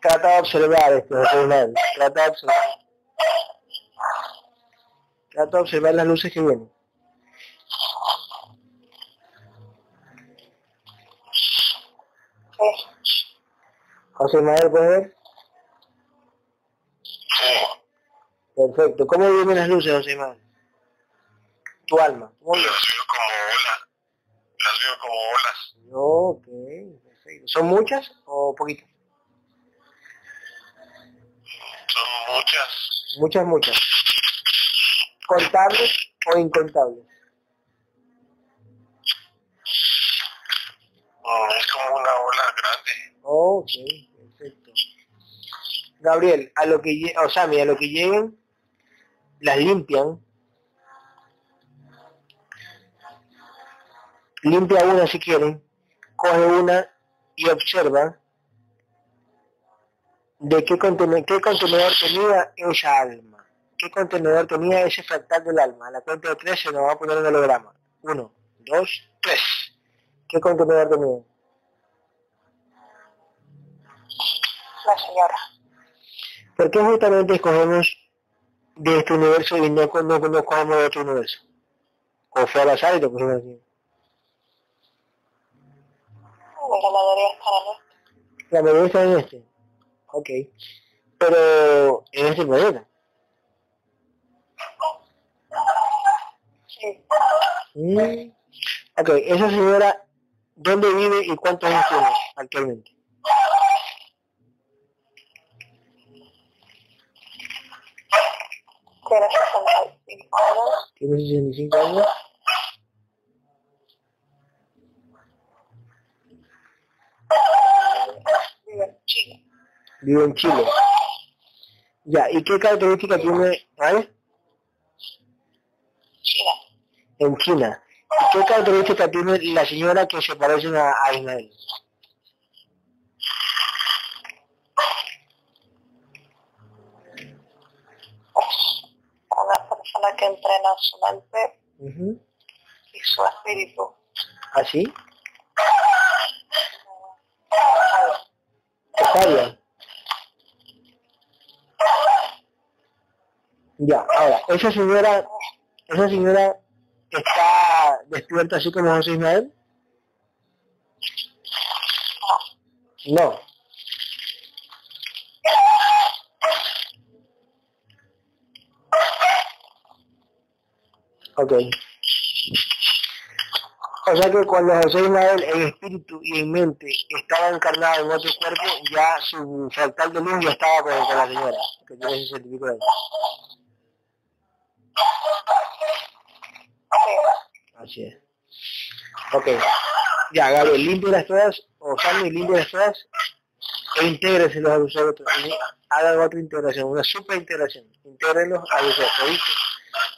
Trata de observar esto, José Ismael. Trata de observar. Trata de observar las luces que vienen. José Ismael, ¿puedes ver? Sí. Perfecto. ¿Cómo vienen las luces, José Ismael? Tu alma. ¿Cómo? Las veo como olas. Las veo como olas. Ok, perfecto. ¿Son muchas o poquitas? Son muchas. Muchas, muchas. ¿Contables o incontables? Mm, Es como una ola grande. Ok, perfecto. Gabriel, a lo que o Sammy, a lo que lleguen, las limpian. Limpia una si quieren, coge una y observa de qué, contene- qué contenedor tenía esa alma. ¿Qué contenedor tenía ese fractal del alma? A la cuenta de tres se nos va a poner un holograma. Uno, dos, tres. ¿Qué contenedor tenía? La señora. ¿Por qué justamente escogemos de este universo y no, no, no de otro universo? O fue al azar y lo pusimos. La mayoría está en este. La mayoría está en este. Ok. Pero en este planeta. Sí. Mm. Ok, esa señora, ¿dónde vive y cuántos años tiene actualmente? Tiene 65 años. 65. Vive en Chile. Vive en Chile. Ya, ¿y qué característica tiene, ¿vale? China. En China. ¿Y qué característica tiene la señora que se parece a, a Ismael? Persona que entrena su mente y su espíritu. ¿Así? Está bien. Ya, ahora, esa señora, esa señora está despierta así como José Ismael. No. Ok. O sea que cuando José Ismael en espíritu y en mente estaba encarnado en otro cuerpo, ya su fractal de luz ya estaba con, la señora, que tiene ese certificado. de Así es. Ok. Ya, Gabriel, limpie las todas, o Sammy, limpie las todas, e intégrese los abusadores. Hagan otra integración, una super integración. Intégrenlos a los ¿viste?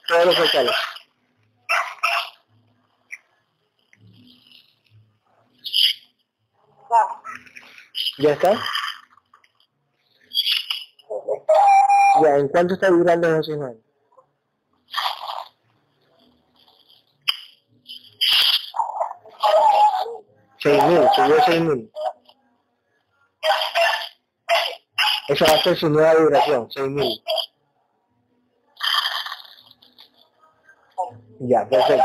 Todos los fractales. ¿Ya está? Ya, ¿en cuánto está durando esa semana? Seis mil, subió seis mil. Esa va a ser su nueva duración, seis mil. Ya, perfecto.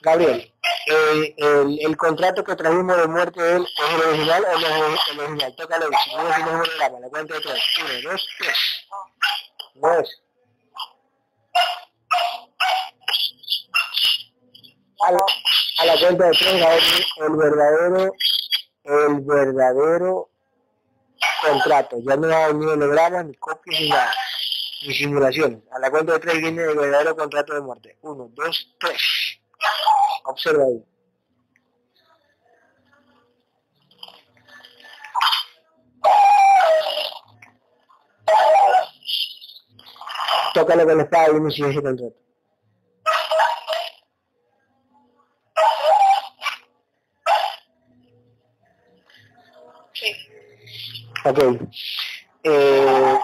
Gabriel, el, el, contrato que trajimos de muerte de él es el original o no es el original. Tócalo, si no es holograma, la cuenta de tres. Uno, dos, tres. No es. A la, a la cuenta de tres, a ver, el verdadero, el verdadero contrato. Ya no hay ni hologramas, ni copias, ni nada. Ni simulaciones. A la cuenta de tres viene el verdadero contrato de muerte. Uno, dos, tres. Observa ahí. Tócalo con la espada y me sigue ese contrato. Sí. Ok. Eh,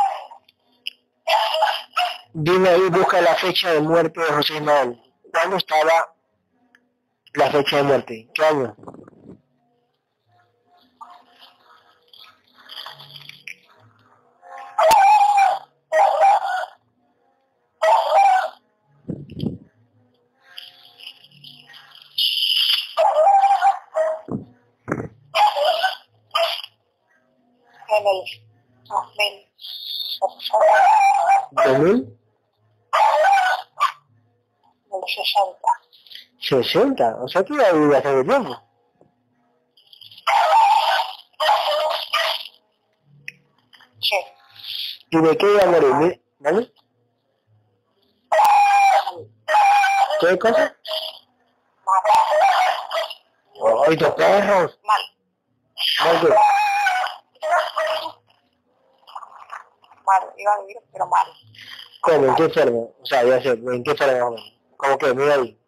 dime ahí, busca la fecha de muerte de José Ismael. ¿Cuándo estaba la fecha de muerte? ¿Qué año? En el 2000. ¿Dos mil? El 60. 60, o sea que iba a vivir hace tiempo. Sí. ¿Y de qué iba a morir? ¿Vale? ¿Qué cosa? ¡Ay, tus perros! Mal. ¿Mal qué? Mal. Iba a vivir, pero mal. ¿Cómo? ¿En qué forma? O sea, ya sé, ¿en qué forma? ¿Cómo que? Mira ahí.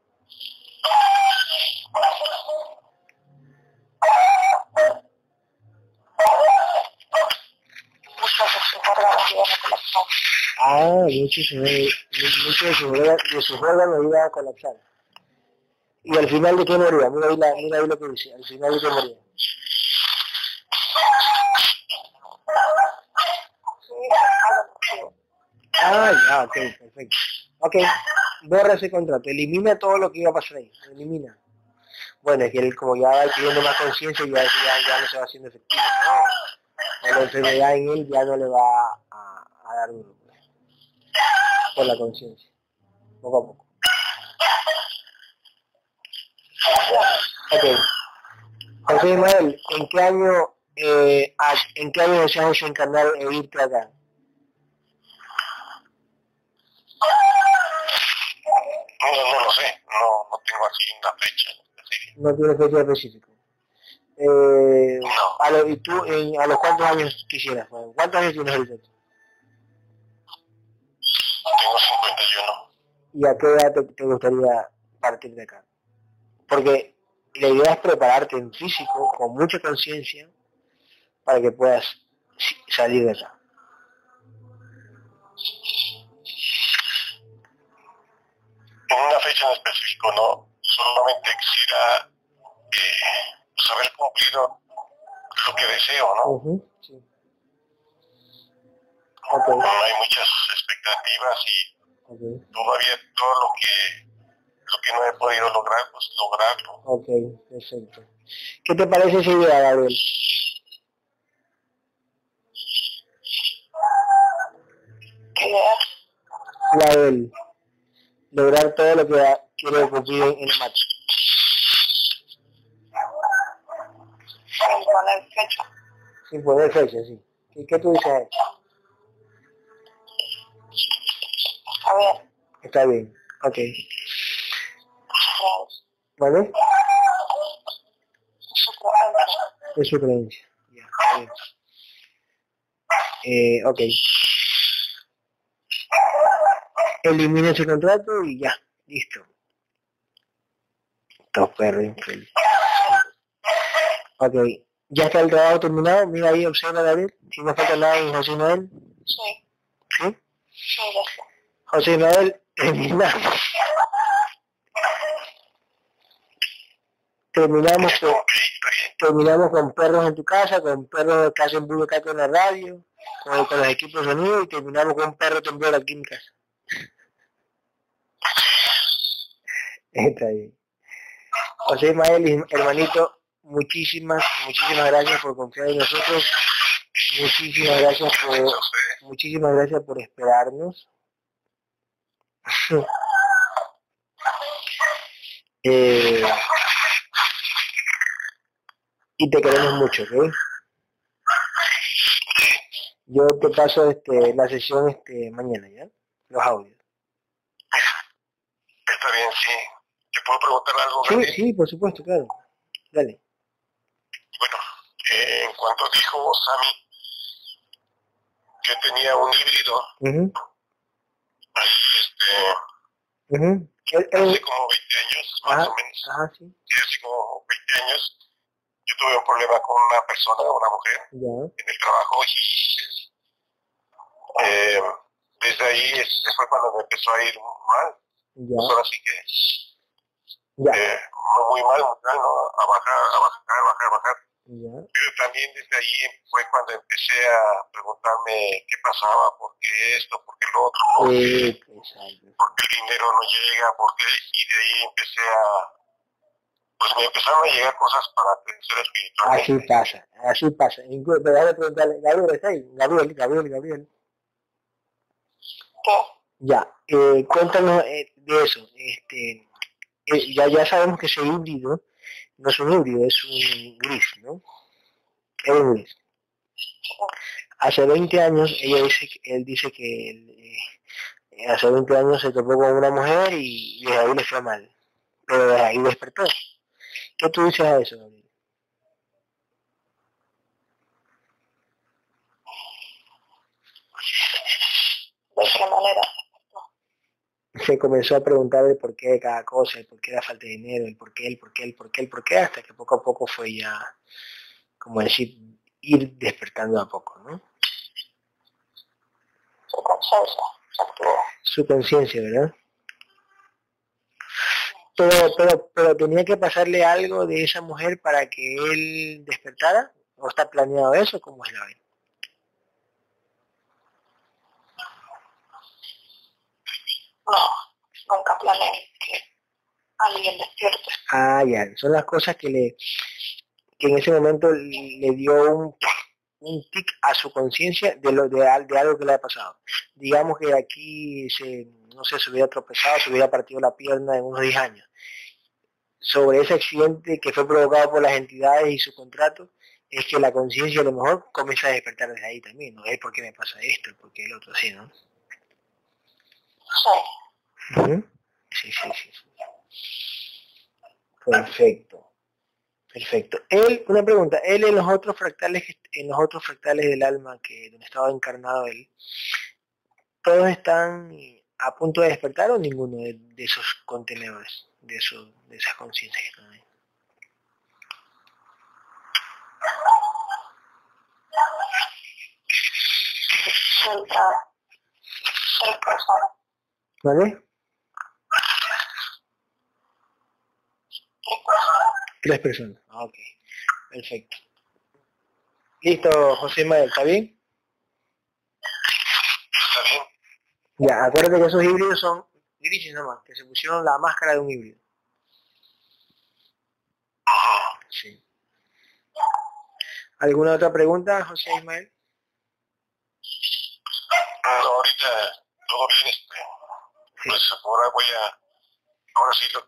Ah, mucho de sus órganos de sus órganos iban a colapsar. ¿Y al final de qué moría? Mira ahí, la, mira ahí lo que dice. Al final de qué moría. Ah, ya, ok, perfecto. Ok, borra ese contrato, elimina todo lo que iba a pasar ahí, elimina. Bueno, es que él como ya va adquiriendo más conciencia, ya, ya, ya no se va haciendo efectivo, ¿no? La enfermedad en él ya no le va a, a dar duro. Por la conciencia, poco a poco. Ok. José Ismael, ¿en qué año, eh, en qué año deseamos encarnar e irte acá? No, no lo sé, no, no tengo así una fecha específica. No tiene fecha específica. Eh, a lo, ¿Y tú a los cuántos años quisieras? ¿Cuántos años tienes ahorita? Tengo 51. ¿Y a qué edad te, gustaría partir de acá? Porque la idea es prepararte en físico, con mucha conciencia, para que puedas salir de acá. En una fecha en específico, ¿no? Solamente quisiera eh, haber cumplido lo que deseo, ¿no? sí. No hay muchas expectativas y todavía todo lo que lo que no he podido lograr, pues lograrlo. Ok, perfecto. ¿Qué te parece esa idea, Gabriel? ¿Qué idea? Lograr todo lo que quiere cumplir en el match. Sin poner fecha. Sin poner fecha, sí. ¿Y qué tú dices? Está bien. Está bien, ok. ¿Vale? Es su creencia. Ya, eh, ok. Elimina ese contrato y ya, listo. Dos perros infeliz. Ok, ya está el trabajo terminado. Mira ahí, observa David. Si no falta nada en José Noel. Sí. ¿Sí? Sí, está. José Noel, terminamos. terminamos con, terminamos con perros en tu casa, con perros que hacen cato en la radio, con, con los equipos de sonido y terminamos con un perro temblor aquí en casa. Está bien. José Ismael, hermanito, muchísimas, muchísimas gracias por confiar en nosotros. Muchísimas gracias por, muchísimas gracias por esperarnos. eh, y te queremos mucho, ¿ok? Yo te paso este, la sesión este, mañana, ¿ya? Los audios. Está bien, sí. ¿Te puedo preguntar algo? Sí, sí, por supuesto, claro. Dale. Bueno, eh, en cuanto dijo Sammy que tenía un híbrido, este, hace como 20 años, más o menos, ajá, sí. hace como 20 años, yo tuve un problema con una persona, una mujer, en el trabajo y eh, desde ahí fue cuando me empezó a ir mal. Ya. Pues ahora sí que eh, muy mal, ¿no? a bajar, a bajar, a bajar, a bajar. Pero también desde ahí fue cuando empecé a preguntarme qué pasaba, por qué esto, por qué lo otro, por qué, por qué el dinero no llega, por qué, y de ahí empecé a, pues me empezaron a llegar cosas para crecer espiritualmente. Así pasa, así pasa. Pero déjame preguntarle, Gabriel, ¿está ahí? Gabriel, Gabriel, Gabriel. ¿Qué? Ya, eh, cuéntanos eh, de eso. Este, ya, ya sabemos que ese híbrido no es un híbrido, es un gris, ¿no? Es un gris. Hace 20 años, ella dice, él dice que eh, hace 20 años se topó con una mujer y desde ahí le fue mal. Pero desde ahí despertó. ¿Qué tú dices a eso, Gabriel? ¿De qué manera? Se comenzó a preguntar el por qué de cada cosa, el por qué la falta de dinero, el por qué, el por qué, el por qué, el por qué, hasta que poco a poco fue ya, como decir, ir despertando a poco, ¿no? Su conciencia. Su conciencia, ¿verdad? pero, pero, pero tenía que pasarle algo de esa mujer para que él despertara, o está planeado eso, ¿cómo es la vida? No, nunca planeé que alguien despierte. Ah, ya, son las cosas que le que en ese momento le dio un, un tic a su conciencia de lo de, de algo que le ha pasado. Digamos que aquí se, no sé, se hubiera tropezado, se hubiera partido la pierna en unos 10 años sobre ese accidente que fue provocado por las entidades y su contrato, es que la conciencia a lo mejor comienza a despertar desde ahí también, ¿no? Es por qué me pasa esto, por qué el otro, así, ¿no? Sí. Sí, sí, sí. Perfecto. Perfecto. Él, una pregunta, él en los otros fractales, en los otros fractales del alma que donde estaba encarnado él, ¿todos están a punto de despertar o ninguno de, esos contenedores, de esos, de esas conciencias que están ahí? ¿Vale? Tres personas. Ah, ok. Perfecto. Listo, José Manuel, ¿está bien? Está bien. Ya, acuérdate que esos híbridos son grises nomás, que se pusieron la máscara de un híbrido. Sí. ¿Alguna otra pregunta, José Ismael? No, ahorita todo bien, este. Pues ahora voy a ahora sí lo,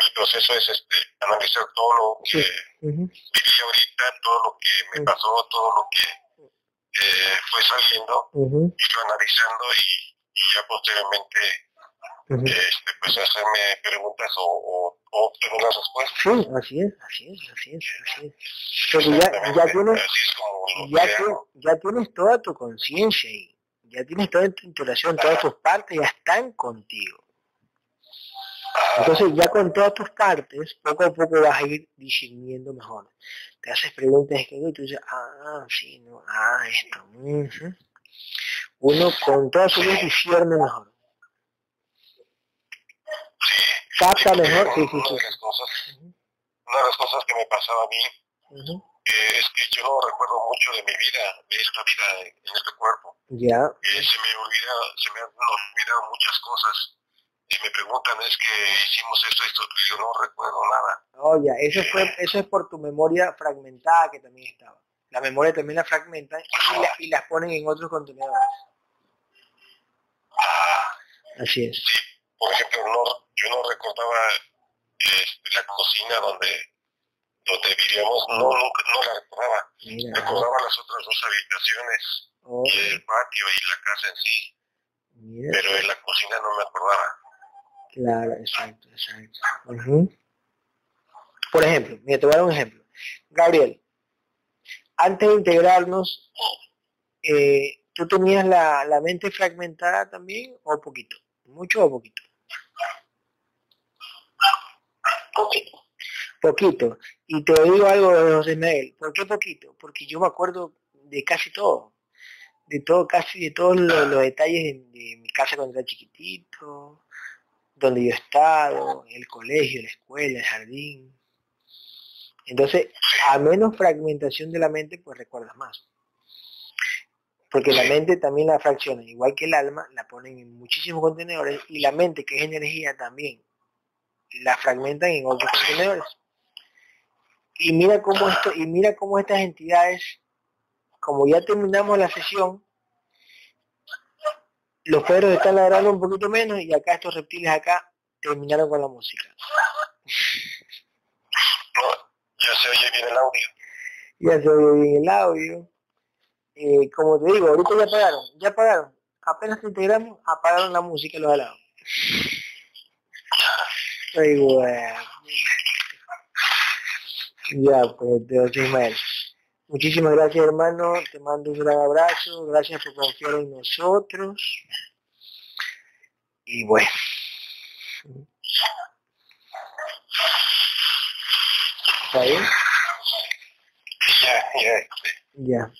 mi proceso es este analizar todo lo que viví ahorita, todo lo que me pasó, todo lo que eh, fue saliendo, y yo analizando y, ya posteriormente este, pues hacerme preguntas o, o, obtener las respuestas. Sí, así es, así es, así es, así es. Ya, ya tienes, ya, ya tienes toda tu conciencia y ya tienes toda tu interacción, todas tus partes ya están contigo. Entonces ya con todas tus partes, poco a poco vas a ir discerniendo mejor. Te haces preguntas que y tú dices, ah, sí, no, ah, esto. Uno con todas sus luz discierne mejor. Capta mejor, sí, sí, sí. Una de las cosas, una de las cosas que me pasaba a mí eh, es que yo recuerdo mucho de mi vida, de esta vida en, este cuerpo. Ya. Eh, se me olvida, se me han olvidado muchas cosas y me preguntan es que hicimos esto, esto, y yo no recuerdo nada. Oye, eso fue, eso es por tu memoria fragmentada que también estaba. La memoria también la fragmentan y, las ponen en otros contenedores. Ah, Así es. Sí, por ejemplo, no, yo no recordaba este, la cocina donde donde vivíamos, no, no, no la recordaba. recordaba las otras dos habitaciones oh. y el patio y la casa en sí. Pero en la cocina no me acordaba. Claro, exacto, exacto. Por ejemplo, mira, te voy a dar un ejemplo. Gabriel, antes de integrarnos, eh, ¿tú tenías la, la, mente fragmentada también o poquito? ¿Mucho o poquito? Poquito. Poquito. Y te digo algo de José Miguel. ¿Por qué poquito? Porque yo me acuerdo de casi todo. De todo, casi de todos los, detalles de, de, mi casa cuando era chiquitito, donde yo he estado, el colegio, la escuela, el jardín. Entonces, a menos fragmentación de la mente, pues recuerdas más. Porque la mente también la fracciona, igual que el alma, la ponen en muchísimos contenedores y la mente, que es energía, también la fragmentan en otros contenedores. Y mira cómo esto, y mira cómo estas entidades, como ya terminamos la sesión, los perros están ladrando un poquito menos y acá estos reptiles acá terminaron con la música. ya se oye bien el audio. Ya se oye bien el audio. Eh, como te digo, ahorita ya apagaron, ya apagaron. Apenas integramos, apagaron la música los alados. Ay, bueno. Ya, pues, te Ismael. Muchísimas gracias hermano, te mando un gran abrazo, gracias por confiar en nosotros. Y bueno. ¿Está bien? Ya, ya. Ya.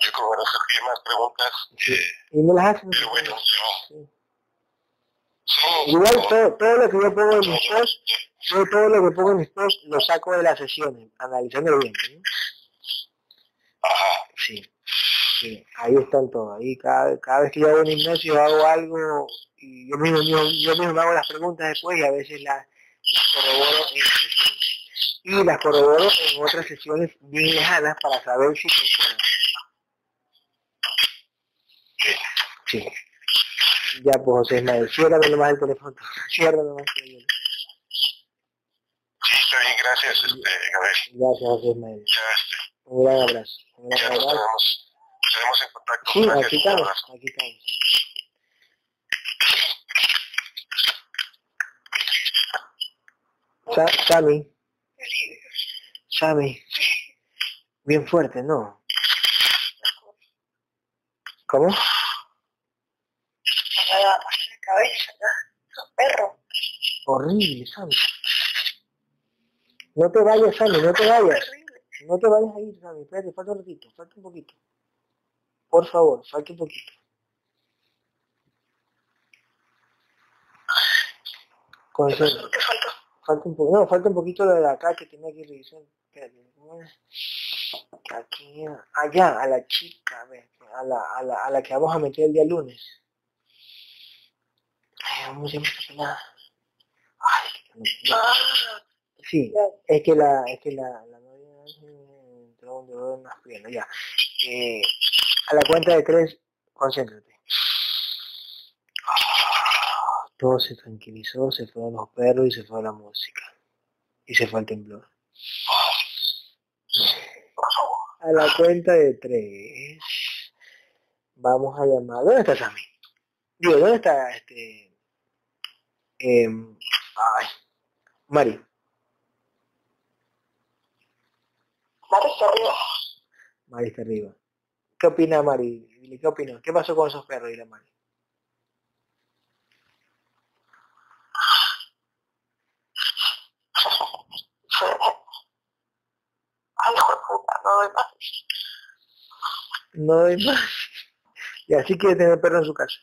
Yo creo que no sé más preguntas. Sí. y me las hacen. Pero bueno, yo... Sí. Igual todo, todo, lo que yo pongo en mis posts, todo lo que pongo en mis posts lo saco de las sesiones, analizando bien. ¿no? Sí, sí, ahí están todos. Ahí cada, cada vez que yo hago un hipnosis hago algo y yo mismo, yo, yo mismo hago las preguntas después y a veces las, corroboro en sesiones. Y las corroboro en otras sesiones bien lejanas para saber si funcionan. Sí. Ya pues José Ismael, ciérrame nomás el teléfono. Ciérrame nomás el teléfono. Sí, está bien, gracias, este, Gabriel. Gracias, José Ismael. Ya, este. Un gran abrazo. Un gran abrazo. En contacto. Sí, Gracias, aquí estamos, aquí estamos. Sa Sammy. Sammy. Bien fuerte, ¿no? ¿Cómo? la cabeza, ¿no? perro. Horrible, Sammy. No te vayas, Sammy, no te vayas. No te vayas a ir, Sammy. Espérate, falta un ratito, falta un poquito. Por favor, falta un poquito. ¿Qué falta? Falta un poco, no, falta un poquito de acá que tenía que revisar. Espérate, Aquí, allá, a la chica, a, ver, a, la, a, la, a la que vamos a meter el día lunes. Ay, vamos a. Ay, Ah, Sí, es que la, es que la, la Eh, a la cuenta de tres, concéntrate. Todo se tranquilizó, se fueron los perros y se fue la música. Y se fue el temblor. A la cuenta de tres, vamos a llamar. ¿Dónde está Sammy? Digo, ¿dónde está este? em, ay, Mari. Mari está arriba. Mari está arriba. ¿Qué opina Mari? ¿Qué opina? ¿Qué pasó con esos perros? Dile Mari. Ay, hijo de puta, no doy más. No doy más. Y así quiere tener perro en su casa.